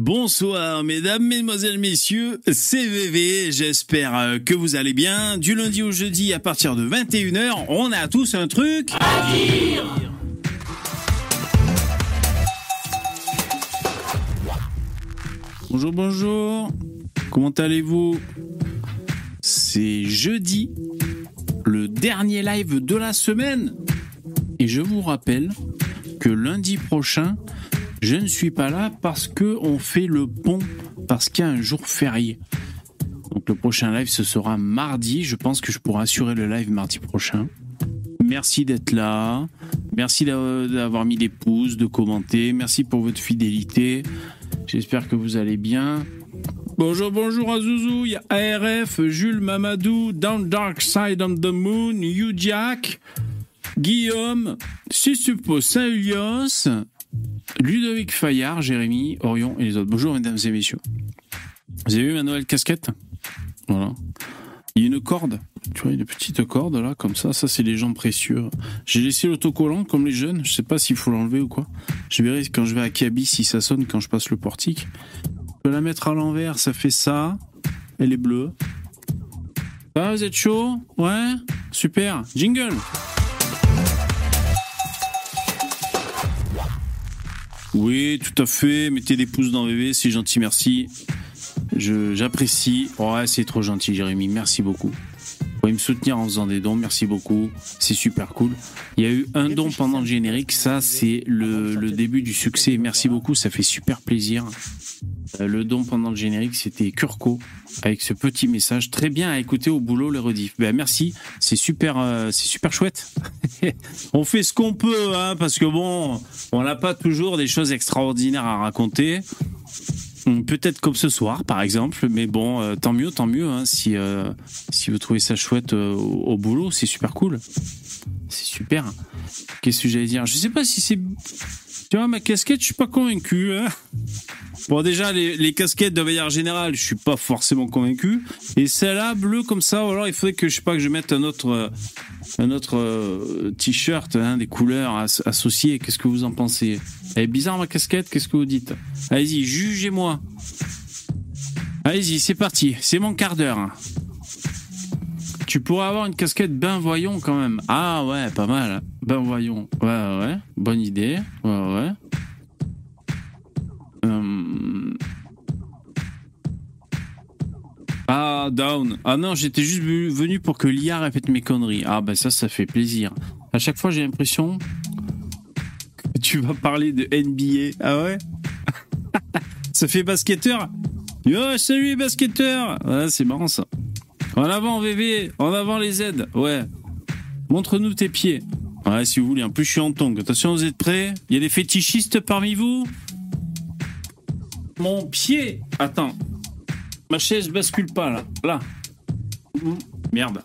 Bonsoir mesdames, mesdemoiselles, messieurs, c'est VV, j'espère euh, que vous allez bien. Du lundi au jeudi à partir de 21h, on a tous un truc à dire Bonjour, bonjour, comment allez-vous? C'est jeudi, le dernier live de la semaine. Et je vous rappelle que lundi prochain, je ne suis pas là parce que on fait le pont, parce qu'il y a un jour férié. Donc le prochain live, ce sera mardi. Je pense que je pourrai assurer le live mardi prochain. Merci d'être là. Merci d'avoir mis des pouces, de commenter. Merci pour votre fidélité. J'espère que vous allez bien. Bonjour, bonjour à Zouzou. Il y a ARF, Jules Mamadou, Down Dark Side of the Moon, You Guillaume, Susupo Saint-Ulios, Ludovic Fayard, Jérémy, Orion et les autres. Bonjour mesdames et messieurs. Vous avez vu ma nouvelle casquette? Voilà. Il y a une corde, tu vois, une petite corde là, comme ça. Ça, c'est les gens précieux. J'ai laissé l'autocollant comme les jeunes. Je sais pas s'il faut l'enlever ou quoi. Je verrai quand je vais à Kaby si ça sonne quand je passe le portique. Je peux la mettre à l'envers, ça fait ça. Elle est bleue. Ah, vous êtes chaud? Ouais? Super. Jingle Oui, tout à fait. Mettez des pouces dans VV, c'est gentil, merci. J'apprécie. Ouais, c'est trop gentil, Jérémy. Merci beaucoup. Pouvez me soutenir en faisant des dons, merci beaucoup. C'est super cool. Il y a eu un don pendant le générique, ça c'est le, le, début du succès. Merci beaucoup, ça fait super plaisir. Euh, le don pendant le générique, c'était Kurko avec ce petit message très bien à écouter au boulot les rediff. Ben merci, c'est super, euh, c'est super chouette. on fait ce qu'on peut, hein, parce que bon, on n'a pas toujours des choses extraordinaires à raconter. Hum, peut-être comme ce soir, par exemple, mais bon, euh, tant mieux, tant mieux. Hein, si si vous trouvez ça chouette au, au, boulot, c'est super cool. C'est super. Qu'est-ce que j'allais dire? Je sais pas si c'est. Tu vois, ma casquette, je suis pas convaincu. Hein Bon, déjà, les, casquettes de manière générale, je suis pas forcément convaincu. Et celle-là, bleue comme ça, ou alors il faudrait que, je sais pas, que je mette un autre, euh, un autre euh, t-shirt, hein, des couleurs associées. Qu'est-ce que vous en pensez? Elle est bizarre, ma casquette, qu'est-ce que vous dites? Allez-y, jugez-moi. Allez-y, c'est parti. C'est mon quart d'heure. Tu pourrais avoir une casquette ben voyons quand même. Ah ouais, pas mal. Ben voyons. Ouais, ouais. Bonne idée. Ouais, ouais. Ah, down. Ah non, j'étais juste venu pour que l'IA répète mes conneries. Ah, ben ça, ça fait plaisir. À chaque fois, j'ai l'impression tu vas parler de NBA. Ah ouais Ça fait basketteur Yo, salut basketteur Ouais, c'est marrant ça. En avant, VV En avant, les aides Ouais. Montre-nous tes pieds. Ouais, si vous voulez. En plus, je suis en tongue. Attention, vous êtes prêts? Il y a des fétichistes parmi vous? Mon pied Attends. Ma chaise bascule pas là. Là. Merde.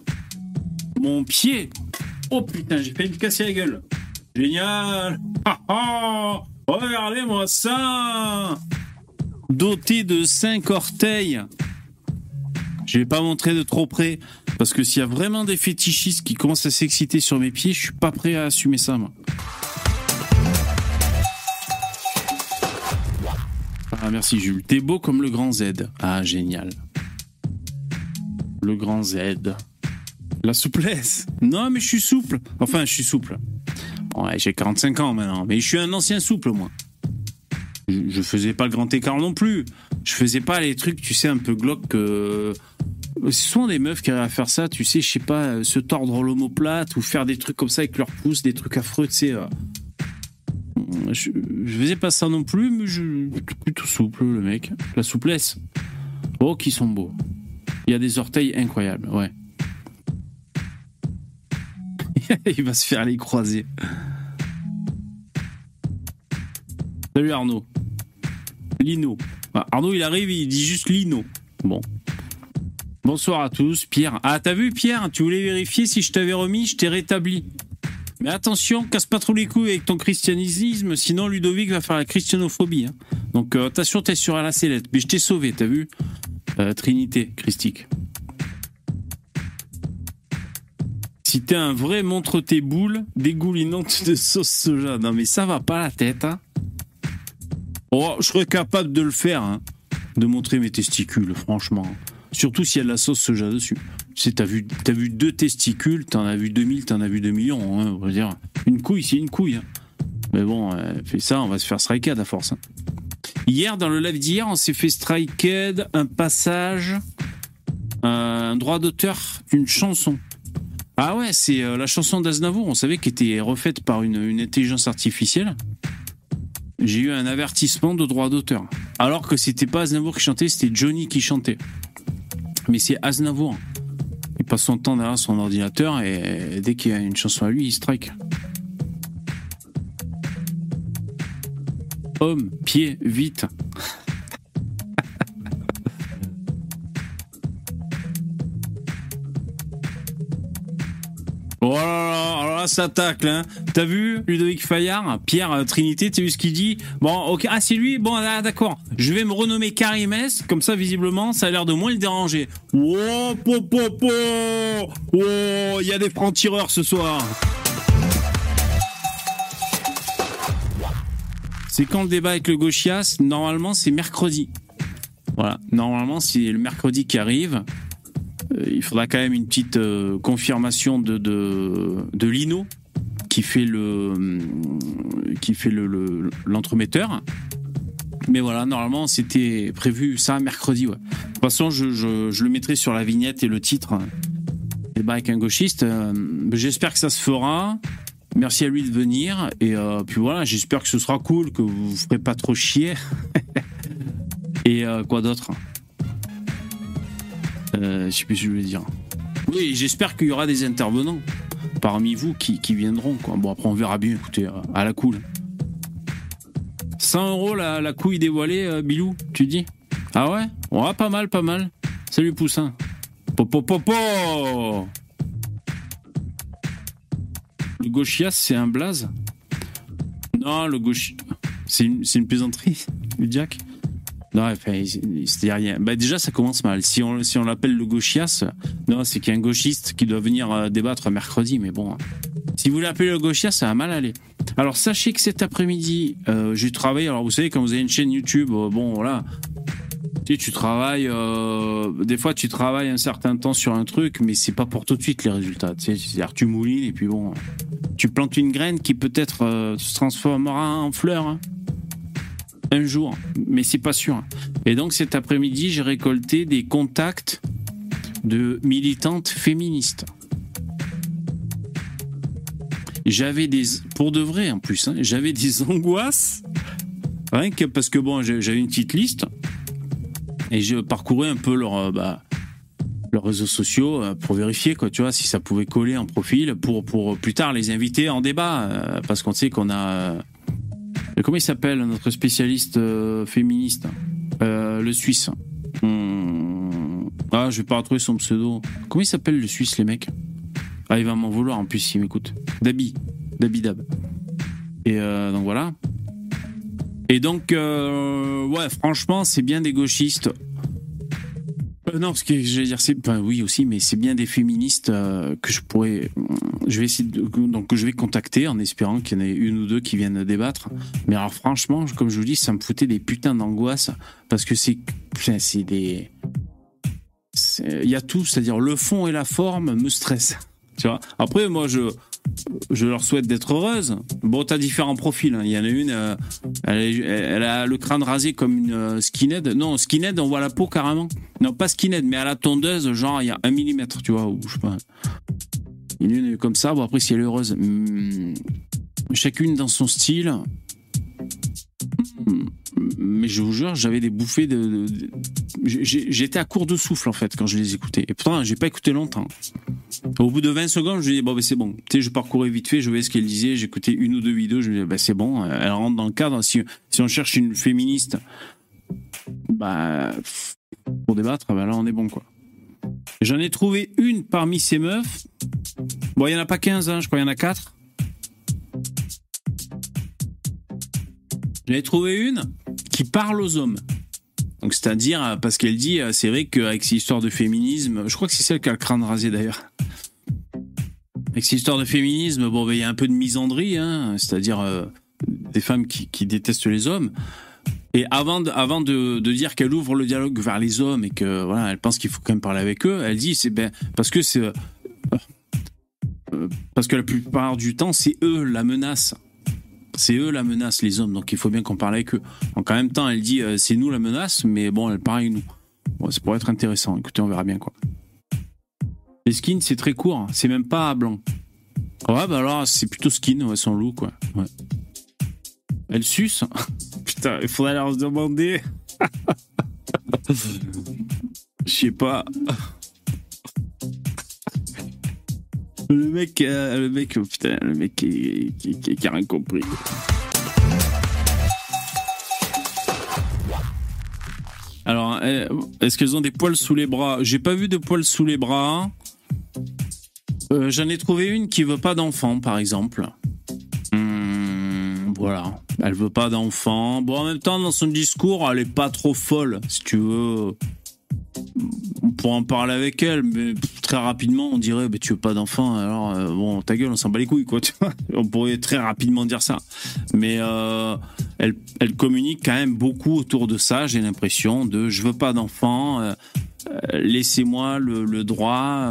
Mon pied. Oh putain, j'ai failli me casser la gueule. Génial. Regardez-moi ça. Doté de cinq orteils. Je vais pas montrer de trop près parce que s'il y a vraiment des fétichistes qui commencent à s'exciter sur mes pieds, je suis pas prêt à assumer ça moi. Ah, merci Jules. T'es beau comme le grand Z. Ah, génial. Le grand Z. La souplesse. Non, mais je suis souple. Enfin, je suis souple. Ouais, j'ai 45 ans maintenant, mais je suis un ancien souple, moi. Je, faisais pas le grand écart non plus. Je faisais pas les trucs, tu sais, un peu glauques. Euh... C'est souvent des meufs qui arrivent à faire ça, tu sais, je sais pas, se tordre l'omoplate ou faire des trucs comme ça avec leurs pouces, des trucs affreux, tu sais. Euh je, je faisais pas ça non plus, mais je plutôt souple, le mec. La souplesse. Oh, qui sont beaux. Il y a des orteils incroyables, ouais. il va se faire les croiser. Salut Arnaud. Lino. Arnaud, il arrive, il dit juste Lino. Bon. Bonsoir à tous. Pierre. Ah, t'as vu, Pierre? Tu voulais vérifier si je t'avais remis Je t'ai rétabli. Mais attention, casse pas trop les couilles avec ton christianisme, sinon Ludovic va faire la christianophobie. Hein. Donc euh, attention, t'es sur la sellette. Mais je t'ai sauvé, t'as vu? Euh, Trinité, christique. Si t'es un vrai, montre tes boules dégoulinantes de sauce soja. Non mais ça va pas la tête, hein Oh, je serais capable de le faire, hein, de montrer mes testicules, franchement. Surtout s'il y a de la sauce soja dessus. Tu t'as vu, vu deux testicules, t'en as vu 2000, t'en as vu 2 millions. Hein, on va dire. Une couille, c'est une couille. Hein. Mais bon, euh, fait ça, on va se faire striked à force. Hein. Hier, dans le live d'hier, on s'est fait striked un passage, euh, un droit d'auteur d'une chanson. Ah ouais, c'est euh, la chanson d'Aznavour, on savait qu'elle était refaite par une, une intelligence artificielle. J'ai eu un avertissement de droit d'auteur. Alors que c'était pas Aznavour qui chantait, c'était Johnny qui chantait. Mais c'est Aznavour. Il passe son temps derrière son ordinateur et dès qu'il y a une chanson à lui, il strike. Homme, pied, vite. Oh là là, là, ça tacle, hein. T'as vu, Ludovic Fayard, Pierre euh, Trinité, t'as vu ce qu'il dit Bon, ok, ah, c'est lui Bon, ah, d'accord. Je vais me renommer Karimès, comme ça, visiblement, ça a l'air de moins le déranger. Oh, po, po, po Oh, il y a des francs-tireurs ce soir. C'est quand le débat avec le gauchias? Normalement, c'est mercredi. Voilà, normalement, c'est le mercredi qui arrive. Euh, il faudra quand même une petite euh, confirmation de, de, Lino qui fait le qui fait le l'entremetteur. Mais voilà, normalement c'était prévu ça mercredi. De toute façon, je, je, le mettrai sur la vignette et le titre. Débat avec un gauchiste. Euh, j'espère que ça se fera. Merci à lui de venir. Et puis voilà, j'espère que ce sera cool, que vous ne ferez pas trop chier. et quoi d'autre? euh, je sais plus ce que je voulais dire. Oui, j'espère qu'il y aura des intervenants parmi vous qui, viendront. Bon, après, on verra bien, écoutez, euh, à la cool. 100 euros la, la couille dévoilée, euh, Bilou, tu dis? Ah ouais? Ouais, pas mal, pas mal. Salut Poussin. Popo popo Le gauchias, c'est un blaze? Non, le gauche. C'est une, une plaisanterie, le Jack non, c'est rien. Bah déjà, ça commence mal. Si on, si on l'appelle le gauchias, non, c'est qu'il y a un gauchiste qui doit venir euh, débattre mercredi. Mais bon, si vous l'appelez le gauchias, ça va mal aller. Alors sachez que cet après-midi, euh, j'ai travaillé. Alors vous savez, quand vous avez une chaîne YouTube, euh, bon voilà, tu, travailles. des fois, tu travailles un certain temps sur un truc, mais c'est pas pour tout de suite les résultats. Tu sais, c'est-à-dire tu moulines et puis bon, tu plantes une graine qui peut-être se transformera en fleur. Hein un jour, mais c'est pas sûr. Et donc cet après-midi, j'ai récolté des contacts de militantes féministes. J'avais des, pour de vrai en plus, hein, j'avais des angoisses, rien que parce que bon, j'avais une petite liste et je parcourais un peu leur, euh, bah, leurs réseaux sociaux euh, pour vérifier quoi, tu vois, si ça pouvait coller en profil pour pour plus tard les inviter en débat, euh, parce qu'on sait qu'on a Comment il s'appelle notre spécialiste euh, féministe? Euh, Le Suisse. Hmm. Ah, je vais pas retrouver son pseudo. Comment il s'appelle le Suisse, les mecs? Ah, il va m'en vouloir en plus s'il m'écoute. Dabi. Dabi Dab. Et euh, donc voilà. Et donc, ouais, franchement, c'est bien des gauchistes. Non, ce que j'allais dire, c'est, oui aussi, mais c'est bien des féministes que je pourrais je vais essayer de, donc je vais contacter en espérant qu'il y en ait une ou deux qui viennent débattre. Mais alors franchement, comme je vous dis, ça me foutait des putains d'angoisse parce que c'est c'est des il y a tout, c'est-à-dire le fond et la forme me stressent. Tu vois? Après moi je je leur souhaite d'être heureuses. Bon, t'as différents profils. Hein. Il y en a une, euh, elle, a le crâne rasé comme une euh, skinhead. Non, skinhead, on voit la peau carrément. Non, pas skinhead, mais à la tondeuse, genre il y a un millimètre, tu vois, ou je sais pas. Une comme ça. Bon, après, si elle est heureuse, hmm, chacune dans son style. Hmm, mais je vous jure, j'avais des bouffées de. J'étais à court de souffle en fait quand je les écoutais. Et pourtant, j'ai pas écouté longtemps. Au bout de 20 secondes, je me dis bon, ben, c'est bon. Tu sais, je parcourais vite fait, je voyais ce qu'elle disait, j'écoutais une ou deux vidéos, je me disais ben, c'est bon, elle rentre dans le cadre. Si, on cherche une féministe, bah, pour débattre, ben là, on est bon quoi. J'en ai trouvé une parmi ces meufs. Bon, il n'y en a pas 15, hein, je crois qu'il y en a 4. J'en ai trouvé une qui parle aux hommes. Donc, c'est-à-dire, euh, parce qu'elle dit, euh, c'est vrai qu'avec ces histoires de féminisme, je crois que c'est celle qui a le crâne rasé d'ailleurs. Avec ces histoires de féminisme, bon, ben, il y a un peu de misandrie, hein, c'est-à-dire euh, des femmes qui, détestent les hommes. Et avant de, avant de, dire qu'elle ouvre le dialogue vers les hommes et que voilà, elle pense qu'il faut quand même parler avec eux, elle dit c'est ben parce que c'est parce que la plupart du temps c'est eux la menace. C'est eux la menace, les hommes, donc il faut bien qu'on parle avec eux. Donc en même temps, elle dit euh, c'est nous la menace, mais bon, elle parle avec nous. Bon, ça pourrait être intéressant. Écoutez, on verra bien quoi. Les skins, c'est très court, c'est même pas blanc. Ouais, bah alors c'est plutôt skin, ouais, son look, quoi. Ouais. Elle suce Putain, il faudrait leur demander. Je sais pas. Le mec, euh, le mec, oh, le mec qui, a rien compris. Alors, euh, est-ce qu'elles ont des poils sous les bras? J'ai pas vu de poils sous les bras. Euh, J'en ai trouvé une qui veut pas d'enfant, par exemple. Hmm, voilà. Elle veut pas d'enfant. Bon, en même temps, dans son discours, elle est pas trop folle, si tu veux. Pourrait en parler avec elle, mais très rapidement, on dirait, tu veux pas d'enfant, alors euh, bon, ta gueule, on s'en bat les couilles, quoi. On pourrait très rapidement dire ça. Mais euh, elle, elle communique quand même beaucoup autour de ça. J'ai l'impression de, je veux pas d'enfant. euh, Laissez-moi le droit.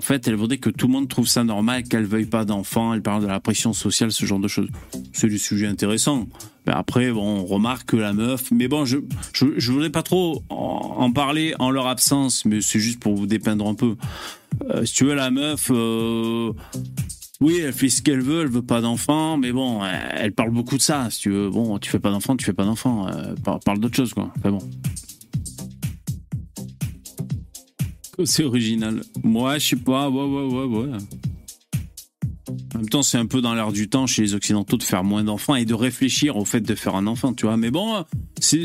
En fait, elle voudrait que tout le monde trouve ça normal, qu'elle veuille pas d'enfants. Elle parle de la pression sociale, ce genre de choses. C'est du sujet intéressant. Mais après, bon, on remarque que la meuf. Mais bon, je je, voudrais pas trop en, parler en leur absence, mais c'est juste pour vous dépeindre un peu. Euh, si tu veux, la meuf. euh, oui, elle fait ce qu'elle veut, elle veut pas d'enfants, mais bon, elle, parle beaucoup de ça. Si tu veux, bon, tu fais pas d'enfants, tu fais pas d'enfants. Euh, par- parle d'autre chose, quoi. Enfin bon. C'est original. Moi, je sais pas, ouais, ouais, ouais, ouais. En même temps, c'est un peu dans l'air du temps chez les Occidentaux de faire moins d'enfants et de réfléchir au fait de faire un enfant, tu vois. Mais bon, c'est.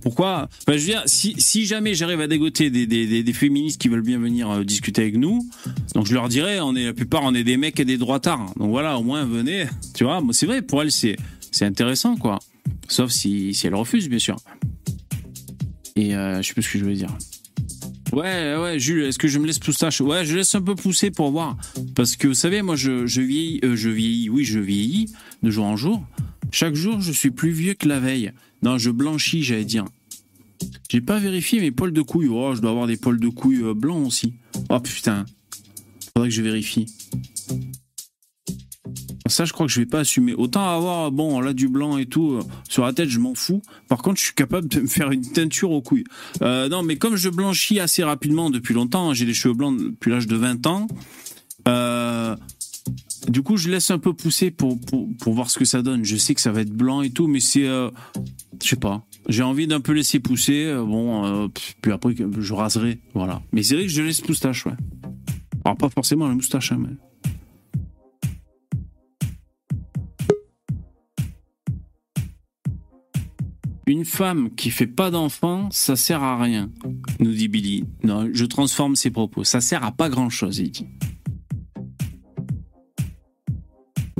Pourquoi? Je veux dire, si, jamais j'arrive à dégoter des, féministes qui veulent bien venir euh, discuter avec nous, donc je leur dirais, on est, la plupart, on est des mecs et des droitards. Donc voilà, au moins, venez. Tu vois, Moi, c'est vrai, pour elles, c'est c'est intéressant, quoi. Sauf si, si elles refusent, bien sûr. Et euh, je sais plus ce que je voulais dire. Ouais, ouais, Jules, est-ce que je me laisse moustache? Ouais, je laisse un peu pousser pour voir. Parce que vous savez, moi, je, je vieillis, euh, je vieillis, oui, je vieillis de jour en jour. Chaque jour, je suis plus vieux que la veille. Non, je blanchis, j'allais dire. J'ai pas vérifié mes poils de couilles. Oh, je dois avoir des poils de couilles euh, blancs aussi. Oh putain. Faudrait que je vérifie. Ça, je crois que je vais pas assumer. Autant avoir, bon, là, du blanc et tout, euh, sur la tête, je m'en fous. Par contre, je suis capable de me faire une teinture aux couilles. Euh, non, mais comme je blanchis assez rapidement depuis longtemps, hein, j'ai les cheveux blancs depuis l'âge de 20 ans, euh, du coup, je laisse un peu pousser pour, pour, voir ce que ça donne. Je sais que ça va être blanc et tout, mais c'est... je sais pas. J'ai envie d'un peu laisser pousser. bon, puis après, je raserai. Voilà. Mais c'est vrai que je laisse moustache, ouais. Alors, pas forcément la moustache, hein, mais... Une femme qui fait pas d'enfant, ça sert à rien, nous dit Billy. Non, je transforme ses propos. Ça sert à pas grand chose, il dit.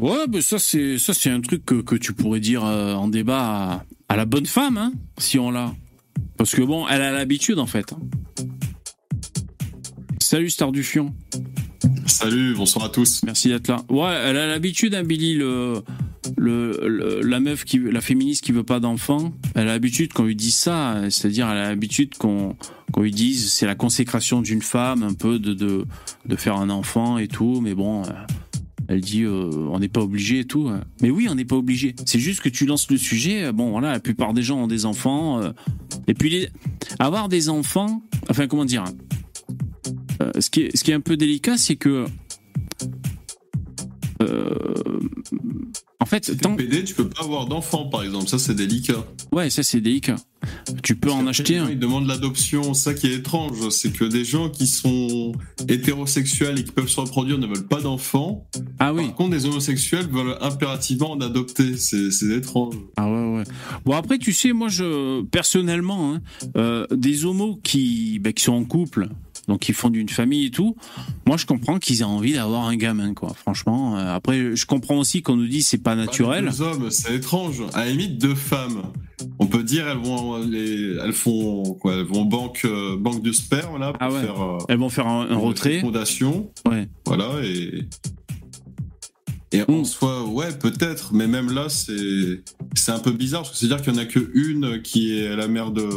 Ouais, mais ça c'est ça c'est un truc que, que tu pourrais dire euh, en débat à, à la bonne femme, hein, si on l'a. Parce que bon, elle a l'habitude en fait. Salut Star du Fion. Salut, bonsoir à tous. Merci d'être là. Ouais, elle a l'habitude, hein, Billy, le, la meuf qui, la féministe qui veut pas d'enfant. Elle a l'habitude qu'on lui dise ça, c'est-à-dire elle a l'habitude qu'on qu'on lui dise c'est la consécration d'une femme, un peu de, de de faire un enfant et tout. Mais bon, euh, elle dit euh, on n'est pas obligé et tout. Mais oui, on n'est pas obligé. C'est juste que tu lances le sujet. euh, Bon, voilà, la plupart des gens ont des enfants. et puis avoir des enfants, enfin comment dire. ce, qui est, ce qui est un peu délicat, c'est que en fait, Si tant... PD, tu peux pas avoir d'enfant, par exemple. Ça, c'est délicat. ouais, ça c'est délicat. Tu peux en acheter un. Ils demandent l'adoption. Ça qui est étrange, c'est que des gens qui sont hétérosexuels et qui peuvent se reproduire ne veulent pas d'enfants. Ah oui. Par contre, des homosexuels veulent impérativement en adopter. C'est c'est étrange. Ah ouais, ouais. Bon après, tu sais, moi, je personnellement, hein, euh, des homos qui, bah, qui sont en couple, donc qui font d'une famille et tout, moi, je comprends qu'ils aient envie d'avoir un gamin, quoi. Franchement. euh, après, je comprends aussi qu'on nous dit c'est pas naturel. Deux hommes, c'est étrange. À la limite, deux femmes. On peut dire elles vont, les, elles font quoi Elles vont banque, euh, banque de sperme là pour Ah ouais. faire euh, Elles vont faire un, un retrait. fécondation. Ouais. Voilà et Et en Mm. soi, ouais, peut-être, mais même là, c'est c'est un peu bizarre, parce que c'est-à-dire qu'il n'y en a que une qui est la mère de,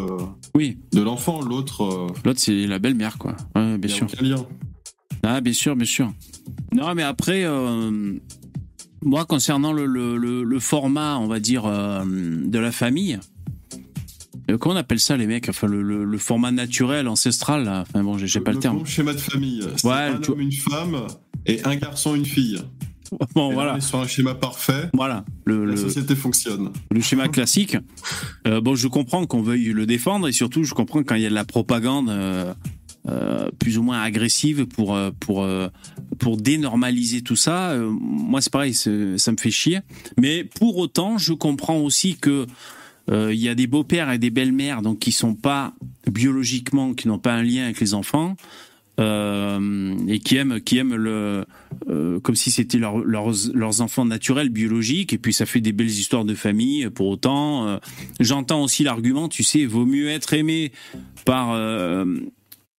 Oui, de l'enfant, l'autre, euh, l'autre c'est la belle-mère, quoi. Ouais, bien sûr. aucun lien. Ah, bien sûr, bien sûr. Non, mais après, euh, moi, concernant le, le- le- le format, on va dire, euh, de la famille, euh, comment on appelle ça, les mecs? Enfin, le, le- le format naturel, ancestral, là. Enfin, bon, j'ai pas le, terme. bon schéma de famille, c'est Ouais, un homme, une femme, et un garçon, une fille. Bon, Et là, voilà. on est sur un schéma parfait, Voilà, le, la le- société fonctionne. le schéma classique. Euh, bon, je comprends qu'on veuille le défendre et surtout, je comprends quand il y a de la propagande euh, euh, plus ou moins agressive pour pour pour dénormaliser tout ça. Moi, c'est pareil, ça me fait chier. Mais pour autant, je comprends aussi que euh, il y a des beaux-pères et des belles-mères donc qui sont pas biologiquement, qui n'ont pas un lien avec les enfants. Euh, et qui aiment qui aiment le euh, comme si c'était leur- leurs leurs enfants naturels biologiques et puis ça fait des belles histoires de famille pour autant euh, j'entends aussi l'argument tu sais vaut mieux être aimé par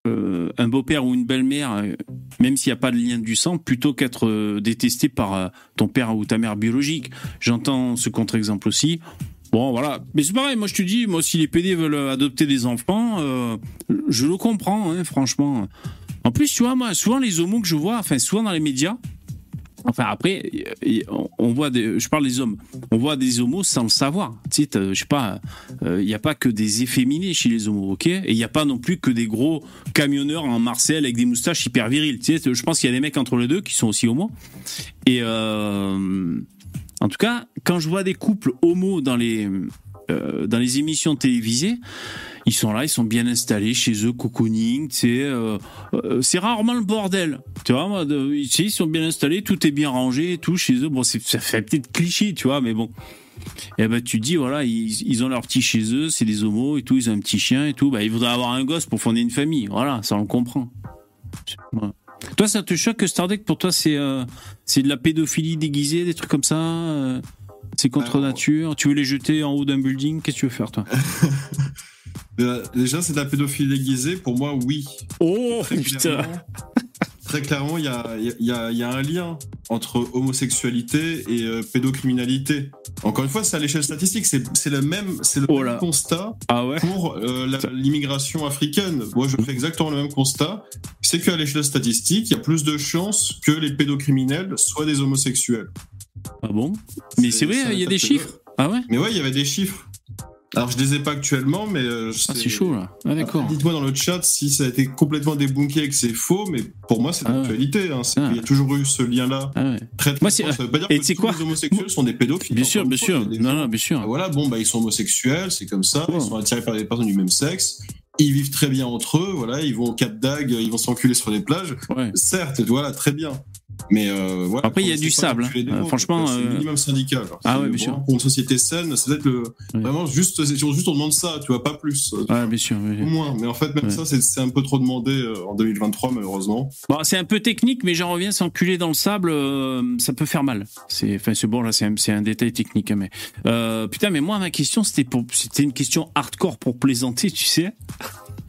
un beau-père ou une belle-mère même s'il n'y a pas de lien du sang plutôt qu'être détesté par ton père ou ta mère biologique j'entends ce contre-exemple aussi Bon, voilà. Mais c'est pareil, moi je te dis, moi si les PD veulent adopter des enfants, je le comprends, hein, franchement. En plus, tu vois, moi, souvent les homos que je vois, enfin, souvent dans les médias, enfin, après, on- voit des, je parle des hommes, on voit des homos sans le savoir. Tu sais, je sais pas, il n'y a pas que des efféminés chez les homos, ok? Et il n'y a pas non plus que des gros camionneurs en Marseille avec des moustaches hyper viriles. Tu sais, je pense qu'il y a des mecs entre les deux qui sont aussi homos. Et euh, en tout cas, quand je vois des couples homos dans les, euh, dans les émissions télévisées, ils sont là, ils sont bien installés chez eux, cocooning, tu sais, euh, euh, c'est rarement le bordel. Tu vois, de- tu ils sont bien installés, tout est bien rangé, tout chez eux. Bon, c'est- ça fait peut-être cliché, tu vois, mais bon. Et ben, tu te dis, voilà, ils, ont leur petit chez eux, c'est des homos et tout, ils ont un petit chien et tout. Bah, ils voudraient avoir un gosse pour fonder une famille. Voilà, ça on le comprend. Toi, ça te choque que Stardeck, pour toi, c'est euh, c'est de la pédophilie déguisée, des trucs comme ça C'est contre Alors- nature Tu veux les jeter en haut d'un building? Qu'est-ce que tu veux faire, toi? Euh, Déjà, c'est de la pédophilie déguisée. Pour moi, oui. Oh, Très clairement, très clairement, il y a, y y un lien entre homosexualité et euh, pédocriminalité. Encore une fois, c'est à l'échelle statistique. C'est le même, c'est le Oh même constat Ah ouais? pour euh, l'immigration africaine. Moi, je fais exactement le même constat. C'est qu'à l'échelle statistique, il y a plus de chances que les pédocriminels soient des homosexuels. Ah bon? Mais c'est vrai, il y a des chiffres Ah ouais? Mais ouais, il y avait des chiffres. Alors, je les ai pas actuellement, mais euh, Ah, c'est chaud, là. Ah, d'accord. Après, Dites-moi dans le chat si ça a été complètement débunké et que c'est faux, mais pour moi, c'est Ah ouais. l'actualité. Hein. Ah. qu'il y a toujours eu ce lien-là. Ah ouais. Très, très Moi, c'est-. Ça veut pas dire et que tous quoi les homosexuels sont des pédophiles. Bien sûr, bien fois, sûr. il des Non, non, bien Ah, sûr. voilà, bon, bah, ils sont homosexuels, c'est comme ça. Oh. Ils sont attirés par des personnes du même sexe. Ils vivent très bien entre eux. Voilà, ils vont au Cap d'Agde, ils vont s'enculer sur les plages. Ouais. Certes, voilà, très bien. Mais euh, voilà. Après, il y a du sable, hein. Euh, franchement, c'est euh, le minimum syndical. Alors, Ah ouais, bien sûr. Pour une société saine, c'est peut-être le vraiment juste, juste on demande ça, tu vois, pas plus. Ouais, bien sûr. oui, Au oui. moins, mais en fait, même Ouais. ça, c'est- un peu trop demandé en 2023, malheureusement. Bon, c'est un peu technique, mais j'en reviens, s'enculer dans le sable, euh, ça peut faire mal. C'est, enfin, bon, là, c'est un, détail technique, hein, mais euh, putain, mais moi, ma question, c'était pour, c'était une question hardcore pour plaisanter, tu sais.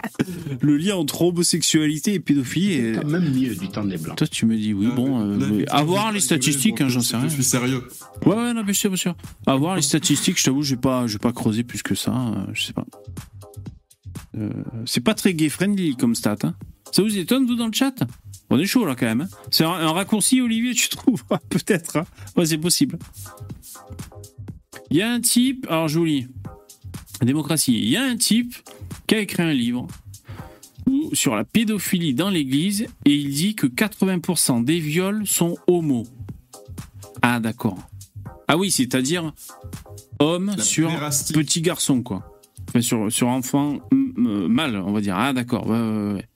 Le lien entre homosexualité et pédophilie. Quand même mieux du temps des blancs. Toi, tu me dis oui, Ah, bon, euh, à voir les statistiques, hein, j'en sais rien. Je suis sérieux. Ouais, ouais, non, bien sûr, bien sûr. À voir les statistiques, je t'avoue, je vais pas, pas creuser plus que ça, euh, je sais pas. Euh, c'est pas très gay friendly comme stat. Hein. Ça vous étonne, vous, dans le chat? On est chaud là quand même. hein. C'est un, un raccourci, Olivier, tu trouves Peut-être. hein. Ouais, c'est possible. Il y a un type, alors je vous lis. Démocratie. Il y a un type qui a écrit un livre sur la pédophilie dans l'église et il dit que 80% des viols sont homos. Ah, d'accord. Ah oui, c'est-à-dire homme La sur petit garçon, quoi. Enfin, sur, sur enfant mâle, on va dire. Ah, d'accord. Ouais, ouais, ouais.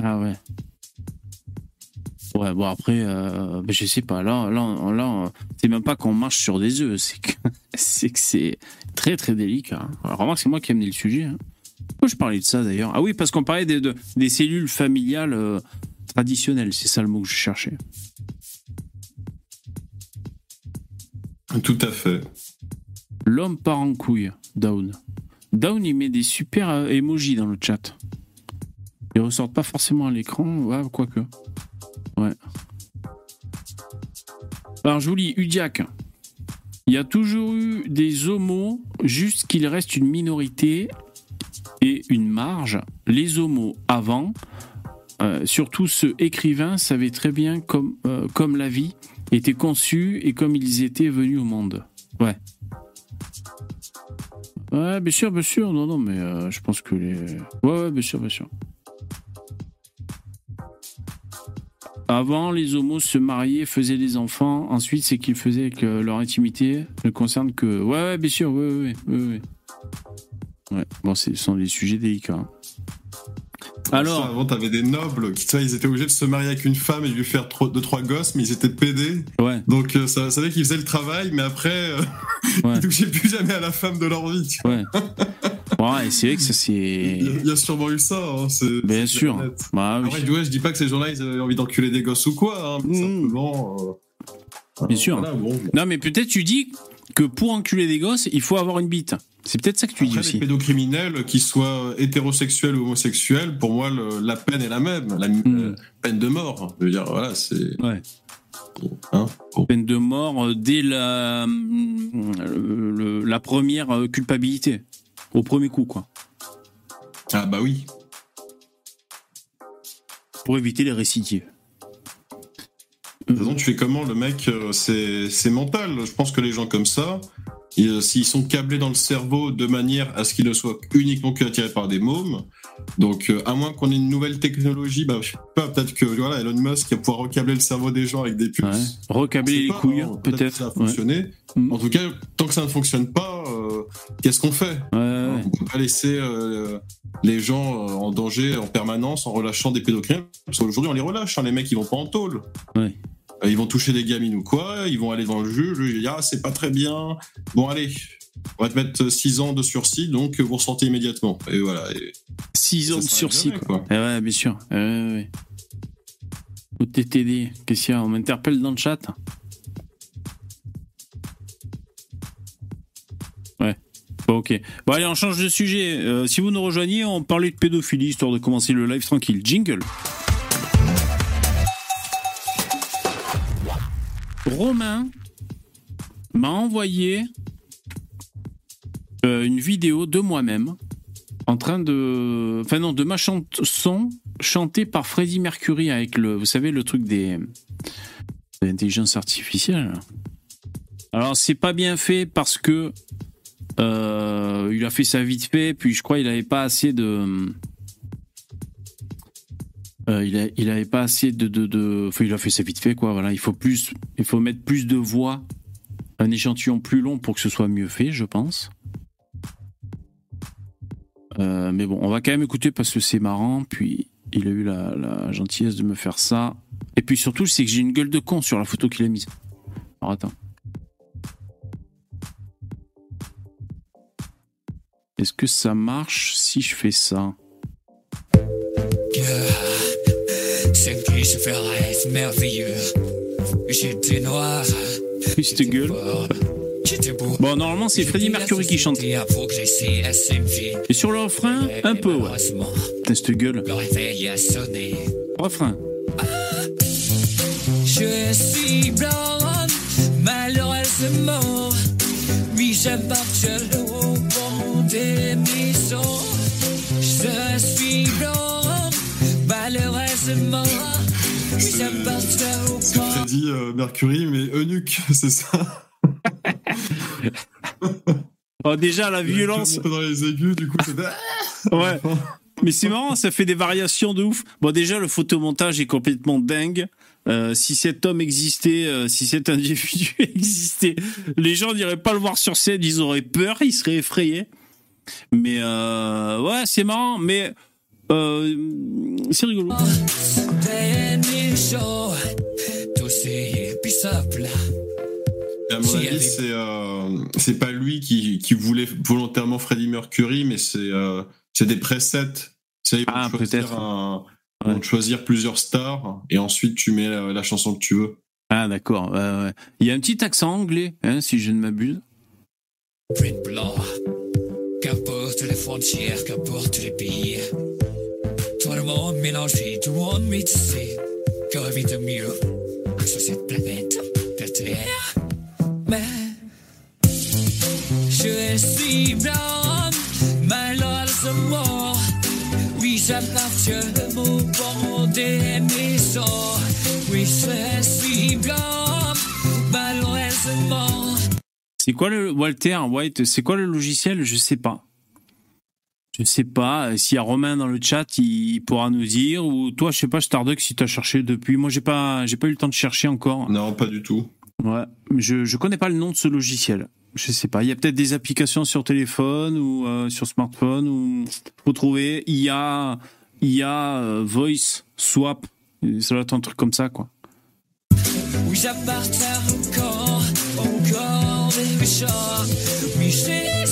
Ah, ouais. Ouais, bon, après, euh, je sais pas. Là, là, là c'est même pas qu'on marche sur des œufs. C'est que c'est que c'est très, très délicat. hein. Alors, remarque, c'est moi qui ai amené le sujet. hein. Pourquoi je parlais de ça, d'ailleurs? Ah oui, parce qu'on parlait des, de- des cellules familiales euh, traditionnelles. C'est ça le mot que je cherchais. Tout à fait. L'homme part en couille, Down. Down, il met des super euh, emojis dans le chat. Ils ressortent pas forcément à l'écran, ouais, quoique. Ouais. Alors, je vous lis, Udiac. Il y a toujours eu des homos, juste qu'il reste une minorité et une marge. Les homos avant, euh, surtout ceux écrivains, savaient très bien comme, euh, comme la vie était conçue et comme ils étaient venus au monde. Ouais. Ouais, bien sûr, bien sûr. Non, non, mais euh, je pense que les. Ouais, ouais, bien sûr, bien sûr. Avant, les homos se mariaient, faisaient des enfants. Ensuite, c'est qu'ils faisaient avec euh, leur intimité ne concerne que. Ouais, ouais, bien sûr, ouais, ouais, ouais. ouais. Bon, ce sont des sujets délicats. hein. Alors, avant, t'avais des nobles qui, ils étaient obligés de se marier avec une femme et de lui faire trop, deux, trois gosses, mais ils étaient pédés. ouais, Donc, euh, ça, ça veut dire qu'ils faisaient le travail, mais après, euh, Ouais. ils touchaient plus jamais à la femme de leur vie. ouais. Ouais, et c'est vrai que ça, c'est. Il y a- sûrement eu ça. Hein, c'est- Bien sûr. Bah, oui. Après, ouais, je dis pas que ces gens-là, ils avaient envie d'enculer des gosses ou quoi. Hein, mais Mmh. Simplement. euh, Bien sûr. voilà, bon. Non, mais peut-être tu dis que pour enculer des gosses, il faut avoir une bite. C'est peut-être ça que tu dis Après, les aussi. pédocriminels, qu'ils soient hétérosexuels ou homosexuels, pour moi, le- la peine est la même. La Mm. euh, peine de mort. Je veux dire, voilà, c'est. Ouais. Hein. Peine de mort euh, dès la, le- la première euh, culpabilité. Au premier coup, quoi. Ah, bah oui. Pour éviter les récidives. De toute façon, tu fais comment Le mec, euh, c'est mental. Je pense que les gens comme ça, euh, s'ils sont câblés dans le cerveau de manière à ce qu'ils ne soient uniquement que attirés par des mômes, donc euh, à moins qu'on ait une nouvelle technologie, bah, je sais pas, peut-être que voilà, Elon Musk va pouvoir recabler le cerveau des gens avec des puces. Ouais. Sait les pas, couilles, hein, peut-être. ça a fonctionné. En tout cas, tant que ça ne fonctionne pas, euh, qu'est-ce qu'on fait? Ouais, ouais. On peut pas laisser euh, les gens en danger en permanence en relâchant des pédocriminels. Parce qu'aujourd'hui, on les relâche. hein, les mecs, ils vont pas en tôle. Euh, Ils vont toucher des gamines ou quoi. Ils vont aller devant le juge. Il dit ah c'est pas très bien. Bon allez, on va te mettre 6 ans de sursis, donc vous ressortez immédiatement. Et voilà. Et 6 ans de sursis, jamais, quoi. Eh ouais, bien sûr. Eh ouais, ouais. TTD. Qu'est-ce qu'il y a? On m'interpelle dans le chat Ouais. Bon, ok. Bon, allez, on change de sujet. Euh, si vous nous rejoignez, on parlait de pédophilie, histoire de commencer le live tranquille. Jingle. Romain m'a envoyé euh, une vidéo de moi-même en train de. Enfin, non, de ma chanson chantée par Freddie Mercury avec le. Vous savez, le truc des. de l'intelligence artificielle. Alors, c'est pas bien fait parce que. euh, il a fait ça vite fait, puis je crois qu'il avait pas assez de. Euh, il, a, avait pas assez de, de, de- Enfin, il a fait ça vite fait, quoi. Voilà, il faut mettre plus de voix, un échantillon plus long pour que ce soit mieux fait, je pense. Euh, mais bon, on va quand même écouter parce que c'est marrant. Puis il a eu la, la gentillesse de me faire ça. Et puis surtout, c'est que j'ai une gueule de con sur la photo qu'il a mise. Alors attends. Est-ce que ça marche si je fais ça? Celle qui se ferait merveilleux. J'étais noir. Gueule. J'étais beau. Bon, normalement, c'est Freddie Mercury qui chante. Et. Et sur le refrain, un peu, ouais. Putain, cette gueule. Le réveil a sonné. Refrain. Je suis blonde, malheureusement. Oui, j'apporte au bon des maisons. Je suis blonde, malheureusement. C'est bon Freddie euh, Mercury, mais eunuque, c'est ça. Oh, déjà, la violence. Un peu dans les aigus, du coup. Ouais. Mais c'est marrant, ça fait des variations de ouf. Bon, déjà, le photomontage est complètement dingue. Euh, si cet homme existait, euh, si cet individu existait, les gens n'iraient pas le voir sur scène, ils auraient peur, ils seraient effrayés. Mais euh, ouais, c'est marrant, mais euh, c'est rigolo. à mon avis, c'est euh, c'est pas lui qui, qui voulait volontairement Freddie Mercury, mais c'est euh, c'est des presets. Vont Ah, peut-être. un- ils vont Ouais. choisir plusieurs stars et ensuite tu mets la, la chanson que tu veux. Ah d'accord. Il y a un petit accent anglais, hein, si je ne m'abuse. Print blanc. Qu'importe les frontières, qu'importe les pays. Tout le monde mélangé, tout le monde métissé. Que vit de mieux sur cette planète. Peut-être poussière. Mais je suis blanc, malheureusement. Oui, j'appartiens au bon des maisons. Oui, je suis blanc, malheureusement. C'est quoi le Walter White C'est quoi le logiciel? Je sais pas. Je sais pas. S'il y a Romain dans le chat, il pourra nous dire. Ou toi, je sais pas, Starduck, si tu as cherché depuis. Moi, j'ai pas, j'ai pas eu le temps de chercher encore. Non, pas du tout. Ouais. Je, je connais pas le nom de ce logiciel. Je sais pas. Il y a peut-être des applications sur téléphone ou euh, sur smartphone ou faut trouver. Il y a, il y a euh, Voice Swap. Ça doit être un truc comme ça, quoi. Oui, j'appartiens encore, encore des méchants. Oui, je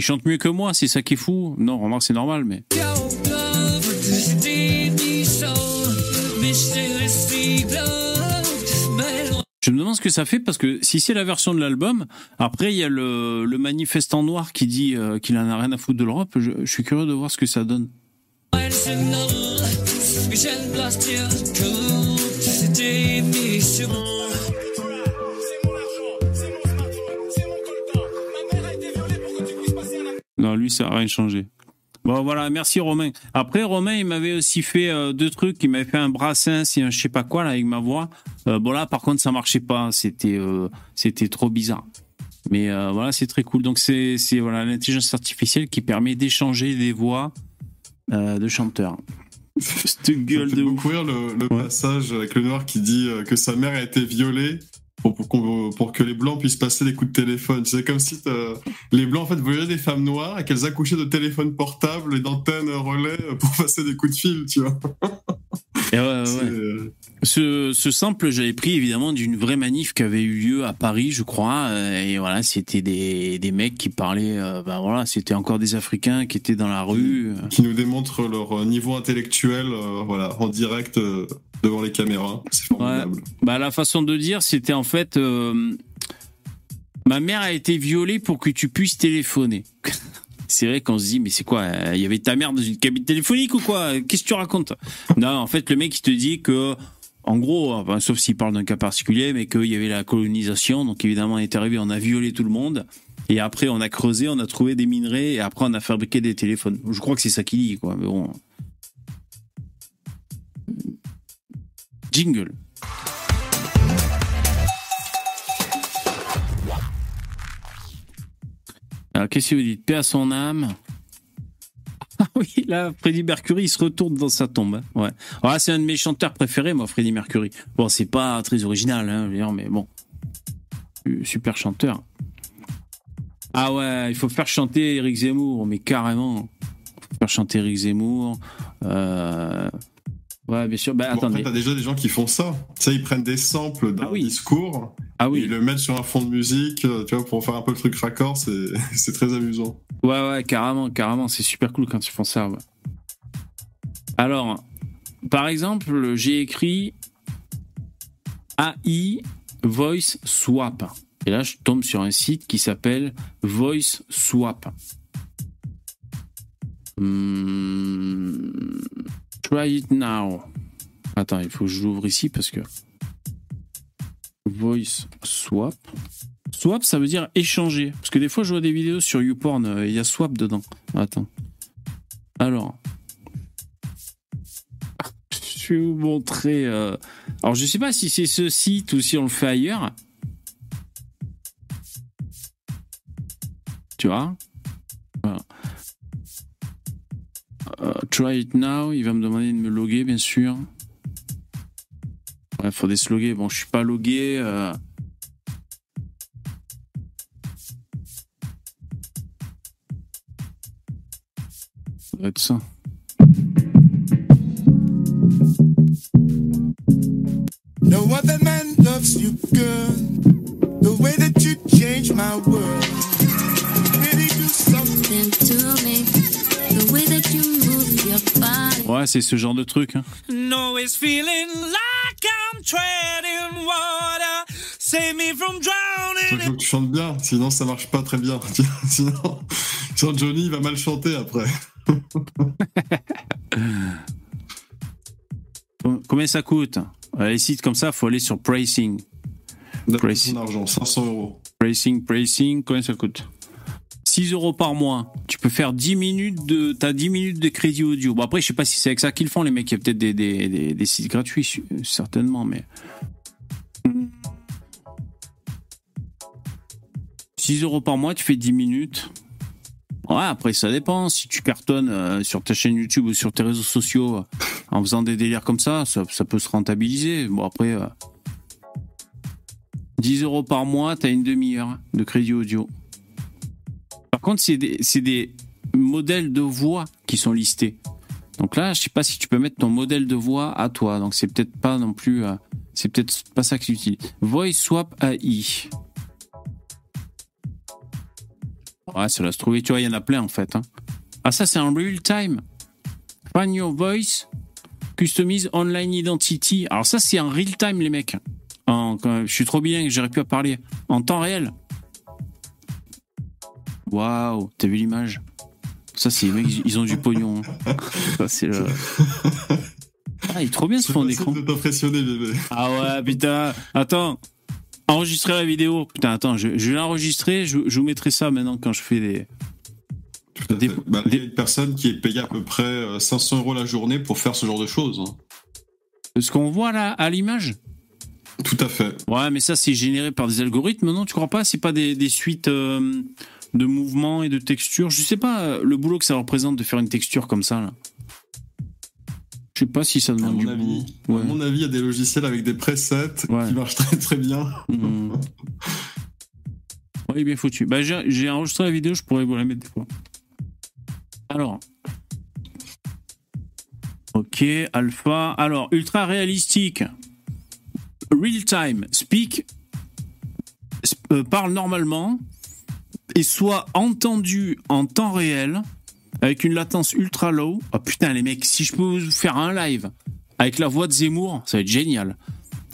Il chante mieux que moi, c'est ça qui est fou. Non, remarque, c'est normal, mais. Je me demande ce que ça fait parce que si c'est la version de l'album, après il y a le, le manifestant noir qui dit euh, qu'il en a rien à foutre de l'Europe. Je, je suis curieux de voir ce que ça donne. Non, lui, ça n'a rien changé. Bon, voilà, merci Romain. Après, Romain, il m'avait aussi fait euh, deux trucs. Il m'avait fait un brassin, c'est un je sais pas quoi, là, avec ma voix. Euh, bon, là, par contre, ça marchait pas. C'était euh, c'était trop bizarre. Mais euh, voilà, c'est très cool. Donc, c'est c'est, voilà l'intelligence artificielle qui permet d'échanger des voix euh, de chanteurs. Cette gueule de ouf. beaucoup rire le, le Ouais. passage avec le noir qui dit que sa mère a été violée pour, pour, pour que les blancs puissent passer des coups de téléphone. C'est comme si t'as- les blancs en fait violaient des femmes noires et qu'elles accouchaient de téléphones portables et d'antennes relais pour passer des coups de fil, tu vois. Et ouais, ouais, C'est, ouais. euh, Ce, ce sample, j'avais pris évidemment d'une vraie manif qui avait eu lieu à Paris, je crois. euh, Et voilà, c'était des, des mecs qui parlaient. euh, ben voilà, c'était encore des Africains qui étaient dans la rue. euh. qui nous démontrent leur euh, niveau intellectuel, euh, voilà, en direct euh, devant les caméras. C'est formidable. Bah, la façon de dire, c'était en fait. ma mère a été violée pour que tu puisses téléphoner. C'est vrai qu'on se dit, mais c'est quoi euh, Il y avait ta mère dans une cabine téléphonique ou quoi? Qu'est-ce que tu racontes? Non, en fait, le mec, il te dit que, en gros, sauf s'il parle d'un cas particulier, mais qu'il y avait la colonisation. Donc, évidemment, on est arrivé, on a violé tout le monde. Et après, on a creusé, on a trouvé des minerais, et après, on a fabriqué des téléphones. Je crois que c'est ça qu'il dit, quoi. Mais bon. Jingle. Qu'est-ce que vous dites? Paix à son âme. Ah oui, là, Freddie Mercury, il se retourne dans sa tombe. hein. Ouais. Là, c'est un de mes chanteurs préférés, moi, Freddie Mercury. Bon, c'est pas très original, hein, dire, mais bon. Euh, Super chanteur. Ah ouais, il faut faire chanter Eric Zemmour, mais carrément. Faut faire chanter Eric Zemmour. Euh... Ouais, bien sûr. Bah, Bon, attendez. t'as déjà des gens qui font ça. Tu sais, ils prennent des samples d'un Ah oui. discours, Ah et oui. ils le mettent sur un fond de musique, euh, tu vois, pour faire un peu le truc raccord, c'est très amusant. Ouais, ouais, carrément, carrément. C'est super cool quand ils font ça. ouais. Alors, par exemple, j'ai écrit AI Voice Swap. Et là, je tombe sur un site qui s'appelle Voice Swap. Hmm, try it now. Attends, il faut que je l'ouvre ici parce que. Voice Swap. Swap, ça veut dire échanger. Parce que des fois, je vois des vidéos sur YouPorn, euh, il y a swap dedans. Attends. Alors. Je vais vous montrer. euh, Alors, je sais pas si c'est ce site ou si on le fait ailleurs. Tu vois? Voilà. Euh, try it now. Il va me demander de me loguer, bien sûr. Ouais, faudrait se loguer. Bon, je suis pas logué. euh, Ça être ça. No other man loves you, girl. The way that you change my world. Ouais, c'est ce genre de truc. hein. No, it's feeling like I'm treading water. Save me from Il drowning. faut que tu chantes bien, sinon ça marche pas très bien. sinon, sinon Johnny il va mal chanter après. combien ça coûte? Les sites comme ça, faut aller sur pricing. Précis. ton argent, 500 euros. Pricing, pricing, combien ça coûte? 6 euros par mois. Tu peux faire 10 minutes de. T'as 10 minutes de crédit audio. Bon, après, je sais pas si c'est avec ça qu'ils font, les mecs. Il y a peut-être des, des, des, sites gratuits, certainement, mais. 6 euros par mois, tu fais 10 minutes. Ouais, après, ça dépend. Si tu cartonnes euh, sur ta chaîne YouTube ou sur tes réseaux sociaux euh, en faisant des délires comme ça, ça, peut se rentabiliser. Bon, après. euh, 10 euros par mois, t'as une demi-heure de crédit audio. Par contre, c'est des, des modèles de voix qui sont listés. Donc là, je sais pas si tu peux mettre ton modèle de voix à toi. Donc c'est peut-être pas non plus, euh, c'est peut-être pas ça que tu utilises. Voice Swap AI. Ouais, ça doit se trouver. Tu vois, il y en a plein en fait. hein. Ah, ça c'est en real time. Find your voice, customize online identity. Alors ça c'est en real time les mecs. Je suis trop bien que j'aurais pu parler en temps réel. Waouh, t'as vu l'image? Ça, c'est les mecs, ils- ont du pognon. hein. Ça, c'est le. Ah, il est trop bien ce fond d'écran. bébé. Ah ouais, putain. Attends. Enregistrer la vidéo. Putain, attends, je, je vais l'enregistrer. Je, je vous mettrai ça maintenant quand je fais des. À Des-. Bah, Il y a une personne qui est payée à peu près euh, 500 euros la journée pour faire ce genre de choses. hein. Ce qu'on voit là à l'image? Tout à fait. Ouais, mais ça, c'est généré par des algorithmes, non? Tu crois pas? C'est pas des, des suites euh, de mouvements et de textures Je sais pas euh, le boulot que ça représente de faire une texture comme ça, là. Je sais pas si ça À demande mon du avis, à mon avis, il y a des logiciels avec des presets Ouais. qui marchent très très bien. Hmm. Ouais, bien foutu. Bah, j'ai j'ai enregistré la vidéo, je pourrais vous la mettre des fois. Alors. Ok, alpha. Alors, ultra réalistique. Real time. Speak. sp- euh, parle normalement. Et soit entendu en temps réel. Avec une latence ultra low. Oh putain, les mecs, si je peux vous faire un live avec la voix de Zemmour, ça va être génial.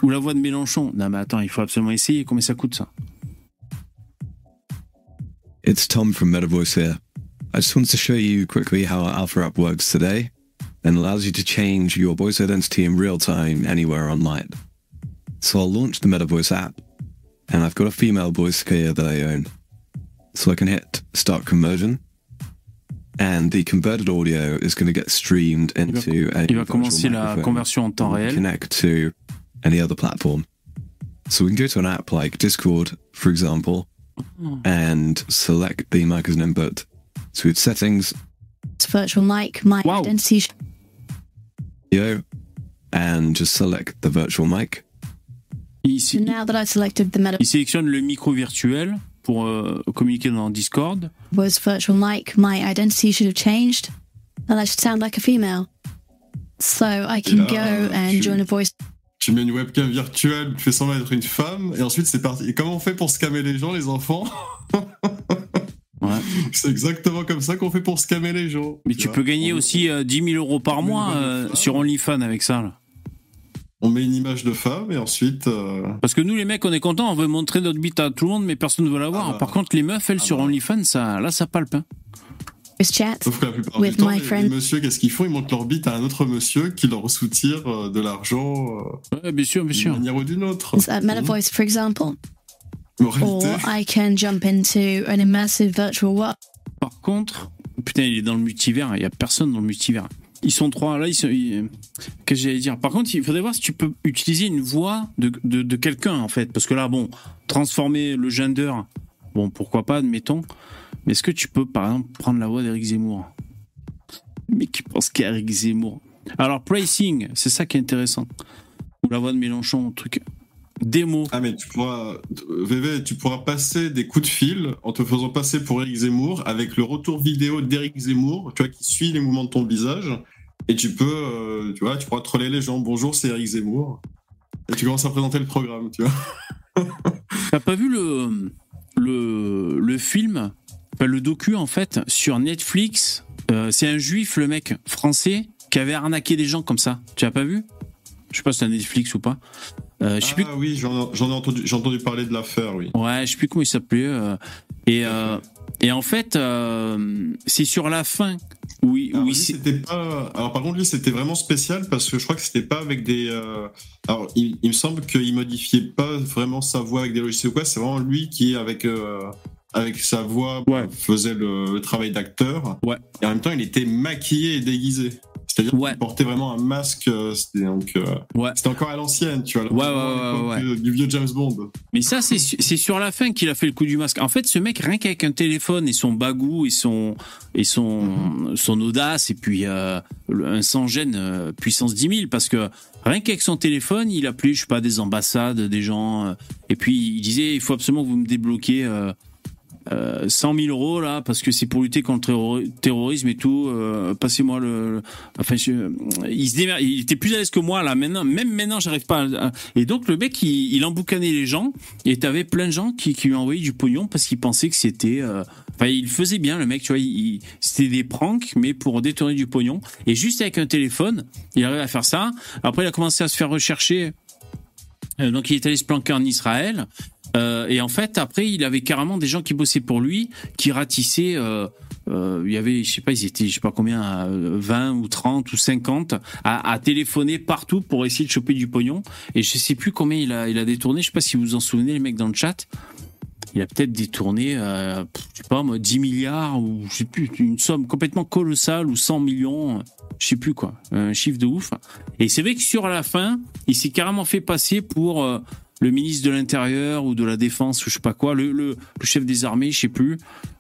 Ou la voix de Mélenchon. Non, mais attends, il faut absolument essayer. Combien ça coûte ça? It's Tom from MetaVoice here. I just wanted to show you quickly how our Alpha app works today and allows you to change your voice identity in real time anywhere online. So I'll launch the MetaVoice app and I've got a female voice here that I own. So I can hit start conversion and the converted audio is going to get streamed into a Il va virtual commencer la conversion en temps and réel. connect to any other platform. So we can go to an app like Discord, for example, hmm. and select the mic as an input. So we have settings, It's virtual mic, my Wow. identity. sh- video, and just select the virtual mic. Il, So now that I've selected the il sélectionne le micro virtuel pour euh, communiquer dans Discord. MetaVoice virtual mic, my identity should have changed, and I should sound like a female. So I can go and tu- join a voice Tu mets une webcam virtuelle, tu fais semblant d'être une femme, et ensuite c'est parti. Et comment on fait pour scammer les gens, les enfants Ouais. C'est exactement comme ça qu'on fait pour scammer les gens. Mais tu peux gagner On- aussi euh, 10 000 euros par mois euh, sur OnlyFans avec ça. là. On met une image de femme, et ensuite. euh, Parce que nous, les mecs, on est contents, on veut montrer notre bite à tout le monde, mais personne ne veut la voir. Ah bah. Par contre, les meufs, elles, Ah sur bah. OnlyFans, ça, là, ça palpe. hein. chat. Sauf que la plupart With du temps, my les, friend. les messieurs, qu'est-ce qu'ils font? Ils montent leur bite à un autre monsieur qui leur soutire euh, de l'argent euh, Ouais, bien sûr, bien d'une sûr. manière ou d'une autre. Is that MetaVoice, for example? En Or réalité, I can jump into an immersive virtual world. Par contre, putain, il est dans le multivers, il y a personne dans le multivers. Ils sont trois, là, Qu'est-ce que j'allais dire? Par contre, il faudrait voir si tu peux utiliser une voix de, de, quelqu'un, en fait. Parce que là, bon, transformer le gender, bon, pourquoi pas, admettons. Mais est-ce que tu peux, par exemple, prendre la voix d'Éric Zemmour? Mais qui pense qu'Éric Zemmour? Alors, pricing, c'est ça qui est intéressant. Ou la voix de Mélenchon, truc. Démo. Ah mais tu pourras, VV, tu pourras passer des coups de fil en te faisant passer pour Eric Zemmour avec le retour vidéo d'Eric Zemmour, tu vois, qui suit les mouvements de ton visage. Et tu peux, euh, tu vois, tu pourras troller les gens. Bonjour, c'est Eric Zemmour. Et tu commences à présenter le programme, tu vois. T'as pas vu le, le, le film, enfin, le docu en fait, sur Netflix Euh, C'est un juif, le mec français, qui avait arnaqué des gens comme ça. Tu as pas vu? Je sais pas si c'est Netflix ou pas. Euh, je sais plus. Ah oui, j'en ai entendu, j'ai entendu parler de l'affaire, oui. Ouais, je sais plus comment il s'appelait. euh, et, et en fait, c'est sur la fin Oui, Alors, oui, c'était pas. Alors par contre, lui, c'était vraiment spécial parce que je crois que c'était pas avec des. euh, Alors, il, il me semble qu'il modifiait pas vraiment sa voix avec des logiciels ou quoi. C'est vraiment lui qui, avec euh, avec sa voix, Ouais. faisait le, le travail d'acteur. Ouais. Et en même temps, il était maquillé et déguisé. C'est-à-dire Ouais. qu'il portait vraiment un masque. euh, C'était donc. euh, Ouais. C'était encore à l'ancienne, tu vois. Ouais, euh, Du vieux James Bond. Mais ça, c'est su- c'est sur la fin qu'il a fait le coup du masque. En fait, ce mec, rien qu'avec un téléphone et son bagou et son et son son audace et puis euh, un sans gêne euh, puissance 10 000 parce que rien qu'avec son téléphone, il appelait, je sais pas, des ambassades, des gens euh, et puis il disait il faut absolument que vous me débloquiez. Euh, euh, 100 000 euros là parce que c'est pour lutter contre le terrori- terrorisme et tout euh, passez-moi le, enfin il se démer- il était plus à l'aise que moi là maintenant même maintenant j'arrive pas à- et donc le mec il, il emboucanait les gens et t'avais plein de gens qui, qui lui envoyaient du pognon parce qu'ils pensaient que c'était euh, enfin il faisait bien le mec tu vois c'était des pranks mais pour détourner du pognon et juste avec un téléphone il arrivait à faire ça après il a commencé à se faire rechercher euh, donc il est allé se planquer en Israël. Euh, et en fait, après, il avait carrément des gens qui bossaient pour lui, qui ratissaient. euh, euh, il y avait, je sais pas, ils étaient, je sais pas combien, euh, 20 ou 30 ou 50 à, téléphoner partout pour essayer de choper du pognon. Et je sais plus combien il a, détourné. Je sais pas si vous vous en souvenez, les mecs dans le chat. Il a peut-être détourné, euh, je sais pas, moi, 10 milliards ou je sais plus, une somme complètement colossale ou 100 millions, je sais plus quoi, un chiffre de ouf. Et c'est vrai que sur la fin, il s'est carrément fait passer pour euh, le ministre de l'Intérieur ou de la Défense ou je sais pas quoi, le, le, le chef des armées, je sais plus.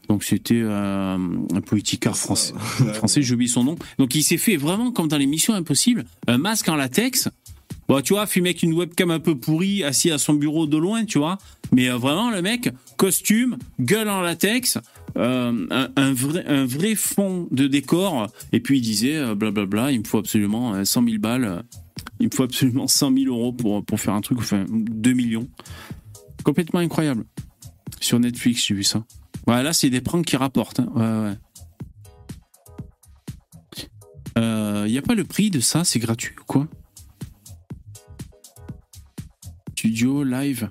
Donc c'était euh, un politicard français. Français, j'ai oublié son nom. Donc il s'est fait vraiment comme dans les Missions Impossibles, un masque en latex. Bon, tu vois, filmé avec une webcam un peu pourrie, assis à son bureau de loin, tu vois. Mais euh, vraiment, le mec, costume, gueule en latex, euh, un, un vrai, un vrai fond de décor. Et puis il disait, euh, blablabla, il me faut absolument euh, 100 000 balles. Euh, Il me faut absolument 100 000 euros pour, pour faire un truc, enfin 2 millions. Complètement incroyable. Sur Netflix, j'ai vu ça. Ouais, là, c'est des pranks qui rapportent. hein. Ouais, ouais. Il n'y a pas le prix de ça, c'est gratuit ou quoi? Studio live.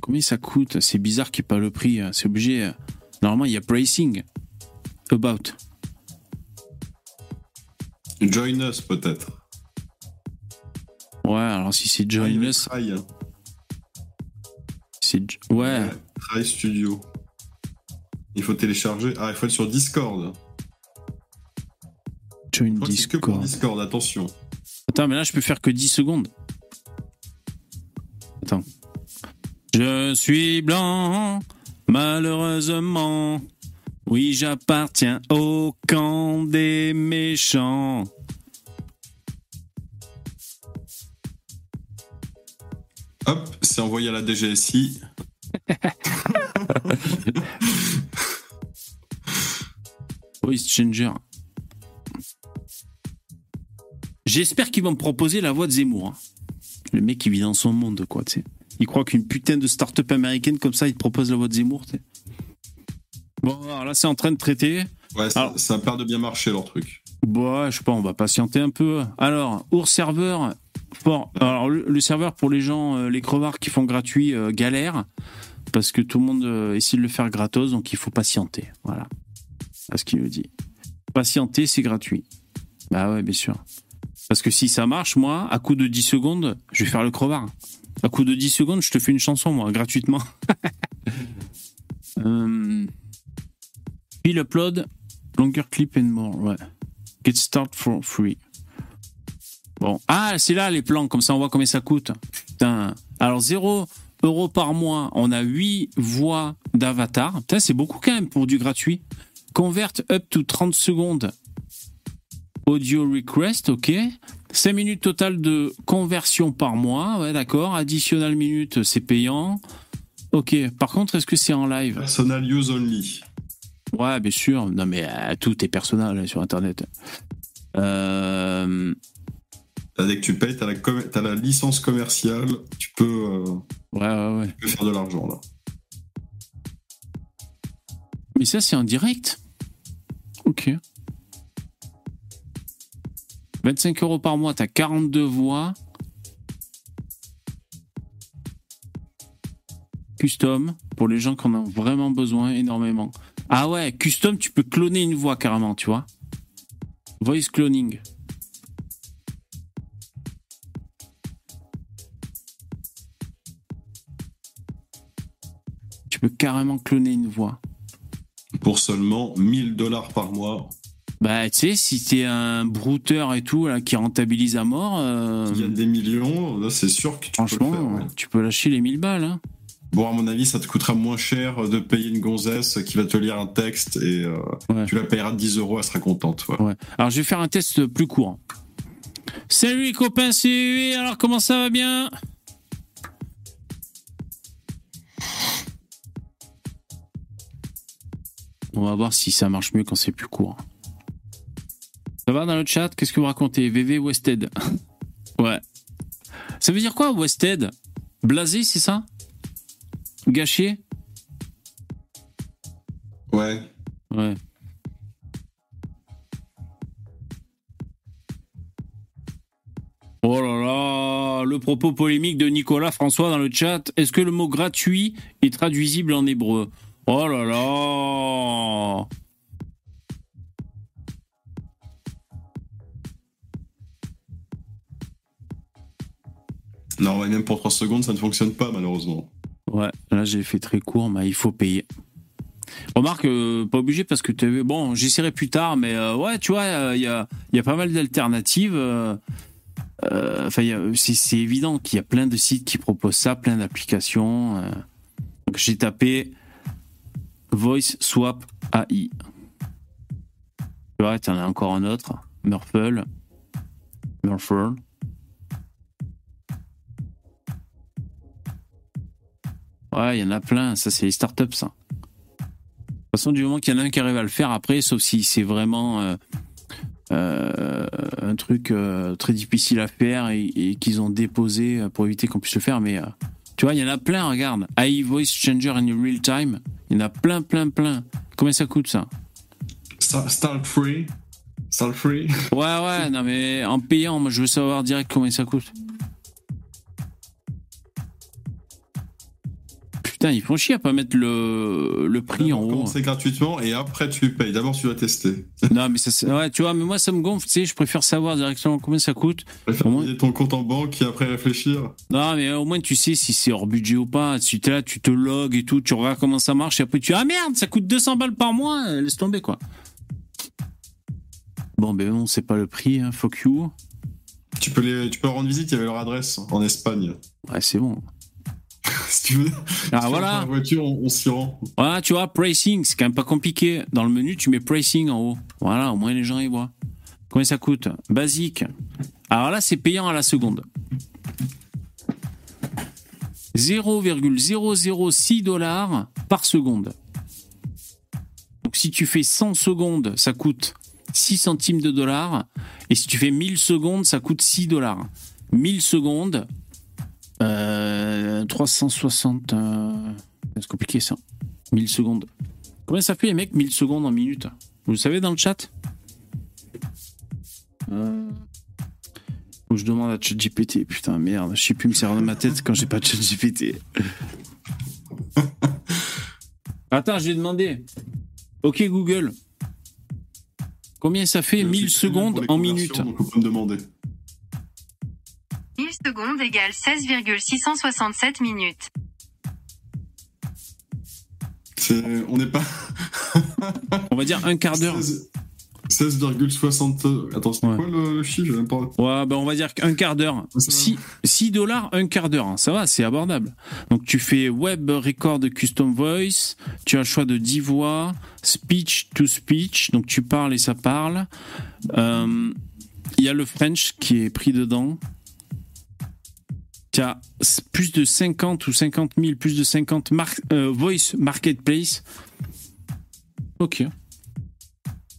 Combien ça coûte? C'est bizarre qu'il n'y ait pas le prix. hein. C'est obligé. euh. Normalement, il y a pricing. About. Join Us, peut-être. Ouais, alors si c'est Join Us, Try, hein. c'est. Jo- Ouais. Try Studio. Il faut télécharger. Ah, il faut être sur Discord. Join Je crois que c'est que pour Discord. Discord, attention. Attends, mais là, je peux faire que 10 secondes. Attends. Je suis blanc, malheureusement. Oui, j'appartiens au camp des méchants. Hop, c'est envoyé à la DGSI. Voice changer. J'espère qu'ils vont me proposer la voix de Zemmour. hein. Le mec, il vit dans son monde, quoi, tu sais. Il croit qu'une putain de start-up américaine comme ça, il te propose la voix de Zemmour, tu sais. Bon, alors là, c'est en train de traiter. Ouais, ça, Alors- ça a peur de bien marcher leur truc. Bon, ouais, je sais pas, on va patienter un peu. Alors, ours serveur. Fort. Alors, le, le serveur pour les gens, euh, les crevards qui font gratuit, euh, galère. Parce que tout le monde euh, essaie de le faire gratos, donc il faut patienter. Voilà. C'est ce qu'il me dit. Patienter, c'est gratuit. Bah ouais, bien sûr. Parce que si ça marche, moi, à coup de 10 secondes, je vais faire le crevard. À coup de 10 secondes, je te fais une chanson, moi, gratuitement. euh... Upload, longer clip and more. Get start for free. Bon. Ah, c'est là les plans, comme ça on voit combien ça coûte. Putain. Alors 0 euros par mois, on a 8 voix d'avatar. Putain, c'est beaucoup quand même pour du gratuit. Convert up to 30 secondes. Audio request, ok. 5 minutes total de conversion par mois, ouais, d'accord. Additional minutes, c'est payant. Ok. Par contre, est-ce que c'est en live? Personal use only. Ouais, bien sûr. Non, mais euh, tout est personnel hein, sur Internet. Euh, Là, Dès que tu payes, t'as la, com- t'as la licence commerciale, tu peux, euh, ouais, ouais, ouais. tu peux faire de l'argent là. Mais ça, c'est en direct? Ok. 25 euros par mois, t'as 42 voix. Custom, pour les gens qui en ont vraiment besoin énormément. Ah ouais, custom, tu peux cloner une voix carrément, tu vois. Voice cloning. Tu peux carrément cloner une voix. Pour seulement 1000 dollars par mois. Bah, tu sais, si t'es un brouteur et tout, là, qui rentabilise à mort, euh, Il y a des millions, là c'est sûr que tu peux le franchement, faire. ouais. tu peux lâcher les 1000 balles. Hein. Bon, à mon avis, ça te coûtera moins cher de payer une gonzesse qui va te lire un texte et euh, Ouais. tu la payeras 10 euros, elle sera contente. Ouais. Alors, je vais faire un test plus court. Salut les copains CUE, alors comment ça va bien? On va voir si ça marche mieux quand c'est plus court. Ça va dans le chat? Qu'est-ce que vous racontez? VV Wested Ouais. Ça veut dire quoi Wested? Blasé, c'est ça? Gâché Ouais. Ouais. Oh là là, le propos polémique de Nicolas François dans le chat. Est-ce que le mot gratuit est traduisible en hébreu? Oh là là Non, même pour 3 secondes, ça ne fonctionne pas, malheureusement. Ouais, là j'ai fait très court, mais il faut payer. Remarque, euh, pas obligé parce que tu bon, j'essaierai plus tard, mais euh, ouais, tu vois, il y, a, pas mal d'alternatives. euh, euh, Enfin, c'est évident qu'il y a plein de sites qui proposent ça, plein d'applications. Donc j'ai tapé Voice Swap AI. Tu vois, tu en as encore un autre, Murple. Murple. Ouais, il y en a plein. Ça, c'est les startups, ça. De toute façon, du moment qu'il y en a un qui arrive à le faire, après, sauf si c'est vraiment euh, euh, un truc euh, très difficile à faire et, et qu'ils ont déposé pour éviter qu'on puisse le faire. Mais tu vois, il y en a plein, regarde. AI Voice Changer in Real Time. Il y en a plein, plein, plein. Combien ça coûte, ça? Star, Start Free Start Free Ouais, ouais, non, mais en payant, moi, je veux savoir direct combien ça coûte. Putain, ils font chier à pas mettre le, le prix en haut. Commencer gratuitement et après tu payes. D'abord, tu vas tester. Non, mais ça, c'est- ouais, tu vois, mais moi, ça me gonfle, tu sais, je préfère savoir directement combien ça coûte. Au moins- ton compte en banque et après réfléchir. Non, mais au moins, tu sais si c'est hors budget ou pas. Si t'es là, tu te logs et tout, tu regardes comment ça marche, et après, tu dis, ah merde, ça coûte 200 balles par mois, laisse tomber, quoi. Bon, ben non, c'est pas le prix, hein, fuck you. Tu peux, les, tu peux leur rendre visite, il y avait leur adresse en Espagne. Ouais, c'est bon. si tu veux. Ah, Si voilà. La voiture, on, on s'y rend. Voilà, tu vois, pricing, c'est quand même pas compliqué. Dans le menu, tu mets pricing en haut. Voilà, au moins les gens y voient. Combien ça coûte? Basique. Alors là, c'est payant à la seconde. 0,006 dollars par seconde. Donc si tu fais 100 secondes, ça coûte 6 centimes de dollars. Et si tu fais 1000 secondes, ça coûte 6 dollars. 1000 secondes, euh, 360... euh, c'est compliqué ça. 1000 secondes. Combien ça fait les mecs 1000 secondes en minutes Vous le savez dans le chat? Euh... Faut que je demande à ChatGPT. Putain, merde, je sais plus me servir de ma tête quand j'ai pas de ChatGPT. Attends, j'ai demandé. Ok Google. Combien ça fait 1000 Pour secondes en minutes donc on peut me demander. 1000 secondes égale 16,667 minutes. C'est- On n'est pas. On va dire un quart d'heure. 16 16,60. Attends, c'était Ouais. quoi le, le chiffre? J'ai même pas. Ouais, ben on va dire qu'un quart d'heure. Ça va. 6, dollars, un quart d'heure. hein. Ça va, c'est abordable. Donc tu fais web record custom voice, tu as le choix de 10 voix, speech to speech, donc tu parles et ça parle. Euh, Il y a le French qui est pris dedans. Tu plus de 50 ou 50 000, plus de 50 mar- euh, voice marketplace. Ok.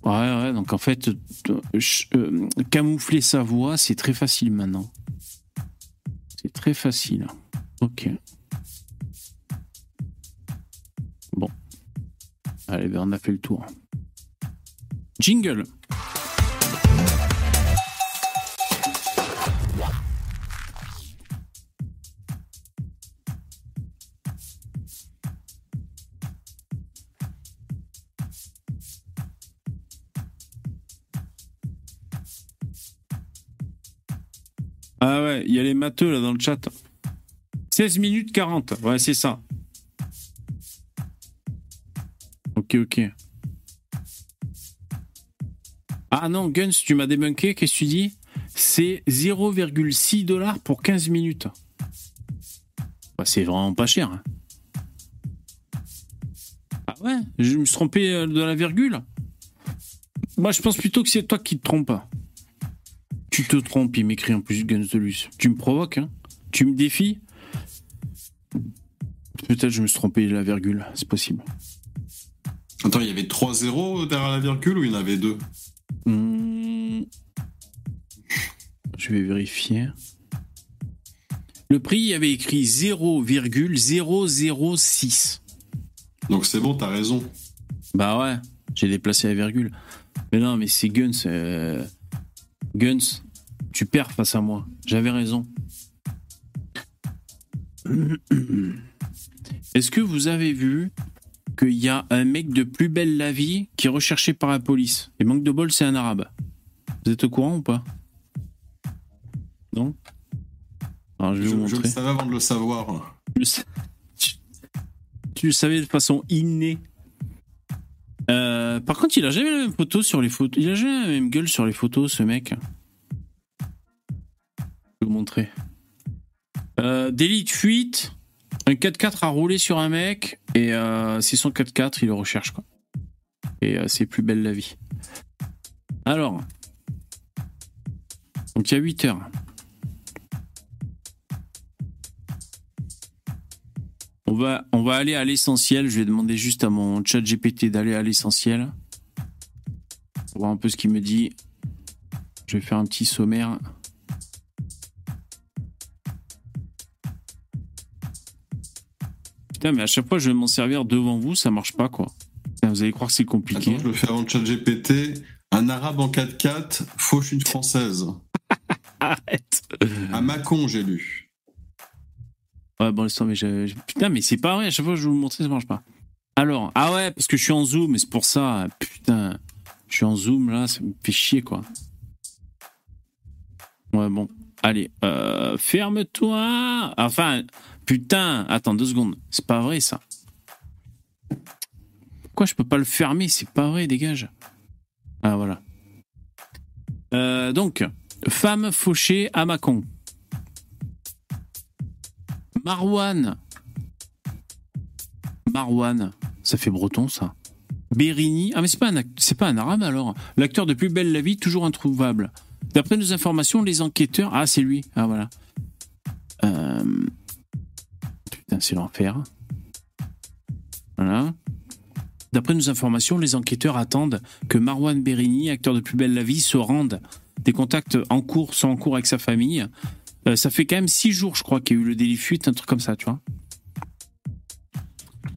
Ouais, ouais, donc en fait, euh, euh, camoufler sa voix, c'est très facile maintenant. C'est très facile. Ok. Bon. Allez, ben on a fait le tour. Jingle. Ah ouais, il y a les matheux là dans le chat. 16 minutes 40. Ouais, c'est ça. Ok, ok. Ah non, Guns, tu m'as débunké, qu'est-ce que tu dis? C'est 0,6 dollars pour 15 minutes. Bah, c'est vraiment pas cher. hein. Ah ouais Je me suis trompé euh, de la virgule? Moi, je pense plutôt que c'est toi qui te trompes. Tu te trompes, il m'écrit en plus Guns de Luce. Tu me provoques, hein Tu me défies Peut-être je me suis trompé de la virgule, c'est possible. Attends, il y avait 3 zéros derrière la virgule ou il y en avait deux? Hmm. Je vais vérifier. Le prix, il y avait écrit 0,006. Donc c'est bon, t'as raison. Bah ouais, j'ai déplacé la virgule. Mais non, mais c'est Guns. euh, Guns, tu perds face à moi. J'avais raison. Est-ce que vous avez vu qu'il y a un mec de plus belle la vie qui est recherché par la police? Et manque de bol, c'est un arabe. Vous êtes au courant ou pas? Non? Alors je le savais avant de le savoir. Tu le savais de façon innée. Euh, par contre, il a jamais la même photo sur les photos. Il a jamais la même gueule sur les photos, ce mec. Montrer. Euh, délit de fuite. Un 4x4 a roulé sur un mec et euh, c'est son 4x4, il le recherche quoi. Et euh, c'est plus belle la vie. Alors, donc il y a 8 heures. On va, on va aller à l'essentiel. Je vais demander juste à mon chat GPT d'aller à l'essentiel. Pour voir un peu ce qu'il me dit. Je vais faire un petit sommaire. Putain, mais à chaque fois, je vais m'en servir devant vous, ça marche pas, quoi. Putain, Vous allez croire que c'est compliqué. Attends, je le fais avant le chat GPT. Un arabe en 4x4 fauche une française. Arrête. À Macon, j'ai lu. Ouais, bon, laisse mais je... Putain, mais c'est pas vrai, à chaque fois que je vous montrer, ça marche pas. Alors, ah ouais, parce que je suis en zoom, et c'est pour ça, putain. Je suis en zoom, là, ça me fait chier, quoi. Ouais, bon. Allez, euh, ferme-toi. Enfin, putain, attends deux secondes. C'est pas vrai, ça. Pourquoi je peux pas le fermer? C'est pas vrai, dégage. Ah, voilà. Euh, donc, femme fauchée à Mâcon. Marwan. Marwan. Ça fait breton, ça. Bérini. Ah, mais c'est pas, un c'est pas un arabe alors. L'acteur de Plus belle la vie, toujours introuvable. D'après nos informations, les enquêteurs. Ah, c'est lui. Ah, voilà. Euh, C'est l'enfer. D'après nos informations, les enquêteurs attendent que Marwan Bérini, acteur de Plus belle la vie, se rende. Des contacts en cours sont en cours avec sa famille. Euh, ça fait quand même six jours, je crois, qu'il y a eu le délit fuite, un truc comme ça, tu vois.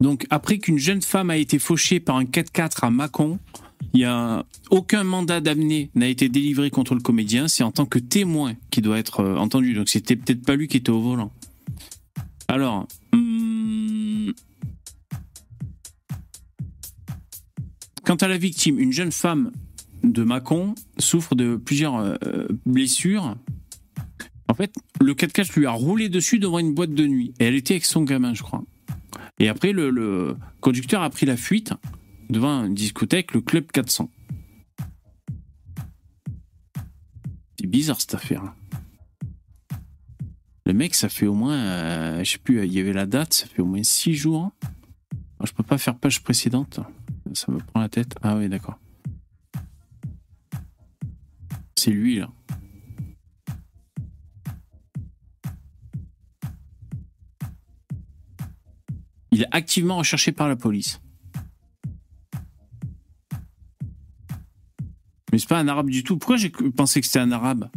Donc, après qu'une jeune femme a été fauchée par un 4x4 à Mâcon, y a aucun mandat d'amener n'a été délivré contre le comédien. C'est en tant que témoin qui doit être euh, entendu. Donc, c'était peut-être pas lui qui était au volant. Alors, quant à la victime, une jeune femme de Mâcon souffre de plusieurs euh, blessures en fait, le 4x4 lui a roulé dessus devant une boîte de nuit. Et elle était avec son gamin, je crois. Et après, le, conducteur a pris la fuite devant une discothèque, le Club 400. C'est bizarre cette affaire. Le mec, ça fait au moins, euh, je sais plus, il y avait la date, ça fait au moins 6 jours. Alors, je peux pas faire page précédente. Ça me prend la tête. Ah oui, d'accord. C'est lui, là. Il est activement recherché par la police. Mais c'est pas un arabe du tout. Pourquoi j'ai pensé que c'était un arabe?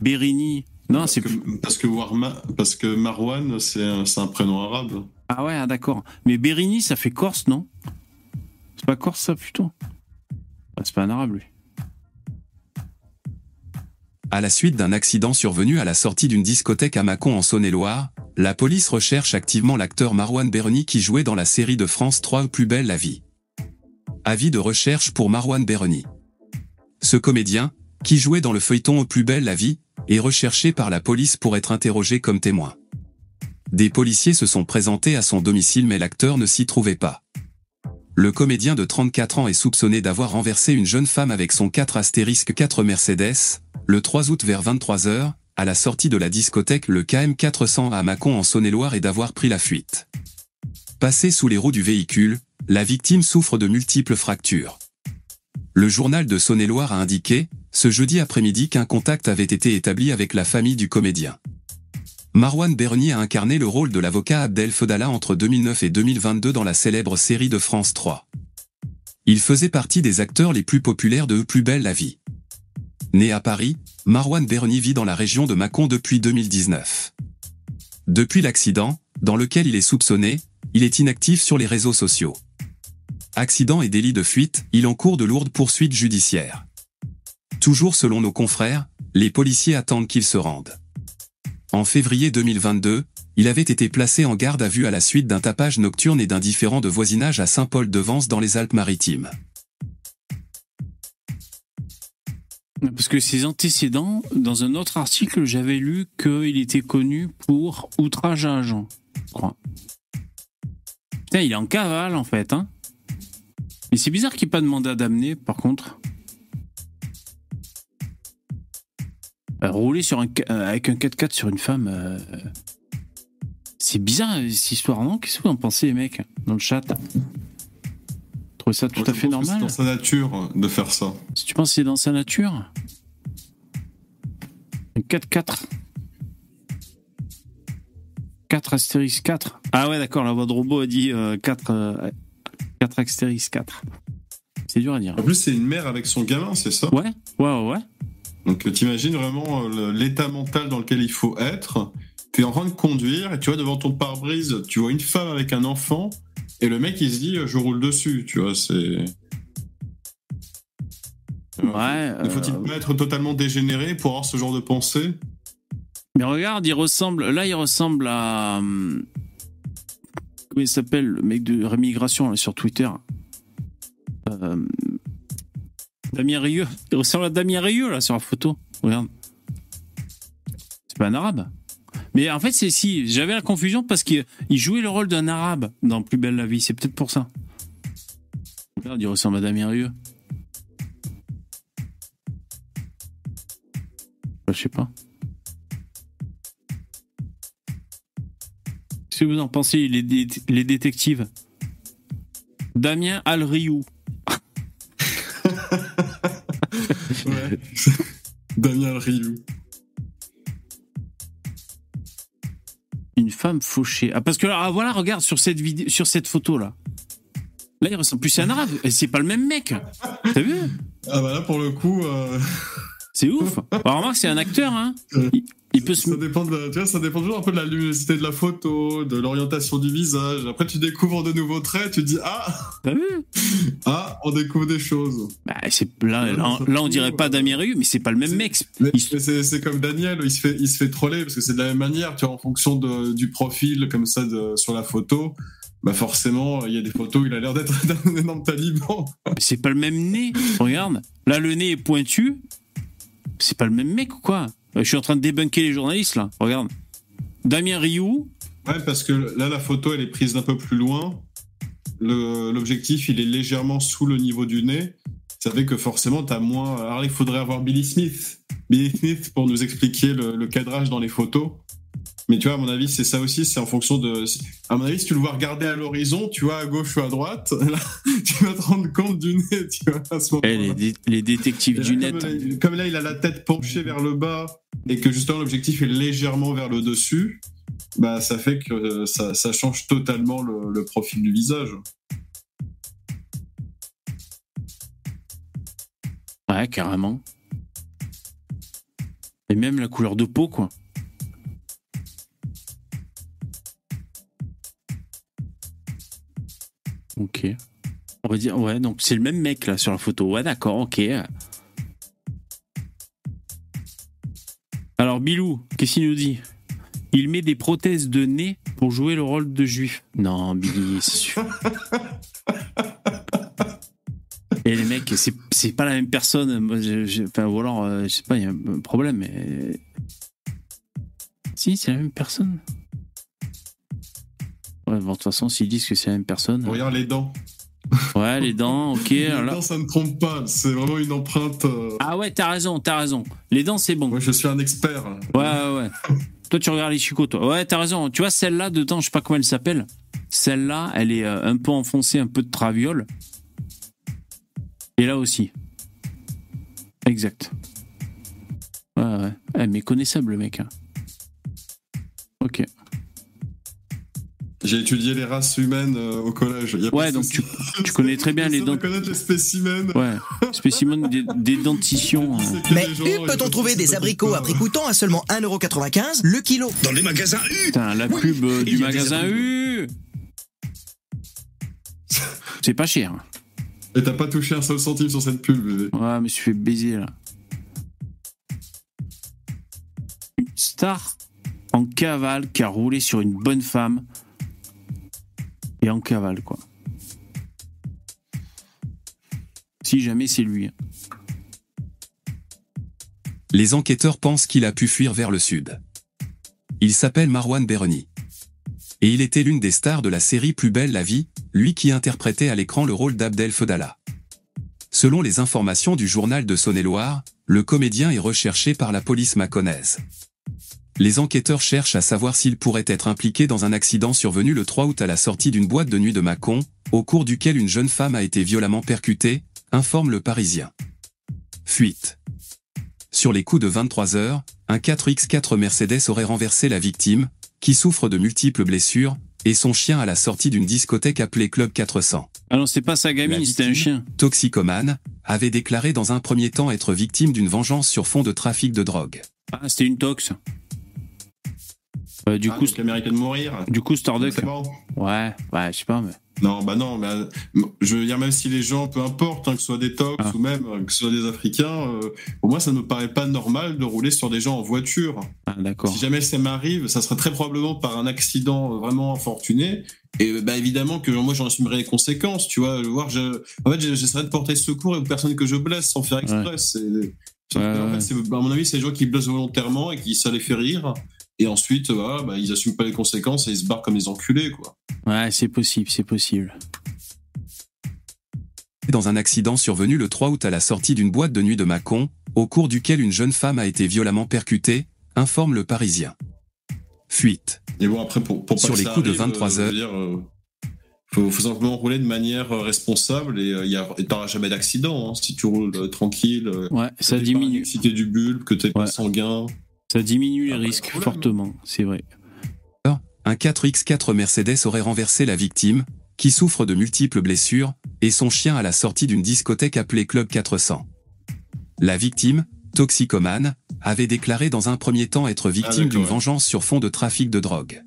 Bérini. Non, c'est parce que, Warma- parce que Marwan, c'est un, un prénom arabe. Ah ouais, ah, d'accord. Mais Bérini, ça fait corse, non? Pas ça, Ah, C'est pas un arabe, lui. À la suite d'un accident survenu à la sortie d'une discothèque à Mâcon en Saône-et-Loire, la police recherche activement l'acteur Marwan Berni qui jouait dans la série de France 3 Plus belle la vie. Avis de recherche pour Marwan Berni. Ce comédien, qui jouait dans le feuilleton Plus belle la vie, est recherché par la police pour être interrogé comme témoin. Des policiers se sont présentés à son domicile mais l'acteur ne s'y trouvait pas. Le comédien de 34 ans est soupçonné d'avoir renversé une jeune femme avec son 4 astérisque 4 Mercedes, le 3 août vers 23h, à la sortie de la discothèque le KM 400 à Mâcon en Saône-et-Loire et d'avoir pris la fuite. Passé sous les roues du véhicule, la victime souffre de multiples fractures. Le journal de Saône-et-Loire a indiqué, ce jeudi après-midi qu'un contact avait été établi avec la famille du comédien. Marwan Bernier a incarné le rôle de l'avocat Abdel Fedala entre 2009 et 2022 dans la célèbre série de France 3. Il faisait partie des acteurs les plus populaires de Plus belle la vie. Né à Paris, Marwan Bernier vit dans la région de Mâcon depuis 2019. Depuis l'accident, dans lequel il est soupçonné, il est inactif sur les réseaux sociaux. Accident et délit de fuite, il encourt de lourdes poursuites judiciaires. Toujours selon nos confrères, les policiers attendent qu'il se rende. En février 2022, il avait été placé en garde à vue à la suite d'un tapage nocturne et d'un différend de voisinage à Saint-Paul-de-Vence dans les Alpes-Maritimes. Parce que ses antécédents, dans un autre article, j'avais lu qu'il était connu pour outrage à agent, je crois. Putain, il est en cavale, en fait, hein. Mais c'est bizarre qu'il n'y ait pas de mandat d'amener, par contre. Rouler sur un, euh, avec un 4x4 sur une femme, euh, c'est bizarre cette histoire, non? Qu'est-ce que vous en pensez, les mecs, dans le chat? Trouvez ça tout Moi, à fait normal C'est dans sa nature de faire ça. Si tu penses que c'est dans sa nature? Un 4x4 4 Astérix 4 Ah ouais, d'accord, la voix de robot a dit euh, 4, euh, 4 Astérix 4. C'est dur à dire. En plus, c'est une mère avec son gamin, c'est ça? Ouais, ouais, ouais, ouais. Donc euh, t'imagines vraiment euh, l'état mental dans lequel il faut être. Tu es en train de conduire et tu vois devant ton pare-brise, tu vois une femme avec un enfant et le mec il se dit euh, je roule dessus, tu vois, c'est... Ouais. Ne faut-il euh, pas être totalement dégénéré pour avoir ce genre de pensée? Mais regarde, il ressemble. Là, il ressemble à. hum, Comment il s'appelle le mec de Rémigration là, sur Twitter? Euh, Damien Rieu. Il ressemble à Damien Rieu là sur la photo. Regarde. C'est pas un arabe. Mais en fait, c'est si. J'avais la confusion parce qu'il il jouait le rôle d'un arabe dans Plus belle la vie. C'est peut-être pour ça. Regarde, il ressemble à Damien Rieu. Je sais pas. Que vous en pensez, les, les détectives? Damien Alriou. Daniel Ryu. Une femme fauchée. Ah, parce que là, ah, voilà, regarde sur cette vidéo, sur cette photo là. Là, il ressemble plus à un arabe. Et c'est pas le même mec. T'as vu? Ah bah là pour le coup, euh, C'est ouf. Alors, remarque, c'est un acteur, hein. Il, il peut se. ça dépend de la- tu vois, ça dépend toujours un peu de la luminosité de la photo, de l'orientation du visage. Après tu découvres de nouveaux traits, tu te dis ah T'as vu ah on découvre des choses. bah, c'est, là, là, là, on dirait pas Damien Rieu, mais c'est pas le même mec. Mais, Il se- mais c'est, c'est comme Daniel, il se fait, il se fait troller parce que c'est de la même manière, tu vois, en fonction de, du profil comme ça de, sur la photo. Bah forcément, il y a des photos, il a l'air d'être un énorme taliban. Mais c'est pas le même nez. Regarde. Là, le nez est pointu. C'est pas le même mec ou quoi? Je suis en train de débunker les journalistes là. Regarde. Damien Riou. Ouais, parce que là, la photo, elle est prise d'un peu plus loin. L'objectif, il est légèrement sous le niveau du nez. Ça fait que forcément, t'as moins. Alors, il faudrait avoir Billy Smith. Billy Smith pour nous expliquer le, le cadrage dans les photos. Mais tu vois, à mon avis, c'est ça aussi, c'est en fonction de. À mon avis, si tu le vois regarder à l'horizon, tu vois à gauche ou à droite, là, tu vas te rendre compte du nez, tu vois, à ce moment-là. Eh, les, dé- les détectives du net. Comme là, comme là, il a la tête penchée vers le bas et que justement l'objectif est légèrement vers le dessus, bah ça fait que euh, ça, ça change totalement le, le profil du visage. Ouais, carrément. Et même la couleur de peau, quoi. Ok. On va dire, ouais, donc c'est le même mec là sur la photo. Ouais, d'accord, ok. Alors, Bilou, qu'est-ce qu'il nous dit? Il met des prothèses de nez pour jouer le rôle de juif. Non, Billy, c'est sûr. Et les mecs, c'est, pas la même personne. Enfin, ou alors, euh, je sais pas, il y a un problème. Si, c'est la même personne. Ouais, bon, de toute façon, s'ils disent que c'est la même personne. Regarde les dents. Ouais, les dents, ok. Les alors dents, ça ne trompe pas. C'est vraiment une empreinte. euh, Ah ouais, t'as raison, t'as raison. Les dents, c'est bon. Moi, je suis un expert. Ouais, ouais, ouais. toi, tu regardes les chicots, toi. Ouais, t'as raison. Tu vois, celle-là, dedans, je sais pas comment elle s'appelle. Celle-là, elle est euh, un peu enfoncée, un peu de traviole. Et là aussi. Exact. Ouais, ouais. Eh, méconnaissable, le mec. hein. Ok. J'ai étudié les races humaines euh, au collège. Y a Ouais, donc tu, tu connais très bien les dents. de connaître les spécimens. Ouais. Spécimen d'é- d'édentition. euh. C'est que Mais des U peut-on trouver des abricots à prix coûtant à seulement 1,95€ le kilo Dans les magasins U Putain, la pub euh, du des magasin. U. C'est pas cher. Et t'as pas touché un seul centime sur cette pub. bébé. Ouais, je me suis fait baiser là. Une star en cavale qui a roulé sur une bonne femme. Et en cavale, quoi. Si jamais c'est lui. hein. Les enquêteurs pensent qu'il a pu fuir vers le sud. Il s'appelle Marwan Bereni. Et il était l'une des stars de la série Plus belle la vie, lui qui interprétait à l'écran le rôle d'Abdel Fedala. Selon les informations du journal de Saône-et-Loire, le comédien est recherché par la police maconnaise. Les enquêteurs cherchent à savoir s'il pourrait être impliqué dans un accident survenu le 3 août à la sortie d'une boîte de nuit de Mâcon, au cours duquel une jeune femme a été violemment percutée, informe le Parisien. Fuite. Sur les coups de 23 heures, un 4x4 Mercedes aurait renversé la victime, qui souffre de multiples blessures, et son chien à la sortie d'une discothèque appelée Club 400. Ah non, c'est pas sa gamine, c'était un chien. Toxicomane, avait déclaré dans un premier temps être victime d'une vengeance sur fond de trafic de drogue. Ah, c'était une tox. Euh, du, Ah, coup, elle méritait de mourir. du coup, Starduck. Bon. Ouais, ouais, je sais pas, mais. Non, bah non, mais euh, je veux dire, même si les gens, peu importe, hein, que ce soit des tox Ah. ou même euh, que ce soit des Africains, euh, pour moi, ça ne me paraît pas normal de rouler sur des gens en voiture. Ah, d'accord. Si jamais ça m'arrive, ça serait très probablement par un accident vraiment infortuné. Et bah évidemment que moi j'en assumerai les conséquences, tu vois. Voir, je... En fait, j'essaierai de porter secours aux personnes que je blesse sans faire exprès. C'est- Ouais, en fait, à mon avis, c'est les gens qui blessent volontairement et qui ça les fait rire. Et ensuite, voilà, bah, ils assument pas les conséquences et ils se barrent comme des enculés, quoi. Ouais, c'est possible, c'est possible. dans un accident survenu le 3 août à la sortie d'une boîte de nuit de Mâcon, au cours duquel une jeune femme a été violemment percutée, informe le Parisien. Fuite. Et bon, après, pour, pour pas Sur que les ça coups de arrive, 23 euh, heures. je veux dire, euh, faut, faut simplement rouler de manière euh, responsable et euh, il y a- et t'auras jamais d'accident hein, si tu roules euh, tranquille. euh, Ouais, ça t'es pas diminue. excité du bulbe, que t'es pas Ouais. sanguin. Ça diminue les Ah, de risques problème. fortement, c'est vrai. Un 4x4 Mercedes aurait renversé la victime, qui souffre de multiples blessures, et son chien à la sortie d'une discothèque appelée Club 400. La victime, toxicomane, avait déclaré dans un premier temps être victime d'accord, d'une ouais. vengeance sur fond de trafic de drogue.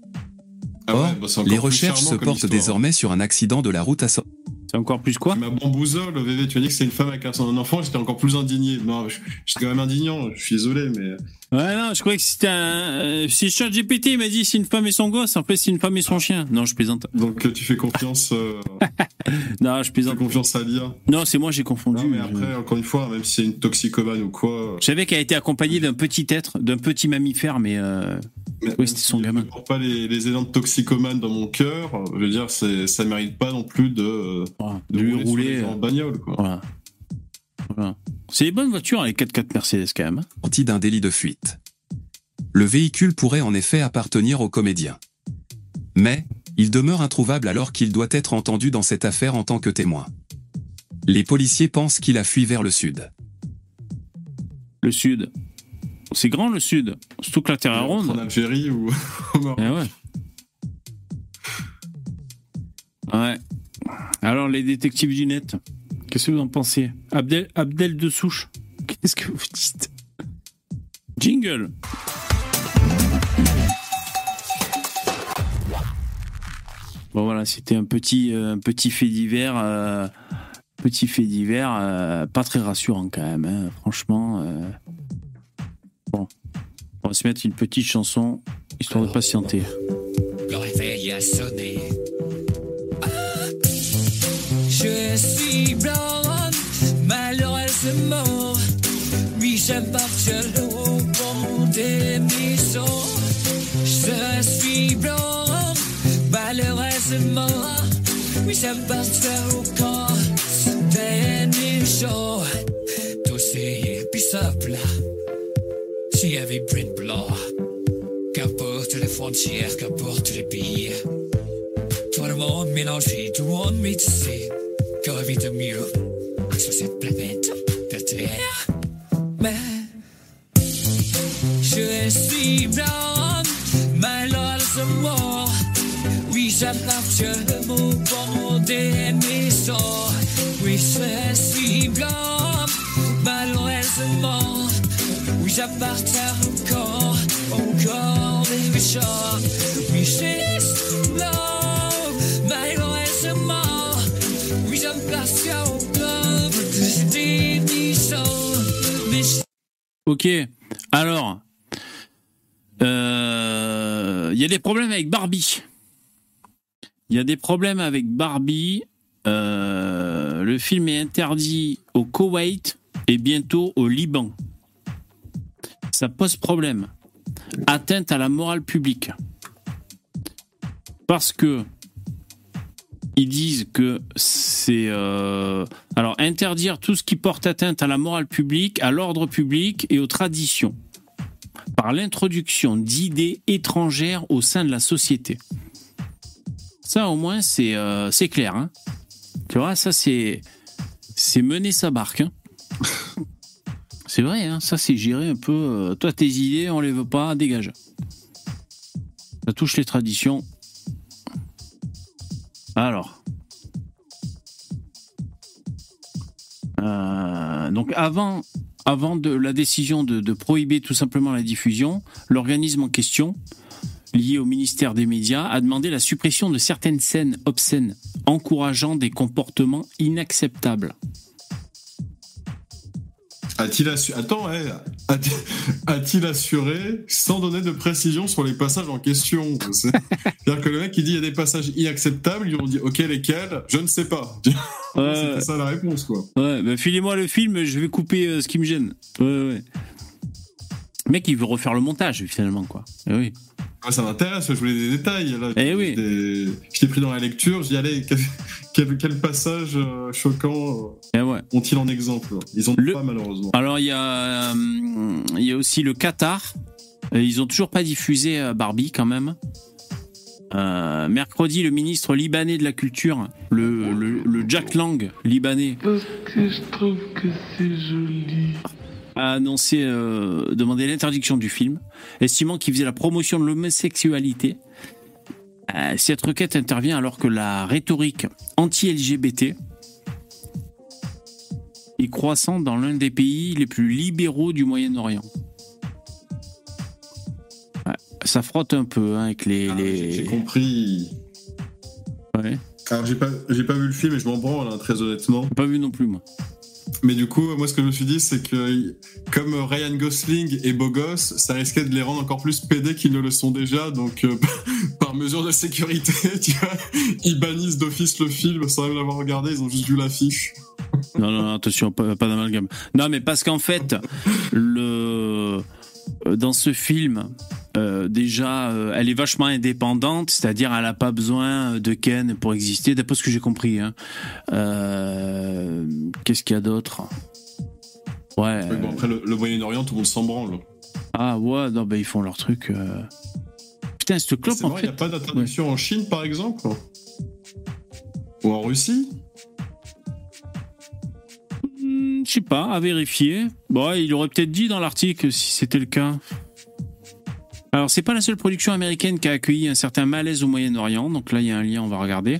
Ah Or, ouais, bah, les recherches se portent désormais sur un accident de la route à so- C'est encore plus quoi Tu m'as bamboozle, VV, tu m'as dit que c'est une femme avec un, enfant, j'étais encore plus indigné. Non, je- j'étais quand même indignant, je suis désolé, mais. Ouais, non, je croyais que c'était un. euh, si ChatGPT m'a dit c'est une femme et son gosse, en fait c'est une femme et son chien. Non, je plaisante. Donc euh, tu fais confiance, euh, Non, je tu fais plaisante. confiance à l'IA. Non, c'est moi j'ai confondu. Non, mais Je- après, encore une fois, même si c'est une toxicomane ou quoi. Je savais qu'elle était accompagnée d'un petit être, d'un petit mammifère, mais euh, Mais Oui, c'était son si gamin. Je ne porte pas les, les élans de toxicomane dans mon cœur. Je veux dire, c'est, ça mérite pas non plus de, voilà, de de lui rouler, gens euh, en bagnole, quoi. Voilà. Voilà. C'est des bonnes voitures, les 4x4 Mercedes quand même. hein. sortie d'un délit de fuite. Le véhicule pourrait en effet appartenir au comédien. Mais, il demeure introuvable alors qu'il doit être entendu dans cette affaire en tant que témoin. Les policiers pensent qu'il a fui vers le sud. Le sud. C'est grand le sud. Surtout que la Terre est En ronde. Algérie ou au Maroc. Eh ouais. Ouais. Alors, les détectives du net, qu'est-ce que vous en pensez Abdel, Abdel de Souche, qu'est-ce que vous dites? Jingle Bon voilà, c'était un petit, euh, un petit fait divers, euh, petit fait divers, euh, pas très rassurant quand même, hein, franchement. On va se mettre une petite chanson, histoire de patienter. Le réveil a sonné. Ah, je suis blanc, malheureusement. Oui, j'appartiens au bon des maisons. Je suis blanc, malheureusement. Oui, j'appartiens au camp des méchants. Tous ces pissops. Y avait Brent Blanc, qu'importe les frontières, qu'importe les pays. Tout le monde mélangé, tout le monde métissé. Qu'on vit de mieux sur cette planète de terre. Mais je suis blanc, malheureusement. Oui, j'appartiens au bon des méchants. Oui, je suis blanc, Méchants. Ok, alors, euh, il y a des problèmes avec Barbie. Il y a des problèmes avec Barbie. Euh, le film est interdit au Koweït et bientôt au Liban. Ça pose problème. Atteinte à la morale publique. Parce que ils disent que c'est euh, alors interdire tout ce qui porte atteinte à la morale publique, à l'ordre public et aux traditions par l'introduction d'idées étrangères au sein de la société. Ça au moins c'est euh, clair. hein. Tu vois, ça c'est c'est mener sa barque. hein. c'est vrai, hein, ça c'est gérer un peu. euh, toi tes idées, on les veut pas, dégage. Ça touche les traditions. Alors. Euh, donc avant, avant de la décision de prohiber tout simplement la diffusion, l'organisme en question, lié au ministère des Médias, a demandé la suppression de certaines scènes obscènes, encourageant des comportements inacceptables. A-t-il assu- Attends, ouais. A-t-il assuré sans donner de précision sur les passages en question? C'est- C'est-à-dire que le mec qui dit il y a des passages inacceptables, ils ont dit ok lesquels? Je ne sais pas. C'était ça la réponse quoi. Ouais, bah filez-moi le film, je vais couper euh, ce qui me gêne. Ouais, ouais. Le mec, il veut refaire le montage, finalement, quoi. Eh oui. Ouais, ça m'intéresse, je voulais des détails. Là. Eh oui. Des- J'étais pris dans la lecture, j'y allais. Quel, passage euh, choquant Eh ouais. euh, ont-ils en exemple? Ils ont Le- pas malheureusement. Alors, il y, a, euh, il y a aussi le Qatar. Ils ont toujours pas diffusé euh, Barbie, quand même. Euh, mercredi, le ministre libanais de la culture, le, le, le Jack Lang libanais, Parce que je trouve que c'est joli? A annoncé euh, demander l'interdiction du film, estimant qu'il faisait la promotion de l'homosexualité. Euh, cette requête intervient alors que la rhétorique anti-LGBT est croissante dans l'un des pays les plus libéraux du Moyen-Orient. Ouais, ça frotte un peu hein, avec les. Ah, les- j'ai- compris. Ouais. Alors j'ai pas, j'ai pas vu le film et je m'en branle hein, très honnêtement. Pas vu non plus moi. Mais du coup, moi ce que je me suis dit, c'est que comme Ryan Gosling est beau gosse, ça risquait de les rendre encore plus pédés qu'ils ne le sont déjà. Donc euh, par mesure de sécurité, tu vois, ils bannissent d'office le film sans même l'avoir regardé, ils ont juste vu l'affiche. Non, non, attention, pas, pas d'amalgame. Non, mais parce qu'en fait, le dans ce film, euh, déjà, euh, elle est vachement indépendante, c'est-à-dire elle n'a pas besoin de Ken pour exister, d'après ce que j'ai compris. hein. Euh, Qu'est-ce qu'il y a d'autre? Ouais. Bon, après le, le Moyen-Orient, tout le monde s'en branle. Ah ouais, non, bah, ils font leur truc. euh. Putain, cette clope, en vrai, il n'y fait. a pas d'interdiction en Chine par exemple? Ou en Russie? Je sais pas, à vérifier. Il aurait peut-être dit dans l'article si c'était le cas. Alors, c'est pas la seule production américaine qui a accueilli un certain malaise au Moyen-Orient. Donc là, il y a un lien, on va regarder.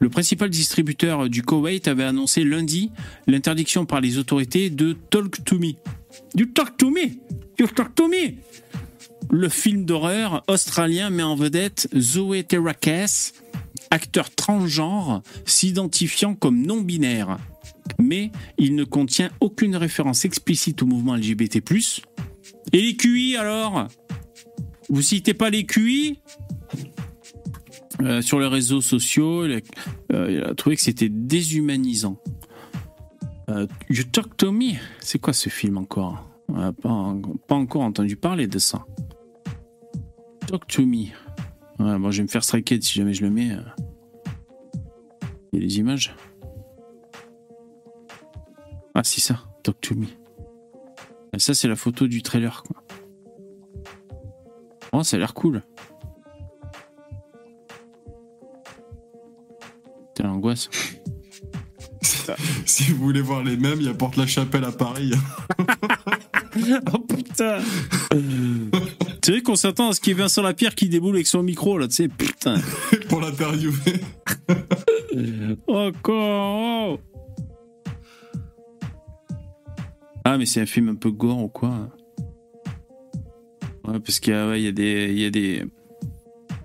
Le principal distributeur du Koweït avait annoncé lundi l'interdiction par les autorités de Talk to Me. You talk to me! You talk to me! Le film d'horreur australien met en vedette Zoé Terrakes, acteur transgenre s'identifiant comme non-binaire mais il ne contient aucune référence explicite au mouvement LGBT+. Et les QI alors? Vous citez pas les QI Euh, Sur les réseaux sociaux, il a, euh, il a trouvé que c'était déshumanisant. Euh, you Talk to Me C'est quoi ce film encore? On n'a pas, en- pas encore entendu parler de ça. Talk to Me. Ouais, je vais me faire striker si jamais je le mets. Il y a des images? Ah, c'est ça. Talk to me. Et ça, c'est la photo du trailer, quoi. Oh, ça a l'air cool. T'as l'angoisse. Si vous voulez voir les mêmes, il y a Porte-la-Chapelle à Paris. oh putain C'est vrai qu'on s'attend à ce qu'il y ait Vincent Lapierre qui déboule avec son micro, là, tu sais, putain. Pour l'interviewer. Encore Ah, mais c'est un film un peu gore ou quoi Ouais, parce qu'il y a, ouais, il y a des, il y a des,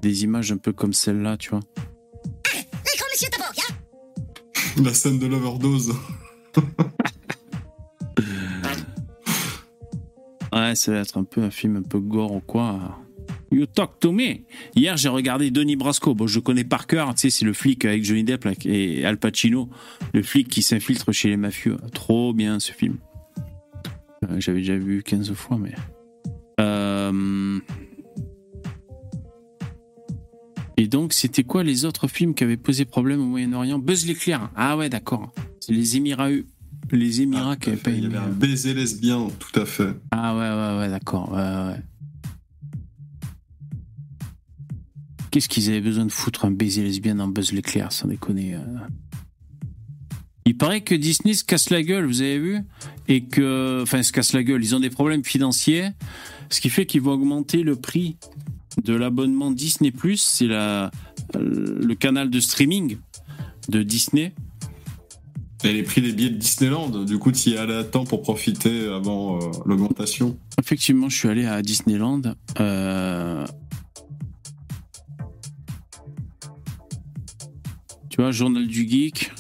des images un peu comme celle-là, tu vois. La scène de l'overdose. Ouais, ça va être un peu un film un peu gore ou quoi. You talk to me. Hier, j'ai regardé Denis Brasco. Bon, je connais par cœur. Tu sais, c'est le flic avec Johnny Depp là, et Al Pacino, le flic qui s'infiltre chez les mafieux. Trop bien ce film. Euh, J'avais déjà vu 15 fois, mais. Euh, Et donc, c'était quoi les autres films qui avaient posé problème au Moyen-Orient? Buzz l'éclair. Ah ouais, d'accord. C'est les Émirats, les Émirats qui avaient pas Il y aimé. avait un baiser lesbien, tout à fait. Ah ouais, ouais, ouais, d'accord. Ouais, ouais. Qu'est-ce qu'ils avaient besoin de foutre un baiser lesbien dans Buzz l'éclair, sans déconner. euh? Il paraît que Disney se casse la gueule, vous avez vu? Et que. Enfin, se casse la gueule, ils ont des problèmes financiers, ce qui fait qu'ils vont augmenter le prix de l'abonnement Disney, c'est la, le canal de streaming de Disney. Et les prix des billets de Disneyland, du coup, tu y es allé à temps pour profiter avant euh, l'augmentation? Effectivement, je suis allé à Disneyland. euh, Tu vois, journal du geek.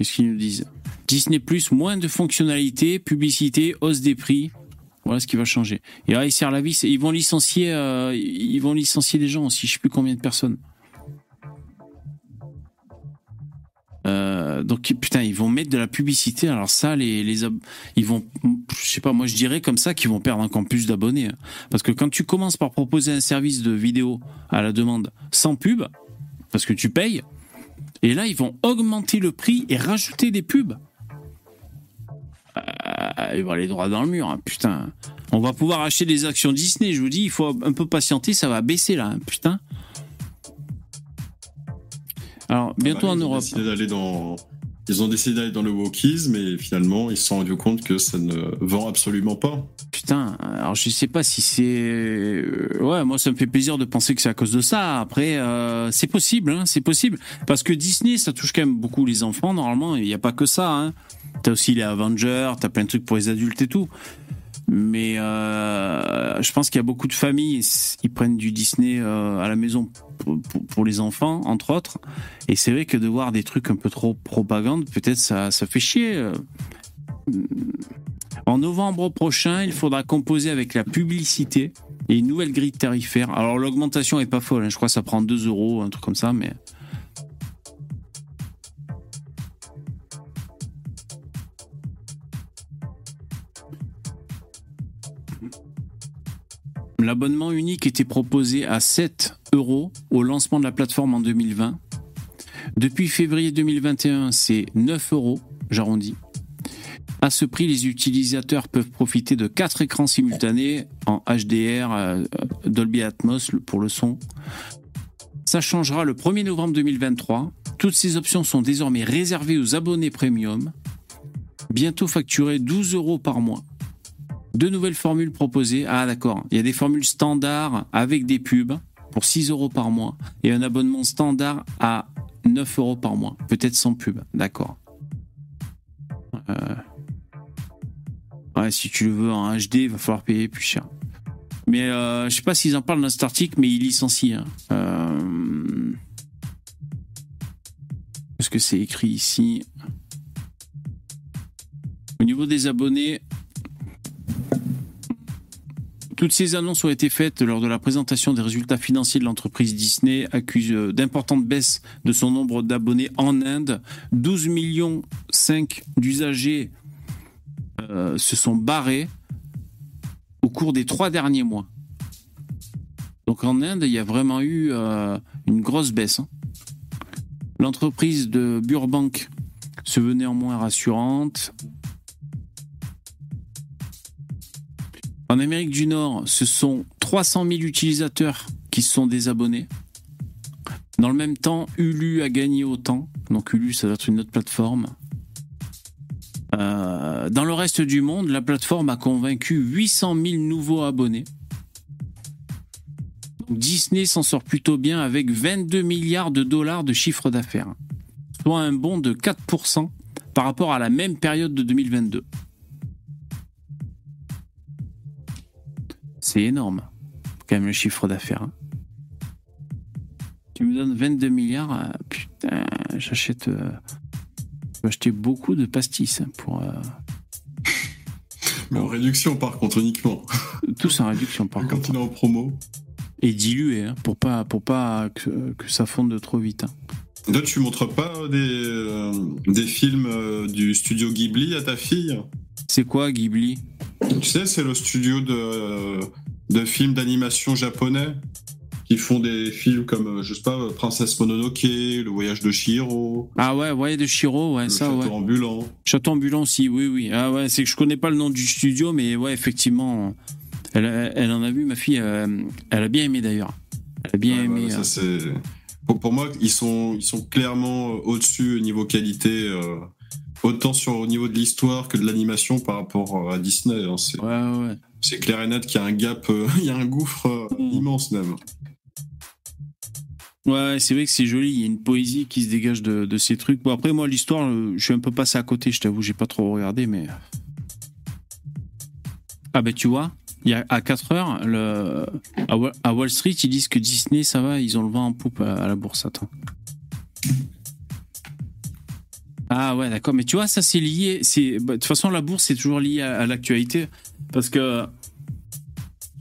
Qu'est-ce qu'ils nous disent Disney Plus, moins de fonctionnalités, publicité, hausse des prix. Voilà ce qui va changer. Et là, ils serrent la vis. Ils vont licencier, euh, ils vont licencier des gens aussi. Je sais plus combien de personnes. Euh, donc putain, ils vont mettre de la publicité. Alors ça, les, ils vont, je sais pas, moi je dirais comme ça qu'ils vont perdre encore plus d'abonnés. hein. Parce que quand tu commences par proposer un service de vidéo à la demande sans pub, parce que tu payes, et là ils vont augmenter le prix et rajouter des pubs. Euh, ils vont aller droit dans le mur, hein, putain. On va pouvoir acheter des actions Disney, je vous dis, il faut un peu patienter, ça va baisser là, hein, putain. Alors, bientôt Bah, en Europe. d'aller dans... Ils ont décidé d'aller dans le wokisme et finalement ils se sont rendus compte que ça ne vend absolument pas. Putain, alors je sais pas si c'est. euh, Ouais, moi ça me fait plaisir de penser que c'est à cause de ça. Après, euh, c'est possible, hein, c'est possible. Parce que Disney, ça touche quand même beaucoup les enfants, normalement, il n'y a pas que ça. Hein. T'as aussi les Avengers, t'as plein de trucs pour les adultes et tout. Mais euh, je pense qu'il y a beaucoup de familles, ils prennent du Disney euh, à la maison pour les enfants, entre autres. Et c'est vrai que de voir des trucs un peu trop propagande, peut-être ça, ça fait chier. euh. En novembre prochain, il faudra composer avec la publicité et une nouvelle grille tarifaire. Alors l'augmentation est pas folle, hein. je crois que ça prend 2 euros, un truc comme ça, mais. L'abonnement unique était proposé à 7 euros au lancement de la plateforme en 2020. Depuis février 2021, c'est 9 euros, j'arrondis. À ce prix, les utilisateurs peuvent profiter de quatre écrans simultanés en HDR, euh, Dolby Atmos pour le son. Ça changera le 1er novembre 2023. Toutes ces options sont désormais réservées aux abonnés premium. Bientôt facturées 12 euros par mois. Deux nouvelles formules proposées. Ah d'accord, il y a des formules standards avec des pubs pour 6 euros par mois et un abonnement standard à 9 euros par mois, peut-être sans pub. D'accord. Euh, Ouais, si tu le veux en HD, il va falloir payer plus cher. Mais euh, je sais pas s'ils en parlent dans cet article, mais ils licencient. hein. Euh, Est-ce que c'est écrit ici? Au niveau des abonnés, toutes ces annonces ont été faites lors de la présentation des résultats financiers de l'entreprise Disney, accuse euh, d'importantes baisses de son nombre d'abonnés en Inde. 12 millions 5 d'usagers euh, se sont barrés au cours des trois derniers mois. Donc en Inde, il y a vraiment eu euh, une grosse baisse. hein. L'entreprise de Burbank se veut néanmoins rassurante. En Amérique du Nord, ce sont 300 000 utilisateurs qui sont désabonnés. Dans le même temps, Hulu a gagné autant. Donc Hulu, ça doit être une autre plateforme. Euh, dans le reste du monde, la plateforme a convaincu 800 000 nouveaux abonnés. Disney s'en sort plutôt bien avec 22 milliards de dollars de chiffre d'affaires, soit un bond de 4% par rapport à la même période de 2022. C'est énorme, quand même, le chiffre d'affaires. hein. Tu me donnes 22 milliards, euh, putain, j'achète. euh, je vais acheter beaucoup de pastis pour. euh, Mais en réduction, par contre, uniquement. tous en réduction par Quand contre. il est en promo. Et dilué, hein, pour pas, pour pas que, que ça fonde trop vite. hein. Toi, tu montres pas des, euh, des films euh, du studio Ghibli à ta fille? C'est quoi Ghibli Tu sais, c'est le studio de, de films d'animation japonais qui font des films comme, euh, je sais pas, euh, Princesse Mononoke, Le Voyage de Chihiro, Ah ouais, ouais, de Shiro, ouais, Le ça, Château ouais. ambulant. Château ambulant aussi, oui, oui. Ah ouais, c'est que je connais pas le nom du studio, mais ouais, effectivement, elle, elle en a vu, ma fille, euh, elle a bien aimé d'ailleurs. Elle a bien Ouais, aimé. ça, euh, pour, pour moi, ils sont, ils sont clairement au-dessus au niveau qualité, euh, autant sur au niveau de l'histoire que de l'animation par rapport à Disney. hein. C'est Ouais, clair et net qu'il y a un gap, euh, il y a un gouffre euh, Mm. immense même. Ouais, c'est vrai que c'est joli. Il y a une poésie qui se dégage de, de ces trucs. Bon, après, moi, l'histoire, euh, je suis un peu passé à côté, je t'avoue, j'ai pas trop regardé, mais. Ah, ben, tu vois, il y a, à 4 heures, le, à, Wa- à Wall Street, ils disent que Disney, ça va, ils ont le vent en poupe à la bourse. Attends. Ah, ouais, d'accord. Mais tu vois, ça, c'est lié. c'est bah, De toute façon, la bourse, c'est toujours lié à, l'actualité. Parce que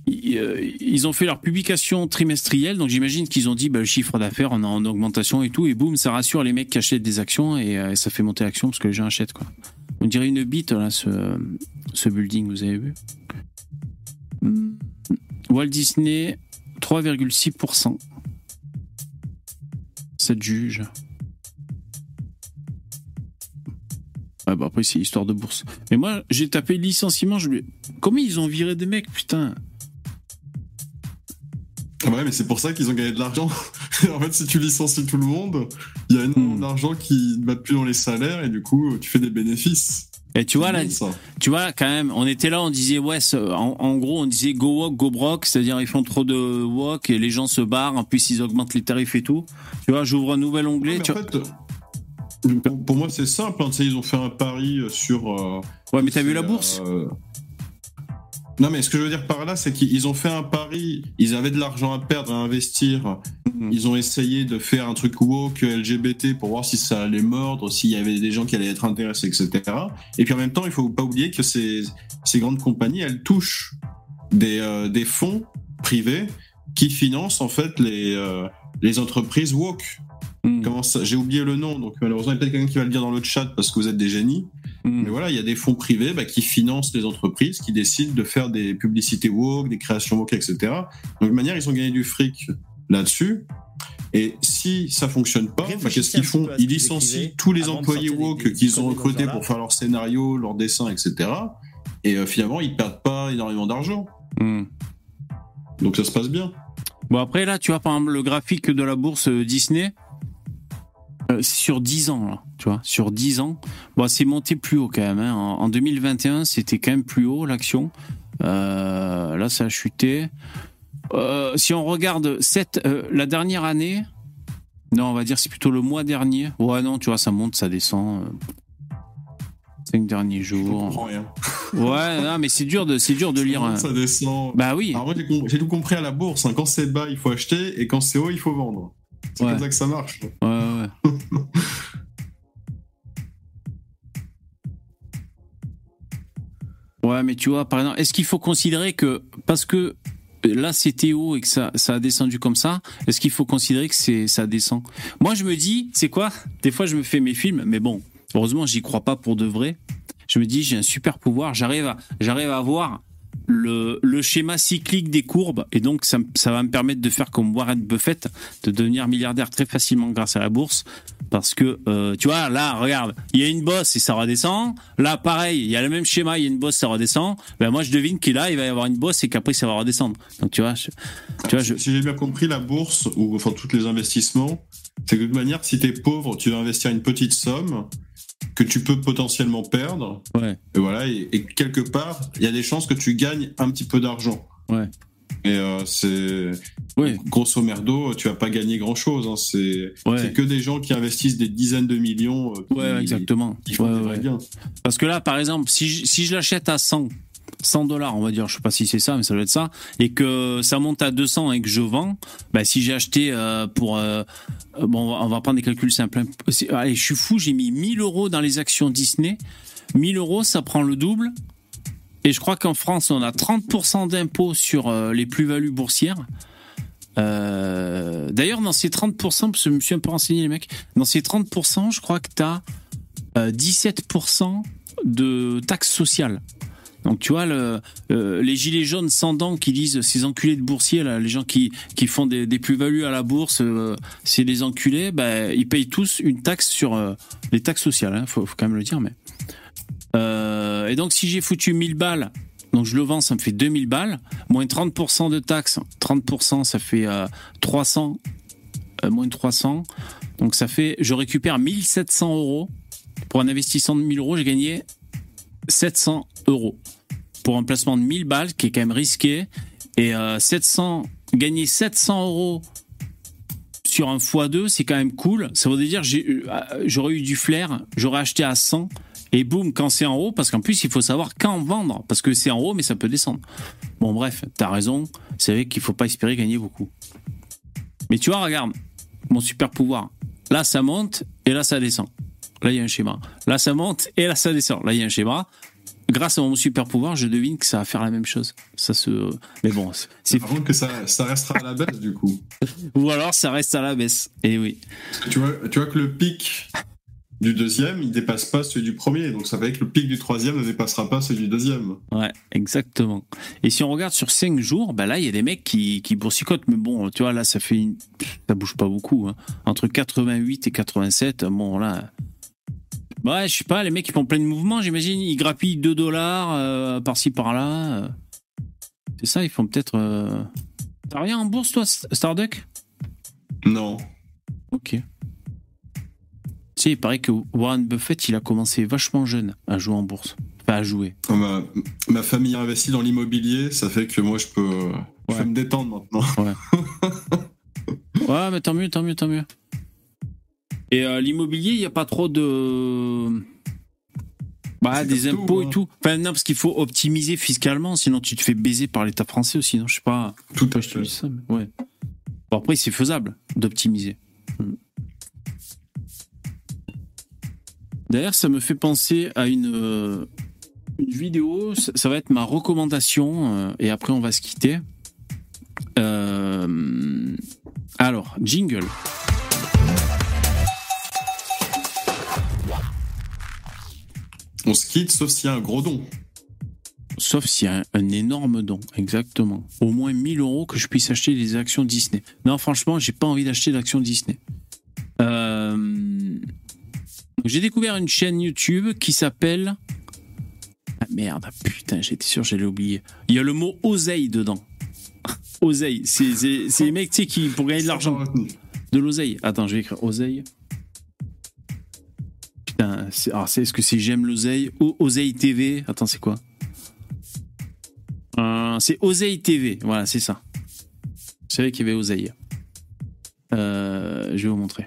ils, euh, ils ont fait leur publication trimestrielle, donc j'imagine qu'ils ont dit bah, le chiffre d'affaires on est en augmentation et tout, et boum, ça rassure les mecs qui achètent des actions et, euh, ça fait monter l'action parce que les gens achètent quoi. On dirait une bite là, ce, ce building, vous avez vu? Hmm. Walt Disney, 3,6%. Ça te juge. Ouais, bah après, c'est histoire de bourse. Mais moi, j'ai tapé licenciement. Je... me- Comment ils ont viré des mecs, putain Ouais, mais c'est pour ça qu'ils ont gagné de l'argent. en fait, si tu licencies tout le monde, il y a énormément Hmm. d'argent qui ne va plus dans les salaires et du coup, tu fais des bénéfices. Et tu vois, là, tu vois, quand même, on était là, on disait, ouais, en, en gros, on disait go walk, go broke, c'est-à-dire ils font trop de walk et les gens se barrent, en plus ils augmentent les tarifs et tout. Tu vois, j'ouvre un nouvel onglet. Ouais, mais tu en fait, pour, pour moi, c'est simple. hein, ils ont fait un pari sur. euh, Ouais, mais t'as vu la bourse euh, Non, mais ce que je veux dire par là, c'est qu'ils ont fait un pari. Ils avaient de l'argent à perdre, à investir. Mhm. Ils ont essayé de faire un truc woke LGBT pour voir si ça allait mordre, s'il y avait des gens qui allaient être intéressés, etc. Et puis en même temps, il faut pas oublier que ces, ces grandes compagnies, elles touchent des, euh, des fonds privés qui financent en fait les, euh, les entreprises woke. Comment ça J'ai oublié le nom, donc malheureusement, il y a peut-être quelqu'un qui va le dire dans le chat parce que vous êtes des génies. Hmm. Mais voilà, il y a des fonds privés bah, qui financent les entreprises, qui décident de faire des publicités woke, des créations woke, etc. Donc de manière, ils ont gagné du fric là-dessus. Et si ça fonctionne pas, bah, qu'est-ce qu'ils font? Ils licencient tous les employés woke qu'ils ont recrutés pour faire leurs scénarios, leurs dessins, etc. Et euh, finalement, ils perdent pas énormément d'argent. Hmm. Donc ça se passe bien. Bon, après, là, tu vois, par exemple, le graphique de la bourse euh, Disney, euh, sur 10 ans, là, tu vois, sur 10 ans, bon, c'est monté plus haut quand même. hein. En, en 2021, c'était quand même plus haut, l'action. Euh, là, ça a chuté. Euh, si on regarde cette, la dernière année, non, on va dire c'est plutôt le mois dernier. Ouais, non, tu vois, ça monte, ça descend. euh, Cinq derniers Je jours. rien. Ouais, non, mais c'est dur de, c'est dur de lire. un- Ça descend. Bah oui. Alors moi, j'ai tout compris à la bourse. hein. Quand c'est bas, il faut acheter, et quand c'est haut, il faut vendre. C'est Ouais. comme ça que ça marche. Ouais, ouais. ouais, mais tu vois, par exemple, est-ce qu'il faut considérer que parce que là c'était haut et que ça, ça a descendu comme ça, est-ce qu'il faut considérer que c'est ça descend? Moi, je me dis, c'est quoi? Des fois, je me fais mes films, mais bon, heureusement, j'y crois pas pour de vrai. Je me dis, j'ai un super pouvoir, j'arrive à, j'arrive à voir le, le schéma cyclique des courbes et donc ça, ça va me permettre de faire comme Warren Buffett, de devenir milliardaire très facilement grâce à la bourse. Parce que euh, tu vois, là, regarde, il y a une bosse et ça redescend. Là, pareil, il y a le même schéma, il y a une bosse, ça redescend. Ben moi, je devine qu'il là, il va y avoir une bosse et qu'après ça va redescendre. Donc tu vois, tu vois, je, Si j'ai bien compris, la bourse, ou enfin tous les investissements, c'est que de manière, si tu es pauvre, tu vas investir une petite somme que tu peux potentiellement perdre. ouais, Et voilà, et, et quelque part, il y a des chances que tu gagnes un petit peu d'argent. ouais, Et euh, c'est. Grosso merdo, tu vas pas gagner grand chose. Hein. C'est Ouais. que des gens qui investissent des dizaines de millions. euh, qui- ouais, exactement. Qui font Ouais. Parce que là, par exemple, si je, si je l'achète à 100, 100 dollars, on va dire, je sais pas si c'est ça, mais ça doit être ça, et que ça monte à 200 et que je vends, bah, si j'ai acheté euh, pour, euh, euh, bon, on va, prendre des calculs simples. C'est- Allez, je suis fou, j'ai mis 1000 euros dans les actions Disney. 1000 euros, ça prend le double. Et je crois qu'en France, on a 30% d'impôts sur les plus-values boursières. D'ailleurs, dans ces 30%, parce que je me suis un peu renseigné, les mecs, dans ces 30%, je crois que tu as 17% de taxes sociales. Donc tu vois, le, les gilets jaunes sans dents qui disent ces enculés de boursiers, là, les gens qui, qui font des, plus-values à la bourse, euh, c'est des enculés, bah, ils payent tous une taxe sur euh, les taxes sociales, hein, faut, quand même le dire. Mais Euh, et donc si j'ai foutu 1000 balles, donc je le vends, ça me fait 2000 balles, moins 30% de taxes, 30% ça fait euh, 300, euh, moins 300, donc ça fait, je récupère 1700 euros. Pour un investissement de 1000 euros, j'ai gagné 700 euros. Pour un placement de 1000 balles, qui est quand même risqué. Et euh, 700, gagner 700 euros sur un x2, c'est quand même cool. Ça veut dire euh, j'aurais eu du flair, j'aurais acheté à 100. Et boum, quand c'est en haut, parce qu'en plus, il faut savoir quand vendre. Parce que c'est en haut, mais ça peut descendre. Bon, bref, t'as raison. C'est vrai qu'il faut pas espérer gagner beaucoup. Mais tu vois, regarde, mon super pouvoir. Là, ça monte et là, ça descend. Là, il y a un schéma. Là, ça monte et là, ça descend. Là, il y a un schéma. Grâce à mon super pouvoir, je devine que ça va faire la même chose. Ça se. Mais bon, c'est. Par contre, que ça, ça restera à la baisse, du coup. Ou alors, ça reste à la baisse. Et oui. Parce que tu vois, tu vois que le pic du deuxième, il dépasse pas celui du premier. Donc ça fait que le pic du troisième ne dépassera pas celui du deuxième. Ouais, exactement. Et si on regarde sur 5 jours, bah là, il y a des mecs qui, qui boursicotent. Mais bon, tu vois, là, ça fait. Une... Ça bouge pas beaucoup. hein. Entre 88 et 87, bon, là. Ouais, je sais pas, les mecs, ils font plein de mouvements, j'imagine. Ils grappillent 2 dollars euh, par-ci, par-là. euh. C'est ça, ils font peut-être. euh, T'as rien en bourse, toi, Starduck? Non. Ok. Tu sais, il paraît que Warren Buffett, il a commencé vachement jeune à jouer en bourse. Enfin, à jouer. Ma, ma famille a investi dans l'immobilier, ça fait que moi, je peux, je Ouais. peux me détendre maintenant. Ouais, mais tant mieux, tant mieux, tant mieux. Et euh, l'immobilier, il n'y a pas trop de. Bah, des tout, impôts hein. et tout. Enfin, non, parce qu'il faut optimiser fiscalement, sinon tu te fais baiser par l'État français aussi, non Je sais pas. Tout à fait. ça, mais ouais. Bon, après, c'est faisable d'optimiser. Hmm. D'ailleurs, ça me fait penser à une, euh, une vidéo. Ça, ça va être ma recommandation, euh, et après, on va se quitter. Euh, alors, jingle. On se quitte, sauf s'il y a un gros don. Sauf s'il y a un, un énorme don, exactement. Au moins 1000 euros que je puisse acheter des actions Disney. Non, franchement, j'ai pas envie d'acheter d'actions Disney. Euh, J'ai découvert une chaîne YouTube qui s'appelle. Ah merde, putain, j'étais sûr, j'allais oublier. Il y a le mot oseille dedans. oseille, c'est les mecs, tu sais, qui, pour gagner de l'argent. De l'oseille. Attends, je vais écrire oseille. C'est- alors, c'est- est-ce que c'est j'aime l'oseille O- Oseille TV. Attends, c'est quoi? Euh, C'est Oseille TV. Voilà, c'est ça. Je savais qu'il y avait Oseille. Euh, je vais vous montrer.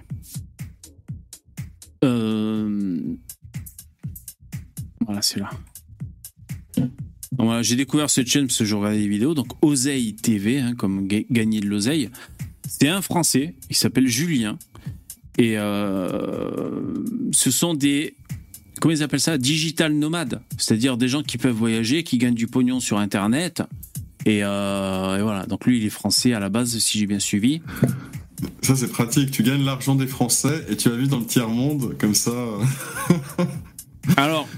Euh, Voilà, c'est là. Voilà, j'ai découvert cette chaîne parce que je regardais des vidéos. Donc Oseille TV, hein, comme ga- gagner de l'oseille. C'est un Français, il s'appelle Julien. Et euh, ce sont des. Comment ils appellent ça? Digital nomades. C'est-à-dire des gens qui peuvent voyager, qui gagnent du pognon sur Internet. Et, euh, et voilà. Donc lui, il est français à la base, si j'ai bien suivi. Ça, c'est pratique. Tu gagnes l'argent des Français et tu vas vivre dans le tiers-monde, comme ça. euh, Alors,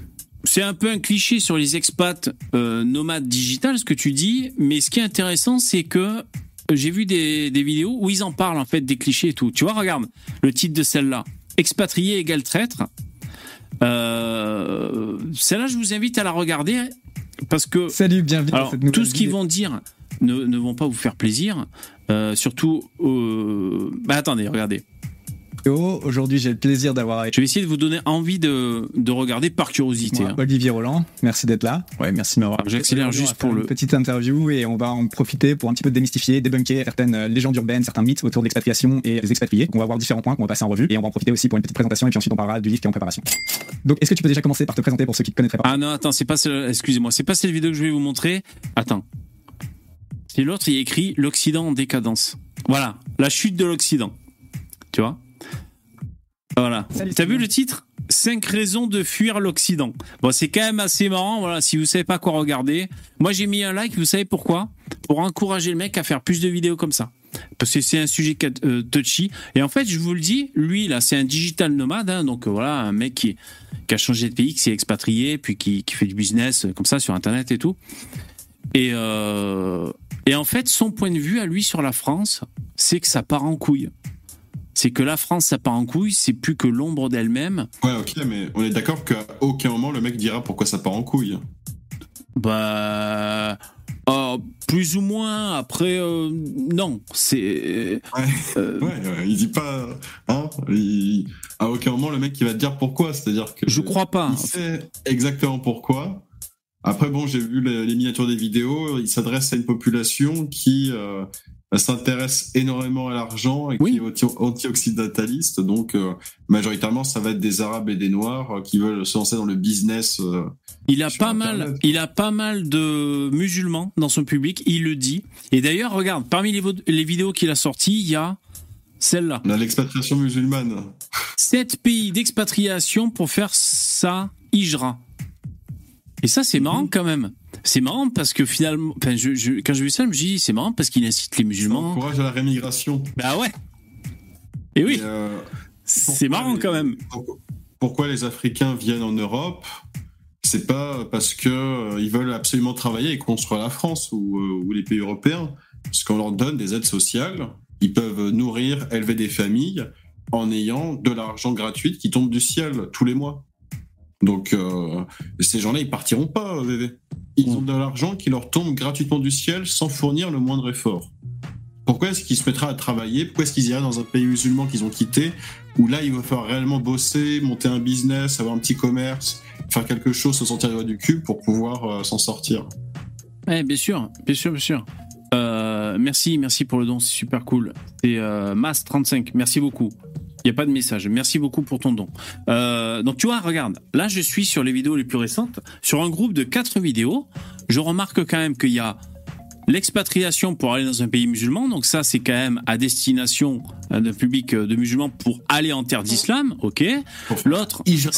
c'est un peu un cliché sur les expats euh, nomades digital, ce que tu dis, mais ce qui est intéressant, c'est que j'ai vu des, des vidéos où ils en parlent, en fait, des clichés et tout. Tu vois, regarde le titre de celle-là. Expatrié égale traître. Euh, celle-là, je vous invite à la regarder parce que. Salut, bienvenue dans Alors, cette tout ce qu'ils vont dire ne, ne vont pas vous faire plaisir. Euh, surtout. euh, Bah, attendez, regardez. Aujourd'hui, j'ai le plaisir d'avoir Je vais essayer de vous donner envie de, de regarder par curiosité. moi hein. Olivier Roland. Merci d'être là. Ouais, merci de m'avoir. J'accélère juste pour le- petite interview et on va en profiter pour un petit peu démystifier, débunker certaines légendes urbaines, certains mythes autour de l'expatriation et des expatriés. Donc, on va voir différents points qu'on va passer en revue et on va en profiter aussi pour une petite présentation et puis ensuite on parlera du livre qui est en préparation. Donc, est-ce que tu peux déjà commencer par te présenter pour ceux qui ne connaîtraient pas? Ah non, attends, c'est pas celle- excusez-moi, c'est pas cette vidéo que je vais vous montrer. Attends. C'est l'autre, il écrit l'Occident en décadence. Voilà, la chute de l'Occident. Tu vois? Voilà. T'as vu le titre? 5 raisons de fuir l'Occident. Bon, c'est quand même assez marrant, voilà, si vous savez pas quoi regarder. Moi, j'ai mis un like, vous savez pourquoi? Pour encourager le mec à faire plus de vidéos comme ça. Parce que c'est un sujet euh, touchy. Et en fait, je vous le dis, lui, là, c'est un digital nomade, hein, donc voilà, un mec qui, qui a changé de pays, qui s'est expatrié, puis qui, qui fait du business euh, comme ça sur Internet et tout. Et, euh, et en fait, son point de vue à lui sur la France, c'est que ça part en couille. C'est que la France, ça part en couille, c'est plus que l'ombre d'elle-même. Ouais, ok, mais on est d'accord qu'à aucun moment le mec dira pourquoi ça part en couille. Bah. euh, plus ou moins, après, euh, non. C'est. Ouais, euh, ouais, ouais, il dit pas. Hein, il- À aucun moment le mec il va te dire pourquoi. C'est-à-dire que. Je crois pas. Il sait exactement pourquoi. Après, bon, j'ai vu les, les miniatures des vidéos. Il s'adresse à une population qui s'intéresse énormément à l'argent et Oui. qui est anti- anti-occidentaliste. Donc, euh, majoritairement, ça va être des Arabes et des Noirs euh, qui veulent se lancer dans le business. euh, Il a pas Internet. mal, il a pas mal de musulmans dans son public. Il le dit. Et d'ailleurs, regarde, parmi les, les vidéos qu'il a sorties, il y a celle-là. l'expatriation musulmane. Sept pays d'expatriation pour faire sa hijra. Et ça, c'est marrant quand même. C'est marrant parce que finalement, enfin, je, je- quand j'ai vu ça, je me suis dit, c'est marrant parce qu'il incite les Ça musulmans. encourage à la rémigration. Bah ouais. Et oui, euh, c'est marrant les- quand même. pourquoi- les Africains viennent en Europe? C'est pas parce que euh, ils veulent absolument travailler et construire la France ou, euh, ou les pays européens, parce qu'on leur donne des aides sociales. Ils peuvent nourrir, élever des familles en ayant de l'argent gratuit qui tombe du ciel tous les mois. Donc euh, ces gens-là, ils partiront pas, VV. Ils ont de l'argent qui leur tombe gratuitement du ciel sans fournir le moindre effort. Pourquoi est-ce qu'ils se mettraient à travailler? Pourquoi est-ce qu'ils iraient dans un pays musulman qu'ils ont quitté où là, il va falloir réellement bosser, monter un business, avoir un petit commerce, faire quelque chose, se doigts du cul pour pouvoir euh, s'en sortir? Ouais, bien sûr, bien sûr, bien sûr. Euh, merci, merci pour le don, c'est super cool. C'est euh, Mas35, merci beaucoup. Il n'y a pas de message. Merci beaucoup pour ton don. Euh, donc tu vois, regarde, là je suis sur les vidéos les plus récentes, sur un groupe de quatre vidéos. Je remarque quand même qu'il y a l'expatriation pour aller dans un pays musulman. Donc ça, c'est quand même à destination euh, d'un public euh, de musulmans pour aller en terre d'islam. Ok. L'autre, Hijra.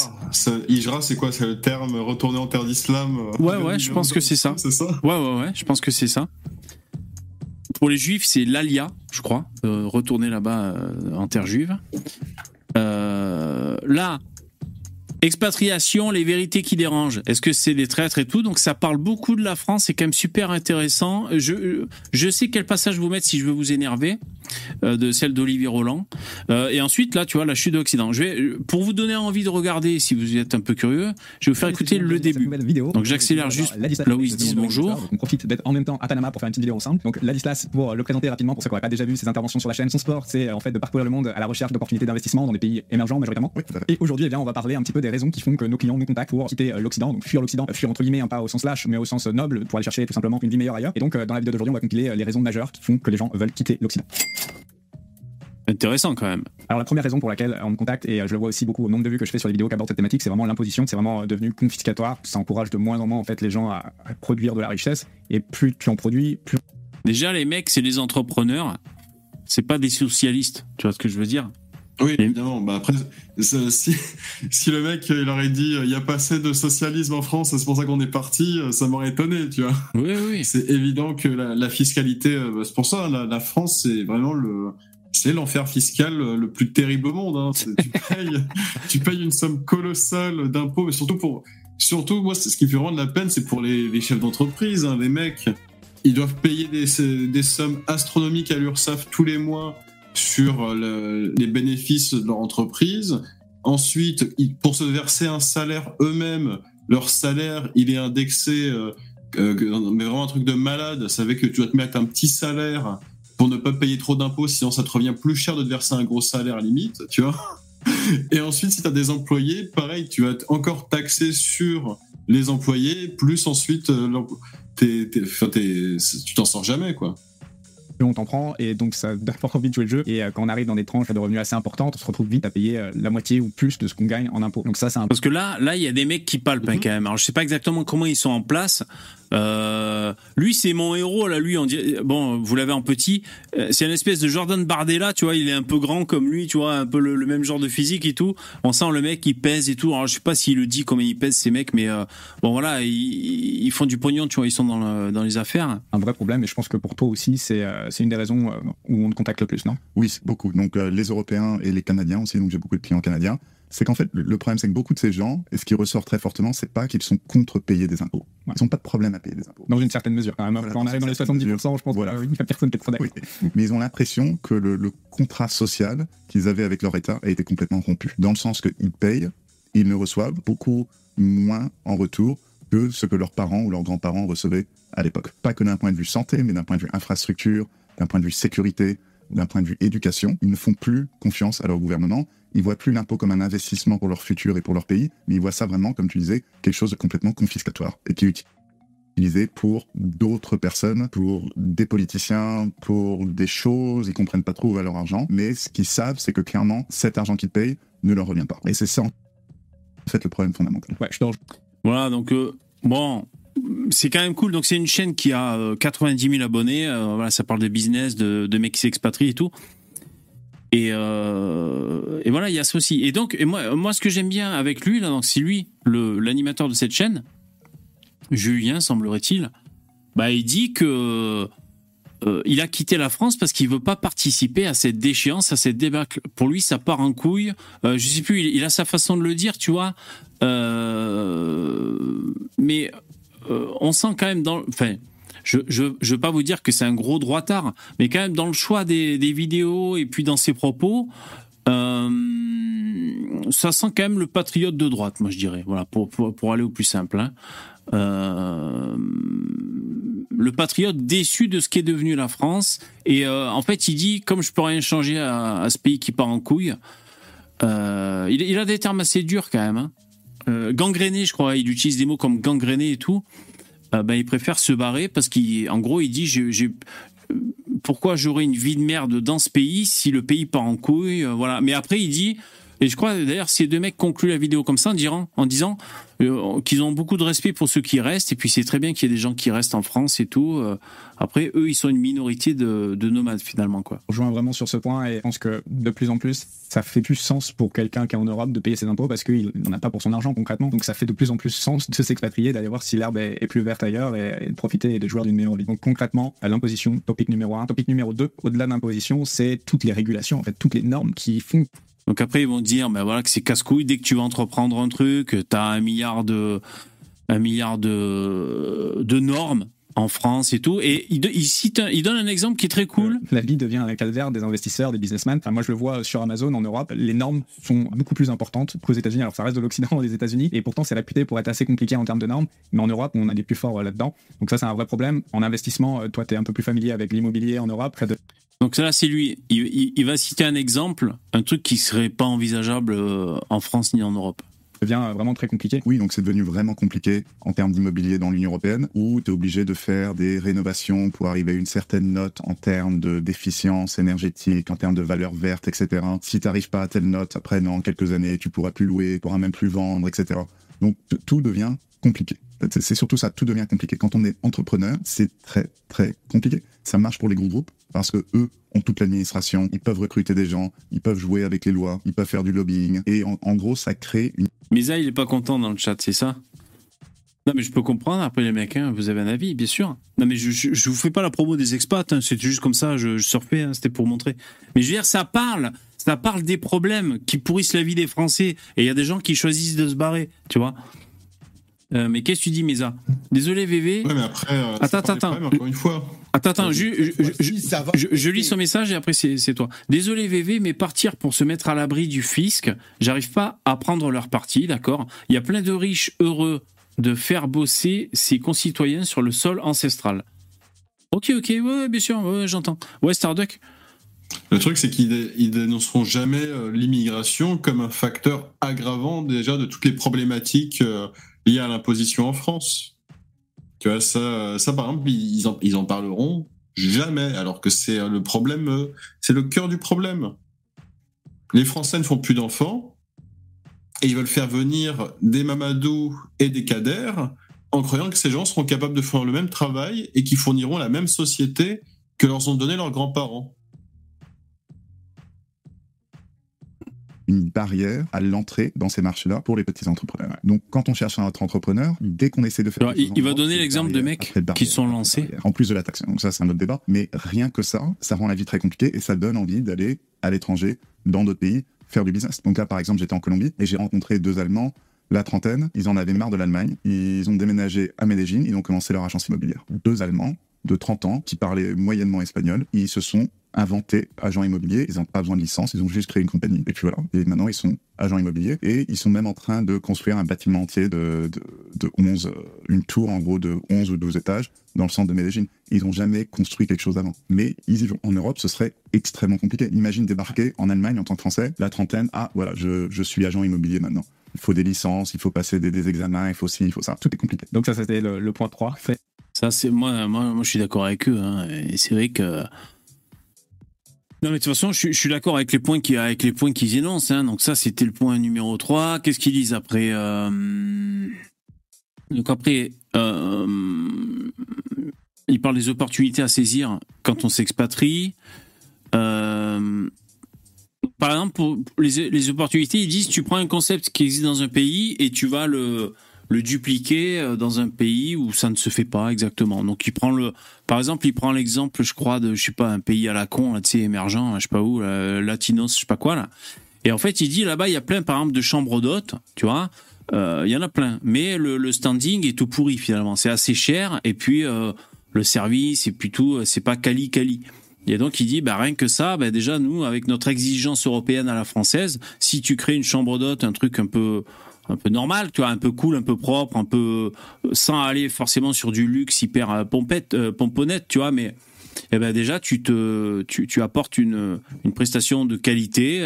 Hijra, c'est quoi? C'est le terme retourner en terre d'islam Ouais, ouais, je pense que c'est ça. C'est ça? Ouais, ouais, ouais, je pense que c'est ça. Pour les juifs, c'est l'Alia, je crois, euh, retourner là-bas euh, en terre juive. Euh, là, expatriation, les vérités qui dérangent. Est-ce que c'est des traîtres et tout Donc ça parle beaucoup de la France, c'est quand même super intéressant. Je, je sais quel passage vous mettre si je veux vous énerver, euh, de celle d'Olivier Roland. Euh, et ensuite, là, tu vois, la chute de l'Occident. Je vais, pour vous donner envie de regarder, si vous êtes un peu curieux, je vais vous faire écouter le début. Donc j'accélère juste là où ils se disent bonjour. On profite d'être en même temps à Panama pour faire une petite vidéo ensemble. Donc Ladislas, pour le présenter rapidement, pour ceux qui n'auraient pas déjà vu ses interventions sur la chaîne, son sport, c'est euh, en fait de parcourir le monde à la recherche d'opportunités d'investissement dans des pays émergents majoritairement. Et aujourd'hui, eh bien, on va parler un petit peu des raisons qui font que nos clients nous contactent pour quitter euh, l'Occident, donc fuir l'Occident, fuir entre guillemets, hein, pas au sens lâche, mais au sens euh, noble, pour aller chercher tout simplement une vie meilleure ailleurs. Et donc, euh, dans la vidéo d'aujourd'hui, on va compiler les raisons majeures qui font que les gens veulent quitter l'Occident. Intéressant quand même. Alors la première raison pour laquelle on me contacte, et je le vois aussi beaucoup au nombre de vues que je fais sur les vidéos qui abordent cette thématique, c'est vraiment l'imposition, c'est vraiment devenu confiscatoire, ça encourage de moins en moins en fait les gens à, à produire de la richesse, et plus tu en produis, plus... Déjà, les mecs, c'est des entrepreneurs. C'est pas des socialistes. Tu vois ce que je veux dire? Oui, évidemment. Bah après, si, si le mec il aurait dit il n'y a pas assez de socialisme en France, c'est pour ça qu'on est parti, euh, ça m'aurait étonné, tu vois. Oui, oui. C'est évident que la, la fiscalité, euh, c'est pour ça, la, la France, c'est vraiment le. C'est l'enfer fiscal euh, le plus terrible au monde. hein. Tu, payes, tu payes une somme colossale d'impôts, mais surtout pour. Surtout, moi, c'est- ce qui fait de la peine, c'est pour les, les chefs d'entreprise, hein, les mecs. Ils doivent payer des, des sommes astronomiques à l'URSSAF tous les mois sur le- les bénéfices de leur entreprise. Ensuite, pour se verser un salaire eux-mêmes, leur salaire, il est indexé, euh, euh, mais vraiment un truc de malade. Ça veut que tu dois te mettre un petit salaire pour ne pas payer trop d'impôts, sinon ça te revient plus cher de te verser un gros salaire limite, tu vois. Et ensuite, si tu as des employés, pareil, tu vas être encore taxé sur les employés, plus ensuite, euh, t'es- tu t'en sors jamais, quoi. Plus on t'en prend et donc ça donne fort envie de jouer le jeu et euh, quand on arrive dans des tranches de revenus assez importantes on se retrouve vite à payer euh, la moitié ou plus de ce qu'on gagne en impôts donc ça c'est un Parce que là, là, il y a des mecs qui palpent hein, quand même. Alors, je sais pas exactement comment ils sont en place. Euh, lui, c'est mon héros. Là, lui, on dirait, bon, vous l'avez en petit. Euh, C'est une espèce de Jordan Bardella, tu vois. Il est un peu grand comme lui, tu vois, un peu le, le même genre de physique et tout. On sent le mec, il pèse et tout. Alors, je sais pas s'il le dit combien il pèse ces mecs, mais euh, bon, voilà, ils, ils font du pognon, tu vois. Ils sont dans, le- dans les affaires. un vrai problème et je pense que pour toi aussi c'est euh, c'est une des raisons où on te contacte le plus non? Oui, beaucoup. Donc euh, les Européens et les Canadiens aussi, donc j'ai beaucoup de clients canadiens. C'est qu'en fait, le- problème, c'est que beaucoup de ces gens, et ce qui ressort très fortement, c'est pas qu'ils sont contre payer des impôts. Ils n'ont pas de problème à payer des impôts. dans une certaine mesure quand même Voilà, quand on arrive dans les certaine 70% je pense Voilà. qu'il n'y a personne qui est trop d'accord Oui. Mais ils ont l'impression que le, le contrat social qu'ils avaient avec leur État a été complètement rompu. Dans le sens qu'ils payent, ils ne reçoivent beaucoup moins en retour que ce que leurs parents ou leurs grands-parents recevaient à l'époque. Pas que d'un point de vue santé, mais d'un point de vue infrastructure, d'un point de vue sécurité, d'un point de vue éducation. Ils ne font plus confiance à leur gouvernement. Ils voient plus l'impôt comme un investissement pour leur futur et pour leur pays, mais ils voient ça vraiment, comme tu disais, quelque chose de complètement confiscatoire et qui est utilisé pour d'autres personnes, pour des politiciens, pour des choses, ils comprennent pas trop où va leur argent, mais ce qu'ils savent, c'est que clairement, cet argent qu'ils payent ne leur revient pas. Et c'est ça, en fait, le problème fondamental. ouais je. Voilà, donc euh, bon, c'est quand même cool. Donc c'est une chaîne qui a euh, 90 000 abonnés. Euh, voilà, ça parle de business, de mecs qui s'expatrient et tout. Et, euh, et voilà, il y a ça aussi. Et donc, moi, moi, ce que j'aime bien avec lui, c'est lui, l'animateur de cette chaîne, Julien, semblerait-il. Bah, il dit que euh, il a quitté la France parce qu'il veut pas participer à cette déchéance, à cette débâcle. Pour lui, ça part en couille. Euh, je sais plus, il, a sa façon de le dire, tu vois. Euh, mais on sent quand même dans. Je, je, je veux pas vous dire que c'est un gros droitard, mais quand même dans le choix des, vidéos et puis dans ses propos, euh, ça sent quand même le patriote de droite, moi je dirais. Voilà, pour, pour, aller au plus simple. hein. Euh, le patriote déçu de ce qui est devenu la France. Et euh, en fait, il dit, comme je peux rien changer à, ce pays qui part en couille, il, a des termes assez durs quand même. hein. Gangréné, je crois, il utilise des mots comme gangréné et tout. Euh, ben, il préfère se barrer parce qu'en gros, il dit, pourquoi j'aurais une vie de merde dans ce pays si le pays part en couille, euh, voilà. Mais après, il dit, et je crois d'ailleurs ces deux mecs concluent la vidéo comme ça en disant, euh, qu'ils ont beaucoup de respect pour ceux qui restent et puis c'est très bien qu'il y ait des gens qui restent en France et tout. Euh, après, eux, ils sont une minorité de, de nomades finalement, quoi. Je rejoins vraiment sur ce point et je pense que de plus en plus, ça fait plus sens pour quelqu'un qui est en Europe de payer ses impôts parce qu'il n'en a pas pour son argent concrètement. Donc ça fait de plus en plus sens de s'expatrier, d'aller voir si l'herbe est, plus verte ailleurs et, de profiter et de jouer d'une meilleure vie. Donc concrètement, l'imposition, topic numéro un. Topic numéro deux, au-delà de l'imposition, c'est toutes les régulations, en fait, toutes les normes qui font Donc après, ils vont dire, ben voilà, que c'est casse-couille. Dès que tu vas entreprendre un truc, t'as un milliard de, un milliard de, de normes en France et tout. Et il, cite, il donne un exemple qui est très cool. la vie devient un calvaire des investisseurs, des businessmen. Enfin, moi, je le vois sur Amazon en Europe. Les normes sont beaucoup plus importantes qu'aux États-Unis. Alors, ça reste de l'Occident des États-Unis, et pourtant, c'est réputé pour être assez compliqué en termes de normes. Mais en Europe, on a des plus forts euh, là-dedans. Donc ça, c'est un vrai problème. En investissement, euh, toi, tu es un peu plus familier avec l'immobilier en Europe. Près de Donc là, c'est lui. Il, il- il va citer un exemple, un truc qui serait pas envisageable euh, en France ni en Europe. devient euh, vraiment très compliqué. Oui, donc c'est devenu vraiment compliqué en termes d'immobilier dans l'Union européenne, où tu es obligé de faire des rénovations pour arriver à une certaine note en termes de d'efficience énergétique, en termes de valeur verte, etc. Si tu n'arrives pas à telle note, après, dans quelques années, tu pourras plus louer, tu pourras même plus vendre, etc. Donc tout devient compliqué. C'est c'est surtout ça, tout devient compliqué. Quand on est entrepreneur, c'est très, très compliqué. Ça marche pour les gros groupes parce que eux ont toute l'administration, ils peuvent recruter des gens, ils peuvent jouer avec les lois, ils peuvent faire du lobbying. Et en, en gros, ça crée une Misa, il est pas content dans le chat, c'est ça? Non, mais je peux comprendre. Après, les mecs, hein, vous avez un avis, bien sûr. Non, mais je, je, je vous fais pas la promo des expats. hein, C'était juste comme ça. Je, je surfais. hein, C'était pour montrer. Mais je veux dire, ça parle. Ça parle des problèmes qui pourrissent la vie des Français. Et il y a des gens qui choisissent de se barrer. Tu vois Euh, mais qu'est-ce que tu dis, Mesa Désolé, VV. Ouais, mais après, euh, Attends, attends, problèmes, encore une fois. Attends, attends, je, je, je- je- je- je lis son message et après c'est toi. Désolé VV, mais partir pour se mettre à l'abri du fisc, j'arrive pas à prendre leur parti, d'accord? Il y a plein de riches heureux de faire bosser ses concitoyens sur le sol ancestral. Ok, ok, ouais, bien sûr, ouais, j'entends. Ouais, Starduck Le truc, c'est qu'ils dé- ils dénonceront jamais euh, l'immigration comme un facteur aggravant déjà de toutes les problématiques euh, liées à l'imposition en France. Ça, par exemple, ils en, ils en parleront jamais, alors que c'est euh, le problème, euh, c'est le cœur du problème. Les Français ne font plus d'enfants et ils veulent faire venir des Mamadou et des Kader en croyant que ces gens seront capables de faire le même travail et qui fourniront la même société que leur ont donné leurs grands-parents. Une barrière à l'entrée dans ces marchés-là pour les petits entrepreneurs. Donc, quand on cherche un autre entrepreneur, dès qu'on essaie de faire... Alors, il, il va donner l'exemple de mecs qui sont lancés. En plus de la taxe. Donc ça, c'est un autre débat. Mais rien que ça, ça rend la vie très compliquée et ça donne envie d'aller à l'étranger, dans d'autres pays, faire du business. Donc là, par exemple, j'étais en Colombie et j'ai rencontré deux Allemands, la trentaine, ils en avaient marre de l'Allemagne. Ils ont déménagé à Medellin, ils ont commencé leur agence immobilière. Deux Allemands de 30 ans qui parlaient moyennement espagnol, ils se sont inventés agents immobiliers, ils n'ont pas besoin de licence, ils ont juste créé une compagnie. Et puis voilà. Et maintenant, ils sont agents immobiliers et ils sont même en train de construire un bâtiment entier de, de, de 11, euh, une tour en gros de 11 ou 12 étages dans le centre de Medellin. Ils n'ont jamais construit quelque chose avant. Mais ils y vont. En Europe, ce serait extrêmement compliqué. Imagine débarquer en Allemagne en tant que Français, la trentaine, ah voilà, je, je suis agent immobilier maintenant. Il faut des licences, il faut passer des, des examens, il faut ci, il faut ça. Tout est compliqué. Donc ça, c'était le, le point 3. Ça, c'est moi, moi, moi, je suis d'accord avec eux. hein, et c'est vrai que. Non, mais de toute façon, je, suis- d'accord avec les points qui, avec qu'ils énoncent. Hein. Donc ça, c'était le point numéro 3. Qu'est-ce qu'ils disent après euh, Donc après, euh, ils parlent des opportunités à saisir quand on s'expatrie. Euh, par exemple, pour les, les opportunités, ils disent tu prends un concept qui existe dans un pays et tu vas le, le dupliquer euh, dans un pays où ça ne se fait pas exactement. Donc il prend le, par exemple, il prend l'exemple, je crois, de je sais pas un pays à la con, là, tu sais, émergent, je sais pas où, là, latinos, je sais pas quoi là. Et en fait, il dit là-bas, il y a plein, par exemple, de chambres d'hôtes, tu vois. Euh, Il y en a plein, mais le, le standing est tout pourri finalement. C'est assez cher et puis euh, le service et puis tout, euh, c'est pas quali quali. Et donc il dit, bah rien que ça, bah déjà nous, avec notre exigence européenne à la française, si tu crées une chambre d'hôte, un truc un peu un peu normal, tu vois, un peu cool, un peu propre, un peu euh, sans aller forcément sur du luxe hyper euh, pompette, euh, pomponnette, tu vois, mais eh ben déjà tu te tu, apportes une une prestation de qualité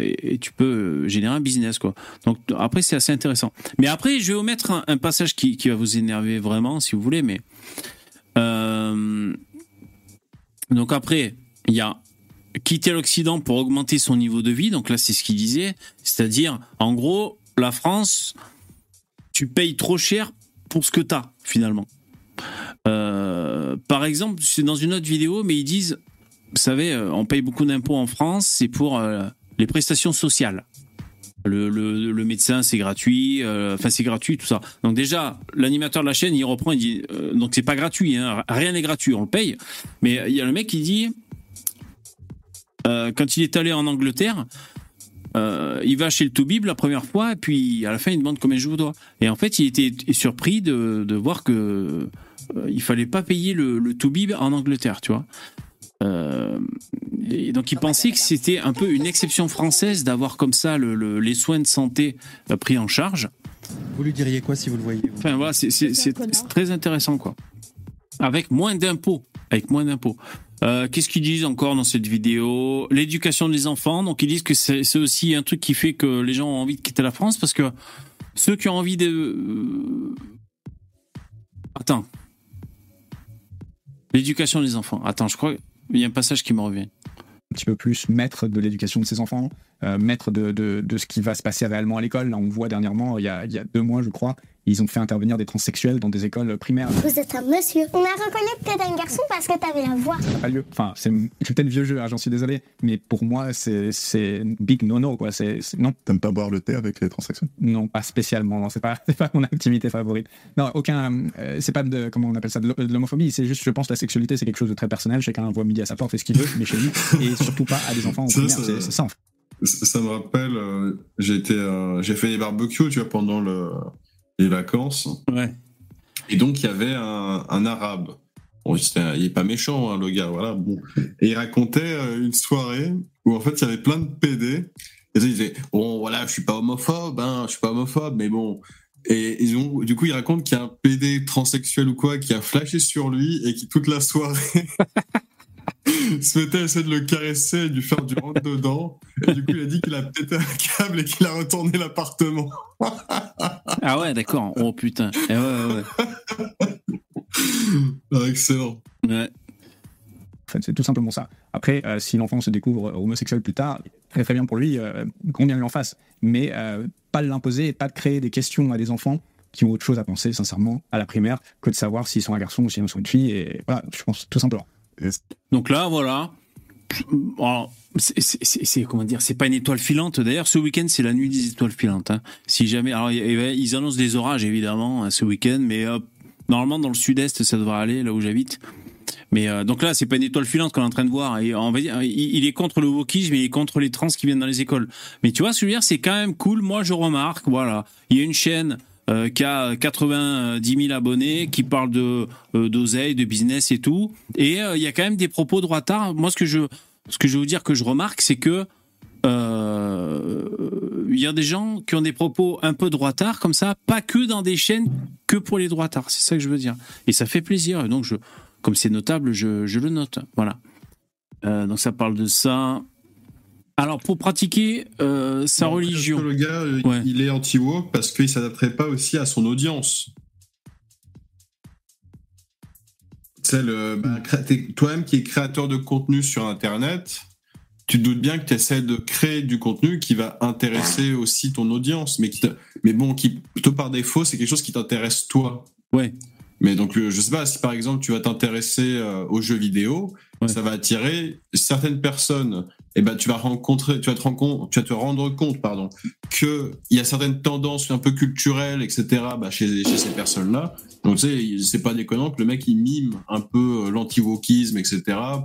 et, tu peux générer un business quoi. Donc après c'est assez intéressant. Mais après je vais omettre un, un passage qui qui va vous énerver vraiment si vous voulez, mais donc après, il y a quitter l'Occident pour augmenter son niveau de vie. Donc là, c'est ce qu'il disait. C'est-à-dire, en gros, la France, tu payes trop cher pour ce que tu as, finalement. Euh, par exemple, c'est dans une autre vidéo, mais ils disent, vous savez, euh, on paye beaucoup d'impôts en France, c'est pour euh, les prestations sociales. Le, médecin, c'est gratuit. Enfin, c'est gratuit, tout ça. Donc déjà, l'animateur de la chaîne, il reprend, il dit, donc c'est pas gratuit, hein, rien n'est gratuit, on le paye. Mais il y a le mec qui dit, quand il est allé en Angleterre, euh, il va chez le Toubib la première fois, et puis à la fin, il demande combien je vous dois. Et en fait, il était surpris de, de voir que euh, il fallait pas payer le, le Toubib en Angleterre, tu vois. Euh, et donc il pensait que c'était un peu une exception française d'avoir comme ça le- le- les soins de santé euh, pris en charge. Vous lui diriez quoi si vous le voyez vous? Enfin voilà, c'est très intéressant quoi. Avec moins d'impôts, avec moins d'impôts. Euh, Qu'est-ce qu'ils disent encore dans cette vidéo? L'éducation des enfants. Donc ils disent que c'est aussi un truc qui fait que les gens ont envie de quitter la France parce que ceux qui ont envie de euh, attends l'éducation des enfants. Attends, je crois qu'il y a un passage qui me revient. un petit peu plus maître de l'éducation de ses enfants, euh, maître de, de, de ce qui va se passer réellement à l'école. Là, on voit dernièrement, il y, a, il y a deux mois, je crois, ils ont fait intervenir des transsexuels dans des écoles primaires. Vous êtes un monsieur. On a reconnu que t'étais un garçon parce que t'avais la voix. Ça n'a pas lieu. Enfin, c'est peut-être vieux jeu, hein, j'en suis désolé, mais pour moi, c'est c'est big no-no, quoi. C'est non. T'aimes pas boire le thé avec les transsexuels? Non, pas spécialement. Non, c'est pas, c'est pas mon activité favorite. Non, aucun. euh, c'est pas de comment on appelle ça de l'ho- de l'homophobie. C'est juste, je pense, la sexualité, c'est quelque chose de très personnel. Chacun voit midi à sa porte, fait ce qu'il veut, mais chez lui, et surtout pas à des enfants en Ça, primaire. ça- C'est c'est ça. En fait. Ça me rappelle, euh, j'ai euh, j'ai fait des barbecues, tu vois, pendant le, les vacances. Ouais. Et donc, il y avait un, un arabe. Bon, un- il est pas méchant, hein, le gars, voilà. Bon. Et il racontait euh, une soirée où, en fait, il y avait plein de PD. Et il disait, bon, voilà, je suis pas homophobe, hein, je suis pas homophobe, mais bon. Et ils ont, du coup, il raconte qu'il y a un PD transsexuel ou quoi qui a flashé sur lui et qui, toute la soirée, se mettait à essayer de le caresser et de lui faire du rentre dedans. Et du coup, il a dit qu'il a pété un câble et qu'il a retourné l'appartement. Ah ouais, d'accord. Oh putain. Eh ouais, ouais, ouais. Ah, excellent. Ouais. En fait, c'est tout simplement ça. Après, euh, si l'enfant se découvre homosexuel plus tard, très très bien pour lui, euh, qu'on vient lui en face. Mais euh, pas l'imposer et pas de créer des questions à des enfants qui ont autre chose à penser, sincèrement, à la primaire, que de savoir s'ils sont un garçon ou s'ils sont une fille. Et voilà, je pense tout simplement. Donc là, voilà. Alors, c'est- comment dire, c'est pas une étoile filante. D'ailleurs, ce week-end, c'est la nuit des étoiles filantes. hein. Si jamais, alors ils annoncent des orages évidemment hein, ce week-end, mais euh, normalement dans le sud-est, ça devrait aller là où j'habite. Mais euh, donc là, c'est pas une étoile filante qu'on est en train de voir. Et on va dire, il, est contre le wokisme, il est contre les trans qui viennent dans les écoles. Mais tu vois, ce que je veux dire, c'est quand même cool. Moi, je remarque, voilà, il y a une chaîne euh, qui a 90 000 abonnés, qui parle de euh, d'oseille, de business et tout. Et euh, il y a quand même des propos droitards. Moi, ce que je ce que je veux dire que je remarque, c'est que il y a des gens qui ont des propos un peu droitards comme ça, pas que dans des chaînes que pour les droitards. C'est ça que je veux dire. Et ça fait plaisir. Donc, je, comme c'est notable, je, je le note. Voilà. Donc, ça parle de ça. Alors, pour pratiquer euh, sa religion. que Le gars, euh, Ouais. il est anti-woke parce qu'il s'adapterait pas aussi à son audience. Sais, le, bah, t'es- toi-même qui es créateur de contenu sur Internet, tu te doutes bien que tu essaies de créer du contenu qui va intéresser aussi ton audience, mais, qui te- mais bon, qui plutôt par défaut, c'est quelque chose qui t'intéresse toi. Ouais. Mais donc, je sais pas, si par exemple tu vas t'intéresser euh, aux jeux vidéo, ça va attirer certaines personnes. Et ben, tu vas rencontrer, tu vas te rendre compte, tu vas te rendre compte, pardon, que il y a certaines tendances un peu culturelles, etc. Bah, chez, chez ces personnes-là. Donc, tu sais, c'est pas déconnant que le mec il mime un peu euh, l'anti-wokisme, etc.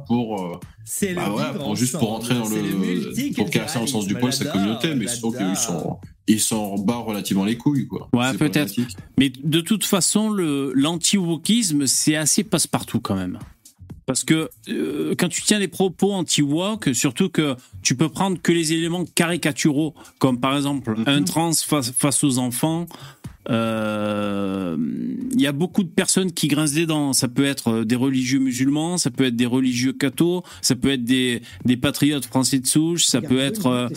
pour, euh, C'est bah, voilà, vivre pour juste pour rentrer dans le le, pour casser en sens du poil sa communauté, mais surtout qu'ils sont, ils s'en battent relativement les couilles, quoi. Ouais, peut-être. Mais de toute façon, le l'anti-wokisme, c'est assez passe-partout quand même. Parce que euh, quand tu tiens des propos anti-woke, surtout que tu peux prendre que les éléments caricaturaux, comme par exemple un trans face, face aux enfants. euh, Il y a beaucoup de personnes qui grincent des dents. Ça peut être des religieux musulmans, ça peut être des religieux cathos, ça peut être des, des patriotes français de souche, ça peut être... euh,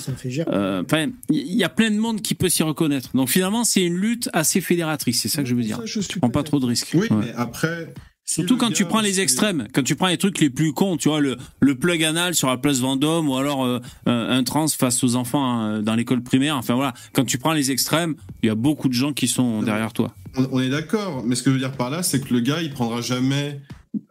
euh, Enfin, il y a plein de monde qui peut s'y reconnaître. Donc finalement, c'est une lutte assez fédératrice. C'est ça que je veux dire. Tu prends pas trop de risques. Oui, Ouais. mais après. Surtout quand tu prends les extrêmes, quand tu prends les trucs les plus cons, tu vois, le, le plug anal sur la place Vendôme ou alors euh, un un trans face aux enfants hein, dans l'école primaire. Enfin voilà, quand tu prends les extrêmes, il y a beaucoup de gens qui sont derrière toi. On, on est d'accord, mais ce que je veux dire par là, c'est que le gars, il prendra jamais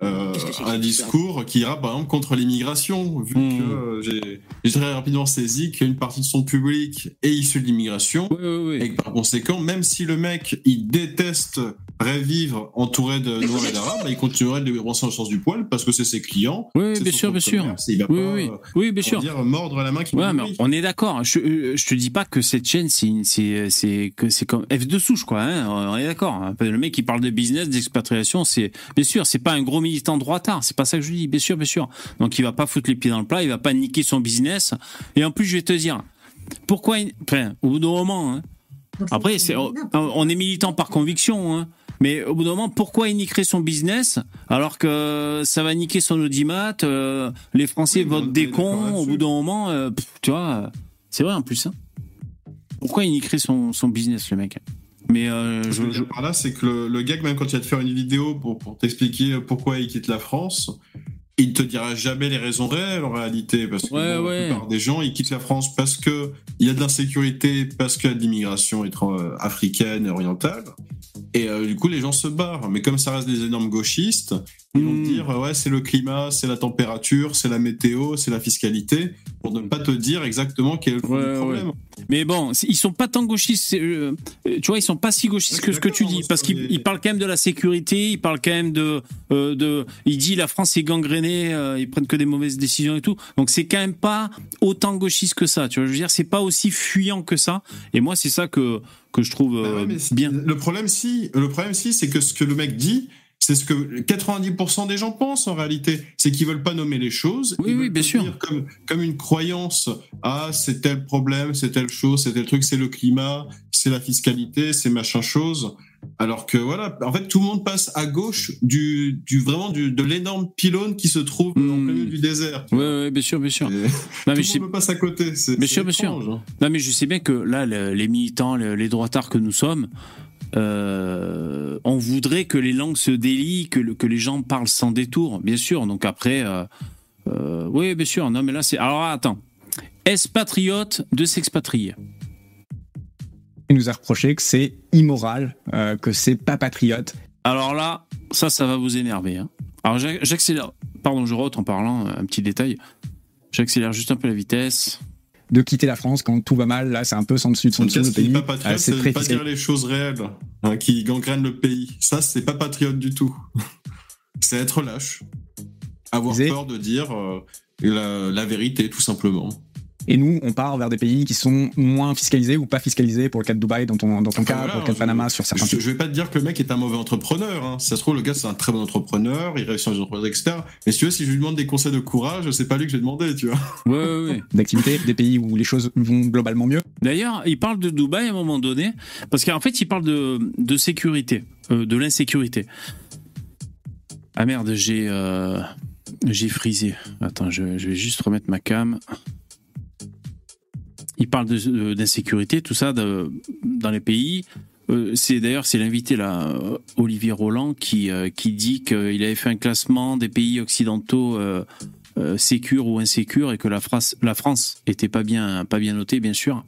euh, un discours qui ira par exemple contre l'immigration, vu Hmm. que euh, j'ai j'ai très rapidement saisi qu'une partie de son public est issue de l'immigration, et que par conséquent, même si le mec, il déteste vivre entouré de noirs et d'arabes, bah, il continuerait de les roncer dans le sens du poil parce que c'est ses clients. Oui, bien sûr, bien sûr. il va Oui, pas, oui, euh, oui, bien on sûr. va dire, mordre la main qui Ouais, mais on est d'accord. Je, euh, je te dis pas que cette chaîne, c'est une- c'est c'est que c'est comme F de souche, quoi. Hein, on est d'accord. hein. Le mec qui parle de business, d'expatriation, c'est bien sûr, c'est pas un gros militant droitard. C'est pas ça que je dis. Bien sûr, bien sûr. Donc il va pas foutre les pieds dans le plat, il va pas niquer son business. Et en plus, je vais te dire, pourquoi Enfin, au bout d'un moment. hein, après, c'est on, on est militant par conviction. Hein, mais au bout d'un moment, pourquoi il niquerait son business alors que ça va niquer son audimat euh, Les Français votent des cons. Au bout d'un moment, euh, pff, tu vois, c'est vrai en plus. Hein. Pourquoi il niquerait son, son business, le mec? Mais euh, Ce que je par là, c'est que le, le gars, même quand il va te faire une vidéo pour, pour t'expliquer pourquoi il quitte la France, il te dira jamais les raisons réelles en réalité, parce que Ouais, bon, ouais. la plupart des gens, ils quittent la France parce que il y a de l'insécurité, parce qu'il y a de l'immigration africaine et orientale. Et euh, du coup, les gens se barrent. Mais comme ça reste des énormes gauchistes, ils vont te dire euh, ouais, c'est le climat, c'est la température, c'est la météo, c'est la fiscalité. pour ne pas te dire exactement quel est le problème. Mais bon, ils sont pas tant gauchistes. c'est, euh, tu vois, ils sont pas si gauchistes que ce que tu dis, parce qu'ils ils parlent quand même de la sécurité, ils parlent quand même de, euh, de. Il dit la France est gangrénée, euh, ils prennent que des mauvaises décisions et tout. Donc c'est quand même pas autant gauchiste que ça. Tu vois, je veux dire, c'est pas aussi fuyant que ça. Et moi, c'est ça que que je trouve Bah euh, ouais, bien. Le problème, si, le problème, si, c'est que ce que le mec dit, c'est ce que 90% des gens pensent en réalité. C'est qu'ils veulent pas nommer les choses. Oui, oui, bien sûr. Comme, comme une croyance. Ah, c'est tel problème, c'est telle chose, c'est tel truc, c'est le climat, c'est la fiscalité, c'est machin chose. Alors que voilà, en fait, tout le monde passe à gauche du, du vraiment du, de l'énorme pylône qui se trouve en plein milieu du désert. Ouais, ouais, bien sûr, bien sûr. Non, mais tout le monde passe à côté. Bien sûr, bien sûr. hein. Non, mais je sais bien que là, le- les militants, le- les droitards que nous sommes, euh, on voudrait que les langues se délient, que, le- que les gens parlent sans détour, bien sûr. Donc après, euh, euh, oui, bien sûr. Non, mais là, c'est. Alors attends. Est-ce patriote de s'expatrier Il nous a reproché que c'est immoral, euh, que c'est pas patriote. Alors là, ça, ça va vous énerver. hein. Alors j'a- j'accélère. Pardon, je rote en parlant, un petit détail. J'accélère juste un peu la vitesse. De quitter la France quand tout va mal, là, c'est un peu sans dessus de son dessous tout cas, le ce qui pays. n'est pas patriote, Euh, c'est pas fiscal. dire les choses réelles hein, qui gangrènent le pays. Ça, c'est pas patriote du tout. c'est être lâche. Avoir peur de dire euh, la, la vérité, tout simplement. Et nous, on part vers des pays qui sont moins fiscalisés ou pas fiscalisés pour le cas de Dubaï, dans ton, dans ton cas, Voilà, pour le cas de je- Panama, sur certains Je, pays. je vais pas te dire que le mec est un mauvais entrepreneur. Hein. Si ça se trouve, le gars, c'est un très bon entrepreneur, il réussit dans les entreprises, etc. Mais si tu veux, si je lui demande des conseils de courage, c'est pas lui que je vais demander, tu vois. Ouais, ouais, ouais. D'activité, des pays où les choses vont globalement mieux. D'ailleurs, il parle de Dubaï à un moment donné, parce qu'en fait, il parle de, de sécurité, euh, de l'insécurité. Ah merde, j'ai euh, j'ai frisé. Attends, je, je vais juste remettre ma cam. Il parle de- d'insécurité, tout ça, dans les pays. Euh, c'est d'ailleurs c'est l'invité là, euh, Olivier Roland, qui euh, qui dit qu'il avait fait un classement des pays occidentaux euh, euh, sécures ou insécures et que la France la France était pas bien pas bien notée bien sûr.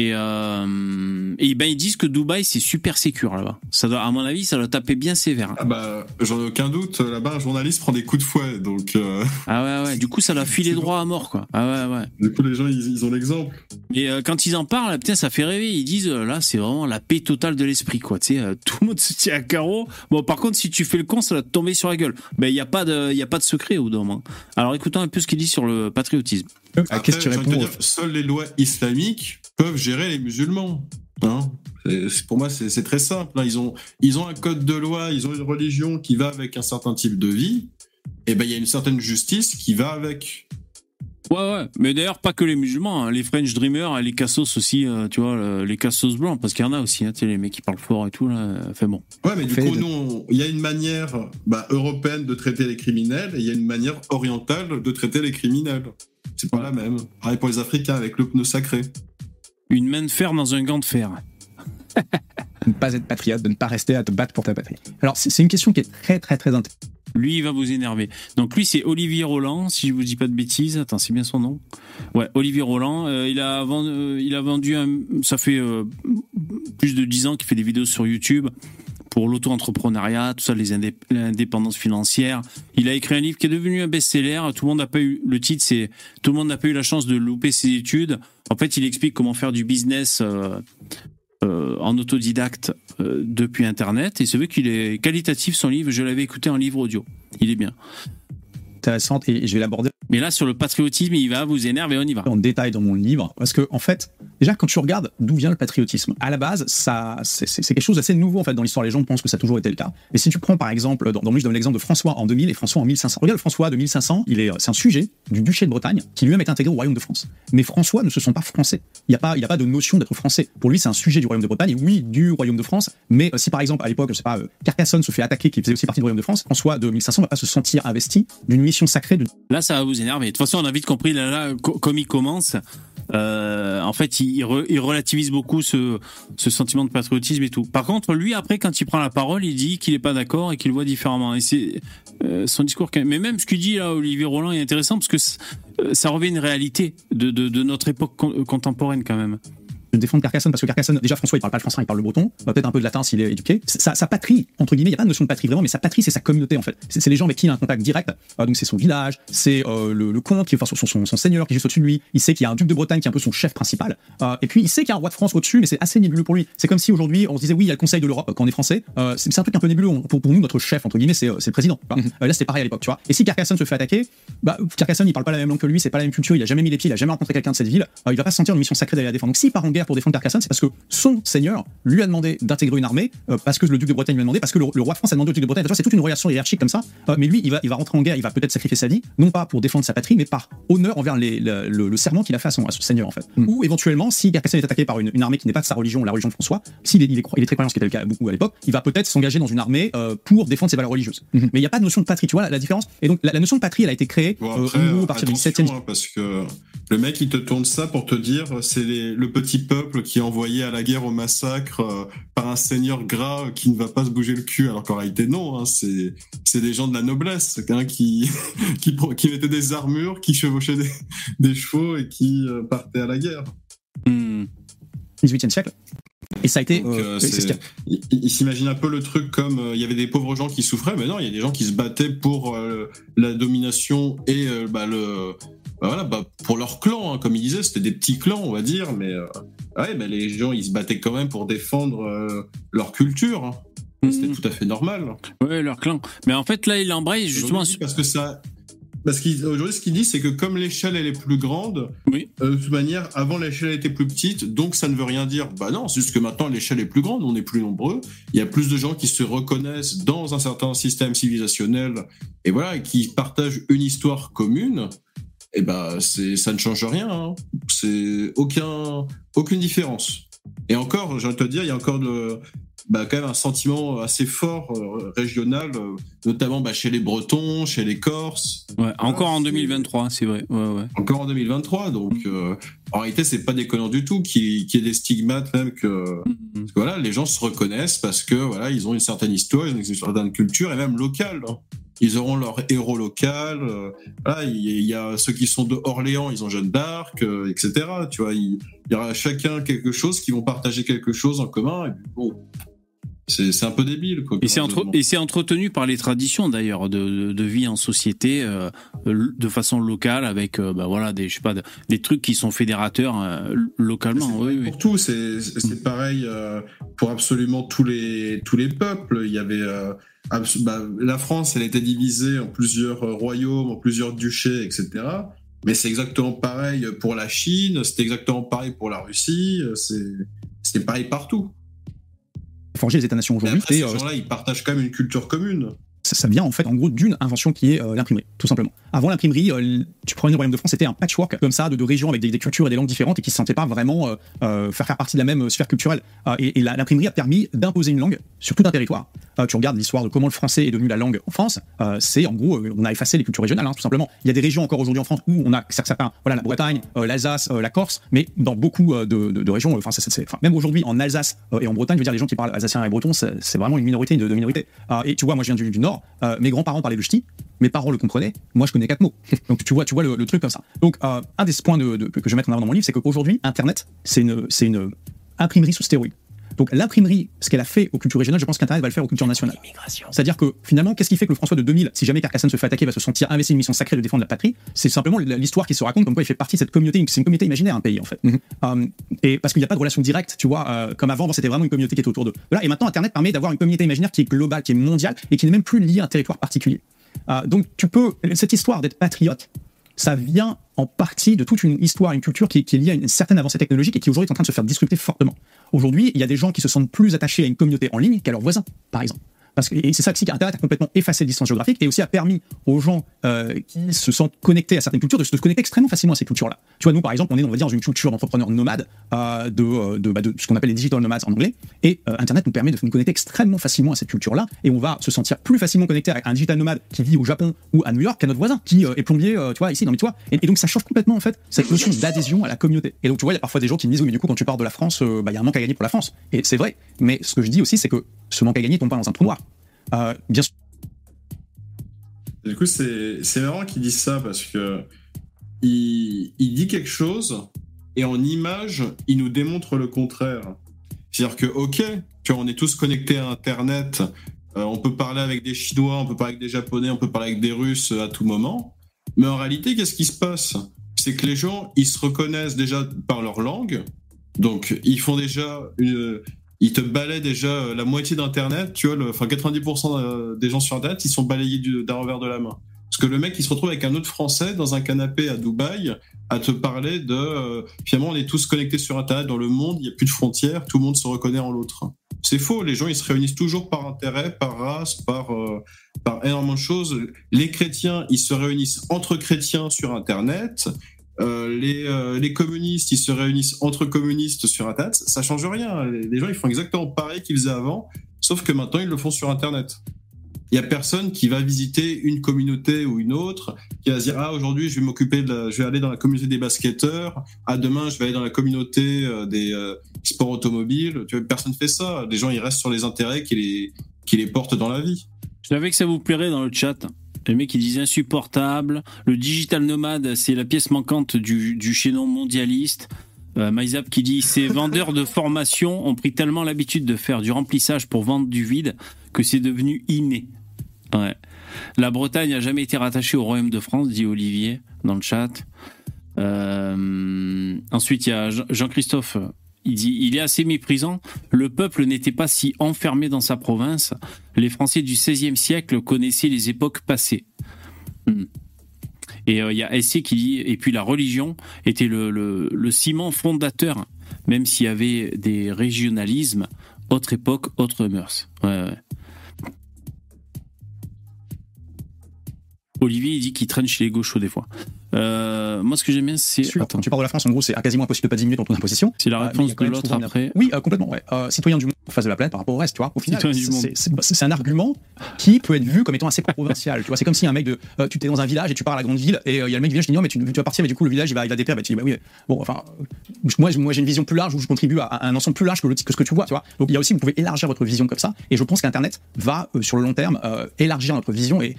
Et, euh, et ben ils disent que Dubaï c'est super sécure là-bas. Ça doit, à mon avis, ça doit taper bien sévère. Ah bah, j'en ai aucun doute. Là-bas, un journaliste prend des coups de fouet, donc. euh, Ah ouais ouais. Du coup, ça leur filer droit à mort quoi. Ah ouais ouais. Du coup, les gens, ils, ils ont l'exemple. Et euh, quand ils en parlent, putain, ça fait rêver. Ils disent là, c'est vraiment la paix totale de l'esprit, quoi. Tu sais, euh, tout le monde se tient à carreau. Bon, par contre, si tu fais le con, ça va te tomber sur la gueule. Ben, il y a pas de, il y a pas de secret au moment. Alors, écoutons un peu ce qu'il dit sur le patriotisme. Après, j'ai envie de te dire, Seules les lois islamiques peuvent gérer les musulmans. Hein pour moi, c'est très simple. hein. Ils, ont, ils ont un code de loi, ils ont une religion qui va avec un certain type de vie. Et ben, il y a une certaine justice qui va avec. Ouais, ouais. Mais d'ailleurs, pas que les musulmans, hein. les French Dreamers, et les cassos aussi, euh, tu vois, les cassos blancs, parce qu'il y en a aussi, hein, tu sais, les mecs qui parlent fort et tout, là. Enfin bon. Ouais, mais du coup, nous, on- il y a une manière bah, européenne de traiter les criminels et il y a une manière orientale de traiter les criminels. C'est pas la même. Pareil pour les Africains avec le pneu sacré. Une main de fer dans un gant de fer. De ne pas être patriote, de ne pas rester à te battre pour ta patrie. Alors, c'est une question qui est très, très, très intéressante. Lui, il va vous énerver. Donc lui, c'est Olivier Roland, si je vous dis pas de bêtises. Attends, c'est bien son nom. Ouais, Olivier Roland. Euh, il a vendu, euh, il a vendu, un- ça fait euh, plus de 10 ans qu'il fait des vidéos sur YouTube pour l'auto-entrepreneuriat, tout ça, les indép- l'indépendance financière. Il a écrit un livre qui est devenu un best-seller. Tout le monde n'a pas eu le titre, c'est tout le monde n'a pas eu la chance de louper ses études. En fait, il explique comment faire du business. euh, euh, en autodidacte euh, depuis Internet et c'est vrai qu'il est qualitatif son livre. Je l'avais écouté en livre audio. Il est bien. Intéressante et je vais l'aborder Mais là, sur le patriotisme, il va vous énerver. On y va. en détail dans mon livre parce que en fait déjà quand tu regardes d'où vient le patriotisme à la base ça c'est c'est- c'est quelque chose d'assez nouveau en fait dans l'histoire. Les gens pensent que ça a toujours été le cas. Mais si tu prends par exemple dans, dans mon livre je donne l'exemple de François en 2000 et François en 1500 regarde François de 1500 il est c'est un sujet du duché de Bretagne qui lui-même est intégré au royaume de France. Mais François ne se sent pas français. Il n'y a pas il y a pas de notion d'être français. Pour lui c'est un sujet du royaume de Bretagne et oui du royaume de France. Mais euh, si par exemple à l'époque je sais pas euh, Carcassonne se fait attaquer qui faisait aussi partie du royaume de France François de 1500 va pas se sentir investi d'une mission sacrée de Là, ça va vous De toute façon, on a vite compris, là, là, co- comme il commence, euh, en fait, il, il re- il relativise beaucoup ce, sentiment de patriotisme et tout. Par contre, lui, après, quand il prend la parole, il dit qu'il est pas d'accord et qu'il le voit différemment. Et c'est euh, son discours. Mais même ce qu'il dit là, Olivier Roland, est intéressant parce que euh, ça revêt une réalité de, notre époque con- contemporaine quand même. De défendre Carcassonne parce que Carcassonne, déjà François il parle pas le français, il parle le breton, peut-être un peu de latin s'il est éduqué. Sa, sa patrie, entre guillemets, il n'y a pas de notion de patrie vraiment, mais sa patrie c'est sa communauté en fait. C'est les gens avec qui il a un contact direct. Euh, donc c'est son village, c'est euh, le, le comte, qui est enfin son, son, son seigneur qui est juste au-dessus de lui. Il sait qu'il y a un duc de Bretagne qui est un peu son chef principal. Euh, et puis il sait qu'il y a un roi de France au-dessus, mais c'est assez nébuleux pour lui. C'est comme si aujourd'hui on se disait oui, il y a le Conseil de l'Europe euh, quand on est français. C'est un truc un peu nébuleux. On- pour, pour nous, notre chef entre guillemets, c'est le président. Euh, là c'était pareil à l'époque, tu vois. Et si Carcassonne se fait attaquer, bah Carcassonne il parle pas la même langue que lui, c'est pas la même culture, il a jamais mis les pieds, il a jamais rencontré quelqu'un de cette ville. Il va pas se sentir une mission sacrée d'aller la défendre. Donc s'il part en guerre pour défendre Carcassonne, c'est parce que son seigneur lui a demandé d'intégrer une armée, euh, parce que le duc de Bretagne lui a demandé, parce que le, le roi de France a demandé au duc de Bretagne. C'est toute une relation hiérarchique comme ça. Euh, mais lui, il va, il va rentrer en guerre, il va peut-être sacrifier sa vie, non pas pour défendre sa patrie, mais par honneur envers les- le, le- le serment qu'il a fait à son, à son seigneur en fait. Ou éventuellement, si Carcassonne est attaqué par une, une armée qui n'est pas de sa religion, la religion de François, s'il est, il est, il est très croyant, ce qui était le cas beaucoup à l'époque, il va peut-être s'engager dans une armée euh, pour défendre ses valeurs religieuses. Mais il n'y a pas de notion de patrie, tu vois la, la différence. Et donc la, la notion de patrie, elle a été créée Bon, après, au euh, à partir du attention, 17e hein, parce que le mec, il te tourne ça pour te dire c'est le petit peuple qui est envoyé à la guerre au massacre euh, par un seigneur gras euh, qui ne va pas se bouger le cul. Alors qu'en réalité, non. Hein, c'est c'est des gens de la noblesse hein, qui, qui mettaient des armures, qui chevauchaient des, des chevaux et qui euh, partaient à la guerre. 18e siècle. Et ça a été. Donc, euh, c'est c'est- il, il s'imagine un peu le truc comme euh, il y avait des pauvres gens qui souffraient, mais non, il y a des gens qui se battaient pour euh, la domination et euh, bah, le bah, voilà bah, pour leur clan, hein, comme il disait, c'était des petits clans, on va dire, mais euh, ouais, bah, les gens ils se battaient quand même pour défendre euh, leur culture. hein. C'était tout à fait normal. Ouais, leur clan. Mais en fait, là, il embraye justement. Parce que ça. Parce qu'aujourd'hui, ce qu'il dit, c'est que comme l'échelle elle est plus grande, euh, de toute manière, avant l'échelle était plus petite, donc ça ne veut rien dire. Bah non, c'est juste que maintenant l'échelle est plus grande, on est plus nombreux, il y a plus de gens qui se reconnaissent dans un certain système civilisationnel, et voilà, qui partagent une histoire commune. Et bah, c'est, ça ne change rien. hein. C'est aucun, aucune différence. Et encore, j'ai envie de te dire, il y a encore de, bah, quand même un sentiment assez fort euh, régional, euh, notamment bah, chez les Bretons, chez les Corses. Ouais, encore en 2023, c'est vrai. Ouais, ouais. Encore en 2023, donc euh, en réalité c'est pas déconnant du tout qu'il qu'il y ait des stigmates même que, parce que, voilà les gens se reconnaissent parce que voilà ils ont une certaine histoire, ils ont une certaine culture et même locale. hein. Ils auront leur héros local. euh, voilà, il y, a ceux qui sont de Orléans, ils ont Jeanne d'Arc, euh, etc. Tu vois, il, y aura chacun quelque chose qui vont partager quelque chose en commun. Et puis, bon, c'est c'est un peu débile. Quoi, Et c'est entre- c'est entretenu par les traditions d'ailleurs de, de, de vie en société euh, de façon locale avec euh, bah voilà des je sais pas de- des trucs qui sont fédérateurs euh, localement. Oui, oui. pour tout, c'est c'est pareil euh, pour absolument tous les tous les peuples. Il y avait bah, la France, elle était divisée en plusieurs royaumes, en plusieurs duchés, etc. Mais c'est exactement pareil pour la Chine, c'était exactement pareil pour la Russie, c'est c'est pareil partout. Forger les États-nations aujourd'hui, ces euh, gens-là, ils partagent quand même une culture commune. Ça, vient en fait en gros d'une invention qui est euh, l'imprimerie, tout simplement. Avant l'imprimerie, euh, tu prenais le royaume de France, c'était un patchwork comme ça de, de régions avec des, cultures et des langues différentes et qui se sentaient pas vraiment euh, euh, faire partie de la même sphère culturelle. Et l'imprimerie a permis d'imposer une langue sur tout un territoire. Tu regardes l'histoire de comment le français est devenu la langue en France, c'est en gros, on a effacé les cultures régionales, hein, tout simplement. Il y a des régions encore aujourd'hui en France où on a certains, voilà, la Bretagne, l'Alsace, la Corse, mais dans beaucoup de, régions, enfin, même aujourd'hui en Alsace et en Bretagne, je veux dire, les gens qui parlent alsacien et breton, c'est vraiment une minorité de, minorité. Et tu vois, moi, je viens du, du Nord, euh, mes grands-parents parlaient le ch'ti, mes parents le comprenaient, moi, je connais quatre mots. Donc, tu vois, tu vois le, truc comme ça. Donc, euh, un des points que je vais mettre en avant dans mon livre, c'est qu'aujourd'hui, Internet, c'est une, c'est une imprimerie sous stéroïde. Donc l'imprimerie, ce qu'elle a fait aux cultures régionales, je pense qu'Internet va le faire aux cultures nationales. C'est-à-dire que finalement, qu'est-ce qui fait que le François de 2000, si jamais Carcassonne se fait attaquer, va se sentir investi une mission sacrée de défendre la patrie C'est simplement l'histoire qui se raconte comme quoi il fait partie de cette communauté. C'est une communauté imaginaire, un pays en fait. Euh, et parce qu'il n'y a pas de relation directe, tu vois, euh, comme avant, c'était vraiment une communauté qui était autour de. Voilà. Et maintenant, Internet permet d'avoir une communauté imaginaire qui est globale, qui est mondiale et qui n'est même plus liée à un territoire particulier. Euh, donc tu peux cette histoire d'être patriote, ça vient en partie de toute une histoire, une culture qui, qui est liée à une certaine avancée technologique et qui aujourd'hui est en train de se faire disrupter fortement. Aujourd'hui, il y a des gens qui se sentent plus attachés à une communauté en ligne qu'à leurs voisins, par exemple. Parce que, c'est ça aussi qu'Internet a complètement effacé les distances géographiques et aussi a permis aux gens euh, qui se sentent connectés à certaines cultures de se connecter extrêmement facilement à ces cultures-là. Tu vois, nous, par exemple, on est, on va dire, dans une culture d'entrepreneurs nomades, euh, de, euh, de, bah, de ce qu'on appelle les digital nomades en anglais. Et euh, Internet nous permet de nous connecter extrêmement facilement à cette culture-là. Et on va se sentir plus facilement connecté à un digital nomade qui vit au Japon ou à New York qu'à notre voisin qui est plombier, tu vois, ici. Mais tu vois. Et, et donc, ça change complètement, en fait, cette notion d'adhésion à la communauté. Et donc, tu vois, il y a parfois des gens qui me disent, oui, mais du coup, quand tu pars de la France, bah, il y a un manque à gagner pour la France. Et c'est vrai. Mais ce que je dis aussi, c'est que ce manque à gagner tombe pas dans un trou noir. Sûr. Du coup, c'est marrant qu'il dise ça parce que il, il dit quelque chose et en images, il nous démontre le contraire. C'est-à-dire que, ok, tu vois, on est tous connectés à Internet, euh, on peut parler avec des Chinois, on peut parler avec des Japonais, on peut parler avec des Russes euh, à tout moment. Mais en réalité, qu'est-ce qui se passe? C'est que les gens, ils se reconnaissent déjà par leur langue. Donc, ils font déjà une, ils te balaient déjà euh, la moitié d'Internet, tu vois, enfin 90% euh, des gens sur Internet, ils sont balayés du- d'un revers de la main. Parce que le mec, il se retrouve avec un autre Français dans un canapé à Dubaï à te parler de euh, finalement on est tous connectés sur Internet dans le monde, il n'y a plus de frontières, tout le monde se reconnaît en l'autre. C'est faux, les gens ils se réunissent toujours par intérêt, par race, par euh, par énormément de choses. Les chrétiens ils se réunissent entre chrétiens sur Internet. Euh, les, euh, les communistes, ils se réunissent entre communistes sur Internet, ça change rien. Les, gens, ils font exactement pareil qu'ils faisaient avant, sauf que maintenant, ils le font sur Internet. Il y a personne qui va visiter une communauté ou une autre, qui va se dire ah aujourd'hui je vais m'occuper de, la- je vais aller dans la communauté des basketteurs, ah demain je vais aller dans la communauté euh, des sports automobiles. Tu vois, personne fait ça. Les gens ils restent sur les intérêts qui les qui les portent dans la vie. Je savais que ça vous plairait dans le chat. Le mec, il disait insupportable. Le digital nomade, c'est la pièce manquante du, du chaînon mondialiste. Euh, MyZap qui dit ces vendeurs de formation ont pris tellement l'habitude de faire du remplissage pour vendre du vide que c'est devenu inné. Ouais. La Bretagne n'a jamais été rattachée au Royaume de France, dit Olivier dans le chat. Euh, ensuite, il y a Jean- Jean-Christophe. Il est assez méprisant. Le peuple n'était pas si enfermé dans sa province. Les Français du XVIe siècle connaissaient les époques passées. Hmm. Et euh, il y a Essay qui dit et puis la religion était le, ciment fondateur, même s'il y avait des régionalismes, autre époque, autre mœurs. Olivier, dit qu'il traîne chez les gauchos des fois. Euh, moi, ce que j'aime bien, c'est. Quand tu parles de la France, en gros, c'est quasiment impossible de pas diminuer ton taux d'imposition. C'est la Euh, réponse a de l'autre après. Oui, euh, complètement. Ouais. Citoyen du monde en face de la planète par rapport au reste, tu vois. Au final, du c'est- un argument qui peut être vu comme étant assez provincial. Tu vois, c'est comme si un mec de, tu t'es dans un village et tu pars à la grande ville et il y a le mec qui vient, je dis non mais tu, vas partir, mais du coup le village il va, il va dépérir. Bah, tu dis bah oui. Bon, enfin, moi, moi j'ai une vision plus large où je contribue à, un ensemble plus large que, le, que ce que tu vois. Tu vois. Donc il y a aussi, vous pouvez élargir votre vision comme ça. Et je pense qu'Internet va sur le long terme élargir notre vision et,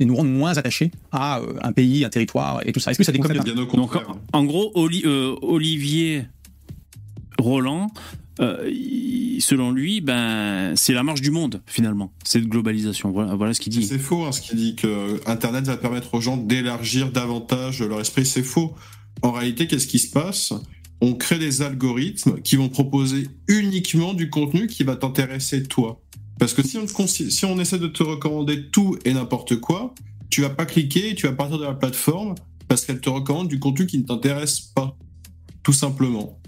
nous rendre moins attachés à un pays, un territoire et tout ça. Est-ce que ça déconne Donc, en, en gros, Oli- euh, Olivier Roland, euh, selon lui, ben, c'est la marche du monde, finalement, cette globalisation. Voilà, voilà ce qu'il dit. C'est faux, hein, ce qui dit que Internet va permettre aux gens d'élargir davantage leur esprit. C'est faux. En réalité, qu'est-ce qui se passe? On crée des algorithmes qui vont proposer uniquement du contenu qui va t'intéresser toi. Parce que si on, si on essaie de te recommander tout et n'importe quoi, tu vas pas cliquer et tu vas partir de la plateforme parce qu'elle te recommande du contenu qui ne t'intéresse pas. Tout simplement.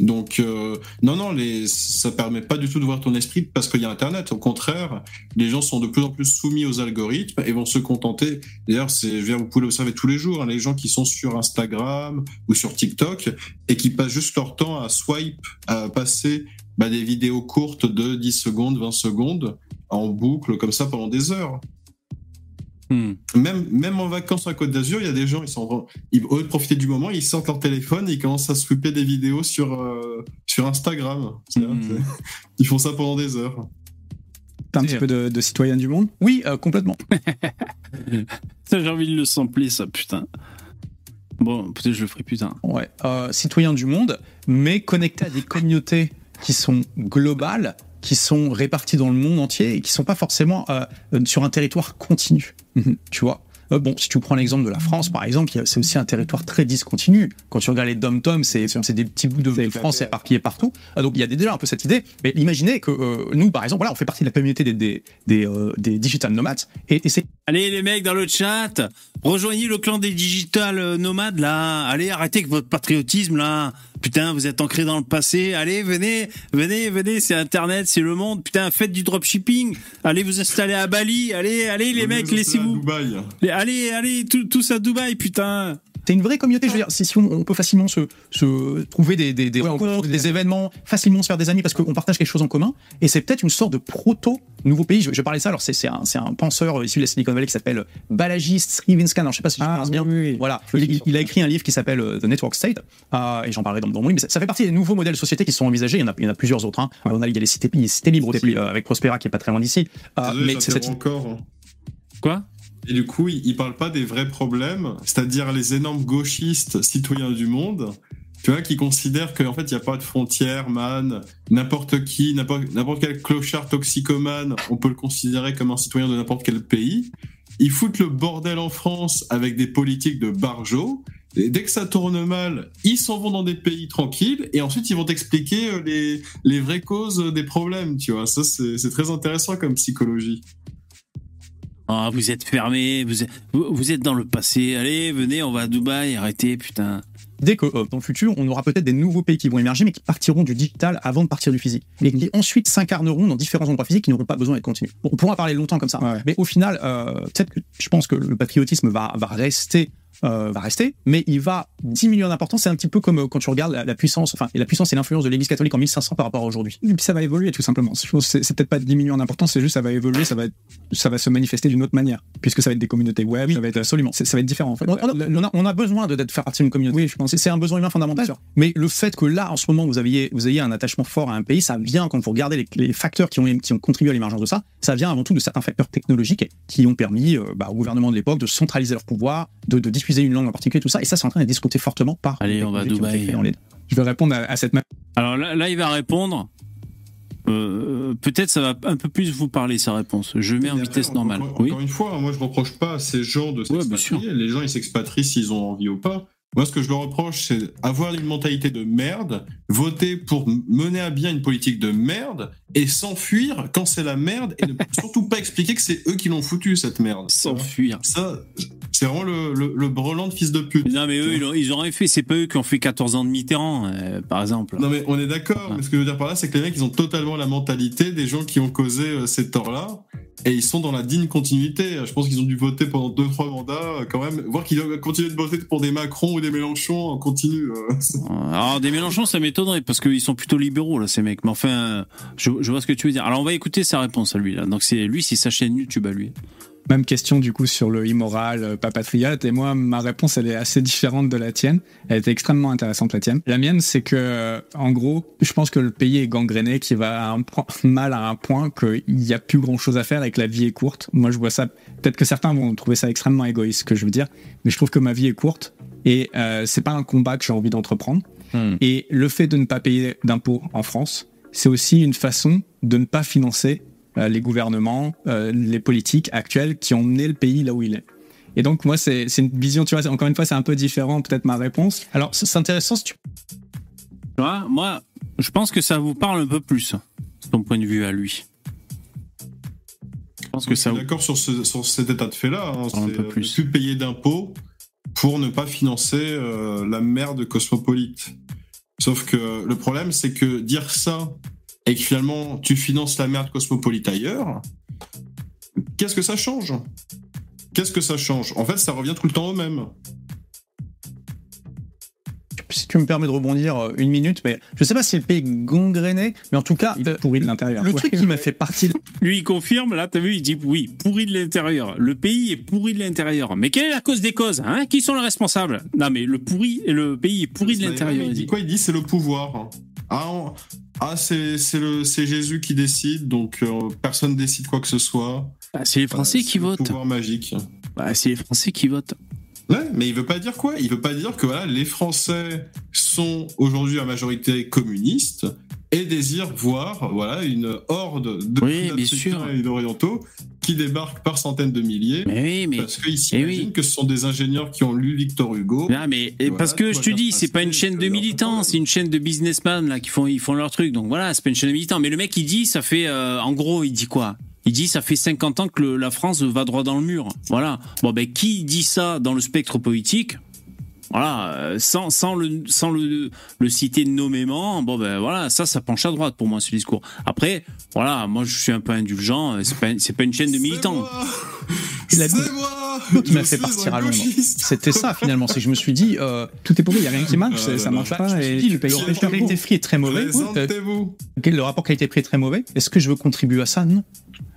Donc, euh, non, non, les, ça permet pas du tout de voir ton esprit parce qu'il y a Internet. Au contraire, les gens sont de plus en plus soumis aux algorithmes et vont se contenter. D'ailleurs, c'est, vous pouvez l'observer tous les jours, hein, les gens qui sont sur Instagram ou sur TikTok et qui passent juste leur temps à swipe, à passer bah, des vidéos courtes de 10 secondes, 20 secondes en boucle comme ça pendant des heures. Même, même en vacances à Côte d'Azur, il y a des gens, ils sont, ils, au lieu de profiter du moment, ils sortent leur téléphone et ils commencent à sweeper des vidéos sur, euh, sur Instagram. C'est- Ils font ça pendant des heures. T'as un petit peu de, de citoyen du monde? Oui, euh, complètement. J'ai envie de le sampler, ça, putain. Bon, peut-être je le ferai plus tard. Ouais, euh, citoyen du monde, mais connecté à des communautés qui sont globales, qui sont réparties dans le monde entier et qui sont pas forcément euh, sur un territoire continu. Tu vois Euh, Bon, si tu prends l'exemple de la France, par exemple, c'est aussi un territoire très discontinu. Quand tu regardes les dom-toms, c'est des petits bouts de, de France éparpillés partout. Ah, donc il y a déjà un peu cette idée. Mais imaginez que euh, nous, par exemple, voilà, on fait partie de la communauté des, des, des, euh, des digital nomades. Et, et c'est Allez les mecs dans le chat, rejoignez le clan des digital euh, nomades là. Allez, arrêtez avec votre patriotisme là. Putain, vous êtes ancré dans le passé. Allez, venez, venez, venez, c'est internet, c'est le monde. Putain, faites du dropshipping. Allez vous installer à Bali. Allez, allez les mecs, laissez-vous. Allez, allez, tout- tous à Dubaï, putain. C'est une vraie communauté. Je veux dire, si, on, on peut facilement se, se trouver des, des, des rencontres, des événements, facilement se faire des amis parce qu'on partage quelque chose en commun. Et c'est peut-être une sorte de proto nouveau pays. Je, je parlais de ça. Alors c'est c'est un, un penseur issu de la Silicon Valley qui s'appelle Balaji Srivanskan. Alors je sais pas si je prononce bien. Voilà. Il, il- il a écrit un livre qui s'appelle euh, The Network State. Euh, et j'en parlerai dans, dans mon livre. Mais ça, ça fait partie des nouveaux modèles de société qui sont envisagés. Il y en a, il y en a plusieurs autres. Hein. On a, il y a les cités, les cités libres euh, avec Prospera qui est pas très loin d'ici. Euh, Désolé, mais c'est encore. hein. Quoi? Et du coup, il, il parle pas des vrais problèmes, c'est-à-dire les énormes gauchistes citoyens du monde tu vois, qui considèrent qu'en fait, il n'y a pas de frontières, man. N'importe qui, n'importe quel clochard toxicomane, on peut le considérer comme un citoyen de n'importe quel pays. Ils foutent le bordel en France avec des politiques de barjots. Et dès que ça tourne mal, ils s'en vont dans des pays tranquilles et ensuite ils vont t'expliquer euh, les, les vraies causes des problèmes, tu vois. Ça, c'est très intéressant comme psychologie. Ah, vous êtes fermé, vous êtes, vous, vous êtes dans le passé. Allez, venez, on va à Dubaï, arrêtez, putain. Dès que euh, dans le futur, on aura peut-être des nouveaux pays qui vont émerger, mais qui partiront du digital avant de partir du physique. Et qui ensuite s'incarneront dans différents endroits physiques qui n'auront pas besoin d'être continus. On pourra parler longtemps comme ça. Mais au final, euh, peut-être que je pense que le patriotisme va, va rester. Euh, va rester, mais il va diminuer en importance. C'est un petit peu comme euh, quand tu regardes la, la puissance, enfin, et la puissance et l'influence de l'Église catholique en 1500 par rapport à aujourd'hui. Et puis ça va évoluer tout simplement. C'est peut-être pas diminuer en importance, c'est juste ça va évoluer, ça va, ça va se manifester d'une autre manière, puisque ça va être des communautés web, ça va être absolument, ça va être différent en fait. On a, on a- on a besoin de faire partie d'une communauté. Oui, je pense. C'est un besoin humain fondamental. Mais le fait que là, en ce moment, vous aviez, vous ayez un attachement fort à un pays, ça vient quand vous regardez les, les facteurs qui ont, qui ont contribué à l'émergence de ça. Ça vient avant tout de certains facteurs technologiques qui ont permis euh, bah, au gouvernement de l'époque de centraliser leur pouvoir, de, de diffuser une langue en particulier, tout ça. Et ça, c'est en train d'être discuté fortement par. Allez, on va à Dubaï. les- Je vais répondre à, à cette même. Alors là, là, il va répondre. Euh, Peut-être ça va un peu plus vous parler sa réponse. Je mets en vitesse normale. Encore, Oui. encore une fois, moi je reproche pas à ces gens de s'expatrier. Les gens ils s'expatrient s'ils ont envie ou pas. Moi ce que je leur reproche c'est avoir une mentalité de merde, voter pour mener à bien une politique de merde et s'enfuir quand c'est la merde et ne surtout pas expliquer que c'est eux qui l'ont foutu cette merde. S'enfuir. Ça, c'est vraiment le, le, le brelan de fils de pute. Non mais eux, ils ont, ils fait. C'est pas eux qui ont fait 14 ans de Mitterrand, euh, par exemple. Non mais on est d'accord, mais ce que je veux dire par là, c'est que les mecs, ils ont totalement la mentalité des gens qui ont causé euh, ces torts-là, et ils sont dans la digne continuité. Je pense qu'ils ont dû voter pendant deux trois mandats, euh, quand même, voir qu'ils doivent continuer de voter pour des Macron ou des Mélenchon en continu. euh. Alors des Mélenchon, ça m'étonnerait parce qu'ils sont plutôt libéraux là, ces mecs. Mais enfin, je, je vois ce que tu veux dire. Alors on va écouter sa réponse à lui là. Donc c'est lui, c'est sa chaîne YouTube à lui. Même question du coup sur le immoral, euh, pas patriote. Et moi, ma réponse, elle est assez différente de la tienne. Elle était extrêmement intéressante la tienne. La mienne, c'est que, euh, en gros, je pense que le pays est gangréné, qui va à un point- mal à un point qu'il n'y a plus grand chose à faire et que la vie est courte. Moi, je vois ça. Peut-être que certains vont trouver ça extrêmement égoïste, ce que je veux dire. Mais je trouve que ma vie est courte et euh, c'est pas un combat que j'ai envie d'entreprendre. Et le fait de ne pas payer d'impôts en France, c'est aussi une façon de ne pas financer les gouvernements, euh, les politiques actuelles qui ont mené le pays là où il est. Et donc moi, c'est c'est une vision, tu vois, encore une fois, c'est un peu différent peut-être ma réponse. Alors c'est intéressant si tu... Tu vois, moi, je pense que ça vous parle un peu plus, son point de vue à lui. Je pense que Je ça suis vous... d'accord sur, ce- sur cet état de fait-là. Hein. Un C'est, peu euh, plus. plus payer d'impôts pour ne pas financer euh, la merde cosmopolite. Sauf que le problème, c'est que dire ça et que finalement tu finances la merde cosmopolite ailleurs, qu'est-ce que ça change? Qu'est-ce que ça change? En fait, ça revient tout le temps au même. Si tu me permets de rebondir euh, une minute, mais je sais pas si le pays est gangréné, mais en tout cas, Il est pourri de l'intérieur. le Ouais. truc qui m'a fait partie de... Lui, il confirme, là, t'as vu, il dit oui, pourri de l'intérieur. Le pays est pourri de l'intérieur. Mais quelle est la cause des causes hein? Qui sont les responsables? Non, mais le pourri, le pays est pourri de l'intérieur. Il dit quoi Il dit c'est le pouvoir. Ah, on- ah c'est c'est le c'est Jésus qui décide, donc euh, personne décide quoi que ce soit. Bah, c'est les Français qui c'est le votent. Pouvoir magique. Bah, c'est les Français qui votent. Ouais, mais il veut pas dire quoi? Il veut pas dire que voilà, les Français sont aujourd'hui à majorité communistes et désirent voir voilà une horde de Oui, et d'Orientaux qui débarquent par centaines de milliers Mais oui, mais. parce qu'ils Eh s'imaginent oui. que ce sont des ingénieurs qui ont lu Victor Hugo. Non, mais et Voilà, parce que je te dis, c'est pas une chaîne de militants, c'est une chaîne de businessmen là qui font ils font leur truc. Donc voilà, c'est pas une chaîne de militants. Mais le mec il dit, ça fait euh, en gros, il dit quoi? Il dit ça fait 50 ans que le- la France va droit dans le mur. Voilà. Bon ben qui dit ça dans le spectre politique? Voilà, euh, sans, sans, le, sans le, le citer nommément, bon ben voilà, ça, ça penche à droite pour moi ce discours. Après, voilà, moi je suis un peu indulgent, euh, c'est pas, c'est pas une chaîne de militants. Il a dit- C'est moi qui m'a fait partir à Londres. C'était ça finalement, c'est que je me suis dit, euh, Tout est pourri, il n'y a rien qui marche, Euh, ça marche bah, pas. Et dit, le, rapport qualité-prix est très mauvais? Présentez-vous. Euh, Le rapport qualité-prix est très mauvais? Est-ce que je veux contribuer à ça? Non.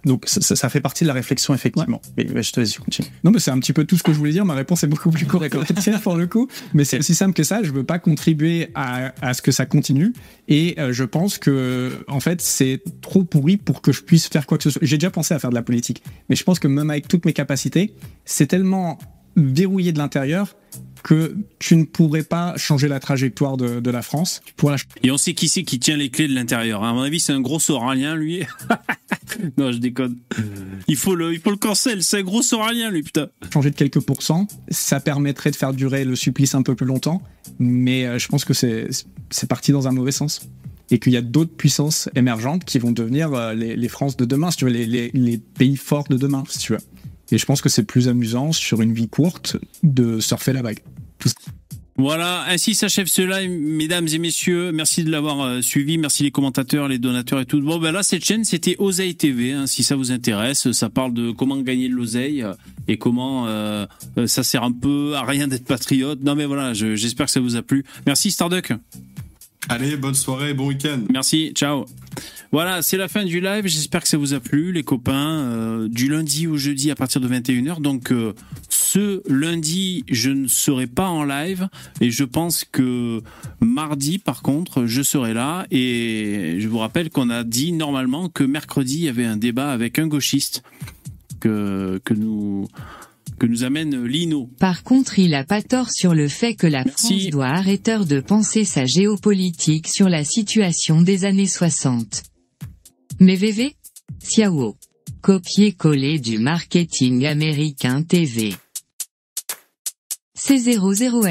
Donc ça, fait partie de la réflexion effectivement. Mais, mais je te laisse continuer. Non, mais c'est un petit peu tout ce que je voulais dire. Ma réponse est beaucoup plus correcte que la tienne pour le coup. Mais c'est aussi simple que ça. Je veux pas contribuer à, à ce que ça continue. Et euh, je pense que, en fait, c'est trop pourri pour que je puisse faire quoi que ce soit. J'ai déjà pensé à faire de la politique. Mais je pense que même avec toutes mes capacités, c'est tellement verrouillé de l'intérieur que tu ne pourrais pas changer la trajectoire de, de la France. Tu pourrais la Et on sait qui c'est qui tient les clés de l'intérieur. hein. À mon avis, c'est un gros soralien, lui. non, je déconne. Il faut le, il faut le cancel. C'est un gros soralien, lui, putain. changer de quelques pourcents. Ça permettrait de faire durer le supplice un peu plus longtemps, mais euh, je pense que c'est c'est parti dans un mauvais sens. Et qu'il y a d'autres puissances émergentes qui vont devenir euh, les, les France de demain, si tu veux, les, les, les pays forts de demain, si tu veux. Et je pense que c'est plus amusant sur une vie courte de surfer la vague. Voilà, ainsi s'achève ce live, mesdames et messieurs. Merci de l'avoir euh, suivi. Merci les commentateurs, les donateurs et tout. Bon, ben là, cette chaîne, c'était Oseille TV. hein, si ça vous intéresse, ça parle de comment gagner de l'oseille et comment euh, euh, ça sert un peu à rien d'être patriote. Non, mais voilà, je- j'espère que ça vous a plu. Merci Starduck. Allez, bonne soirée, bon week-end. Merci, ciao. Voilà, c'est la fin du live. J'espère que ça vous a plu, les copains. Euh, du lundi au jeudi à partir de 21h. Donc, euh, ce lundi, je ne serai pas en live. Et je pense que mardi, par contre, je serai là. Et je vous rappelle qu'on a dit normalement que mercredi, il y avait un débat avec un gauchiste que, que, nous, que nous amène Lino. Par contre, il a pas tort sur le fait que la France doit arrêter de penser sa géopolitique sur la situation des années 60. Mais VV Xiao. Copier-coller du marketing américain TV. C00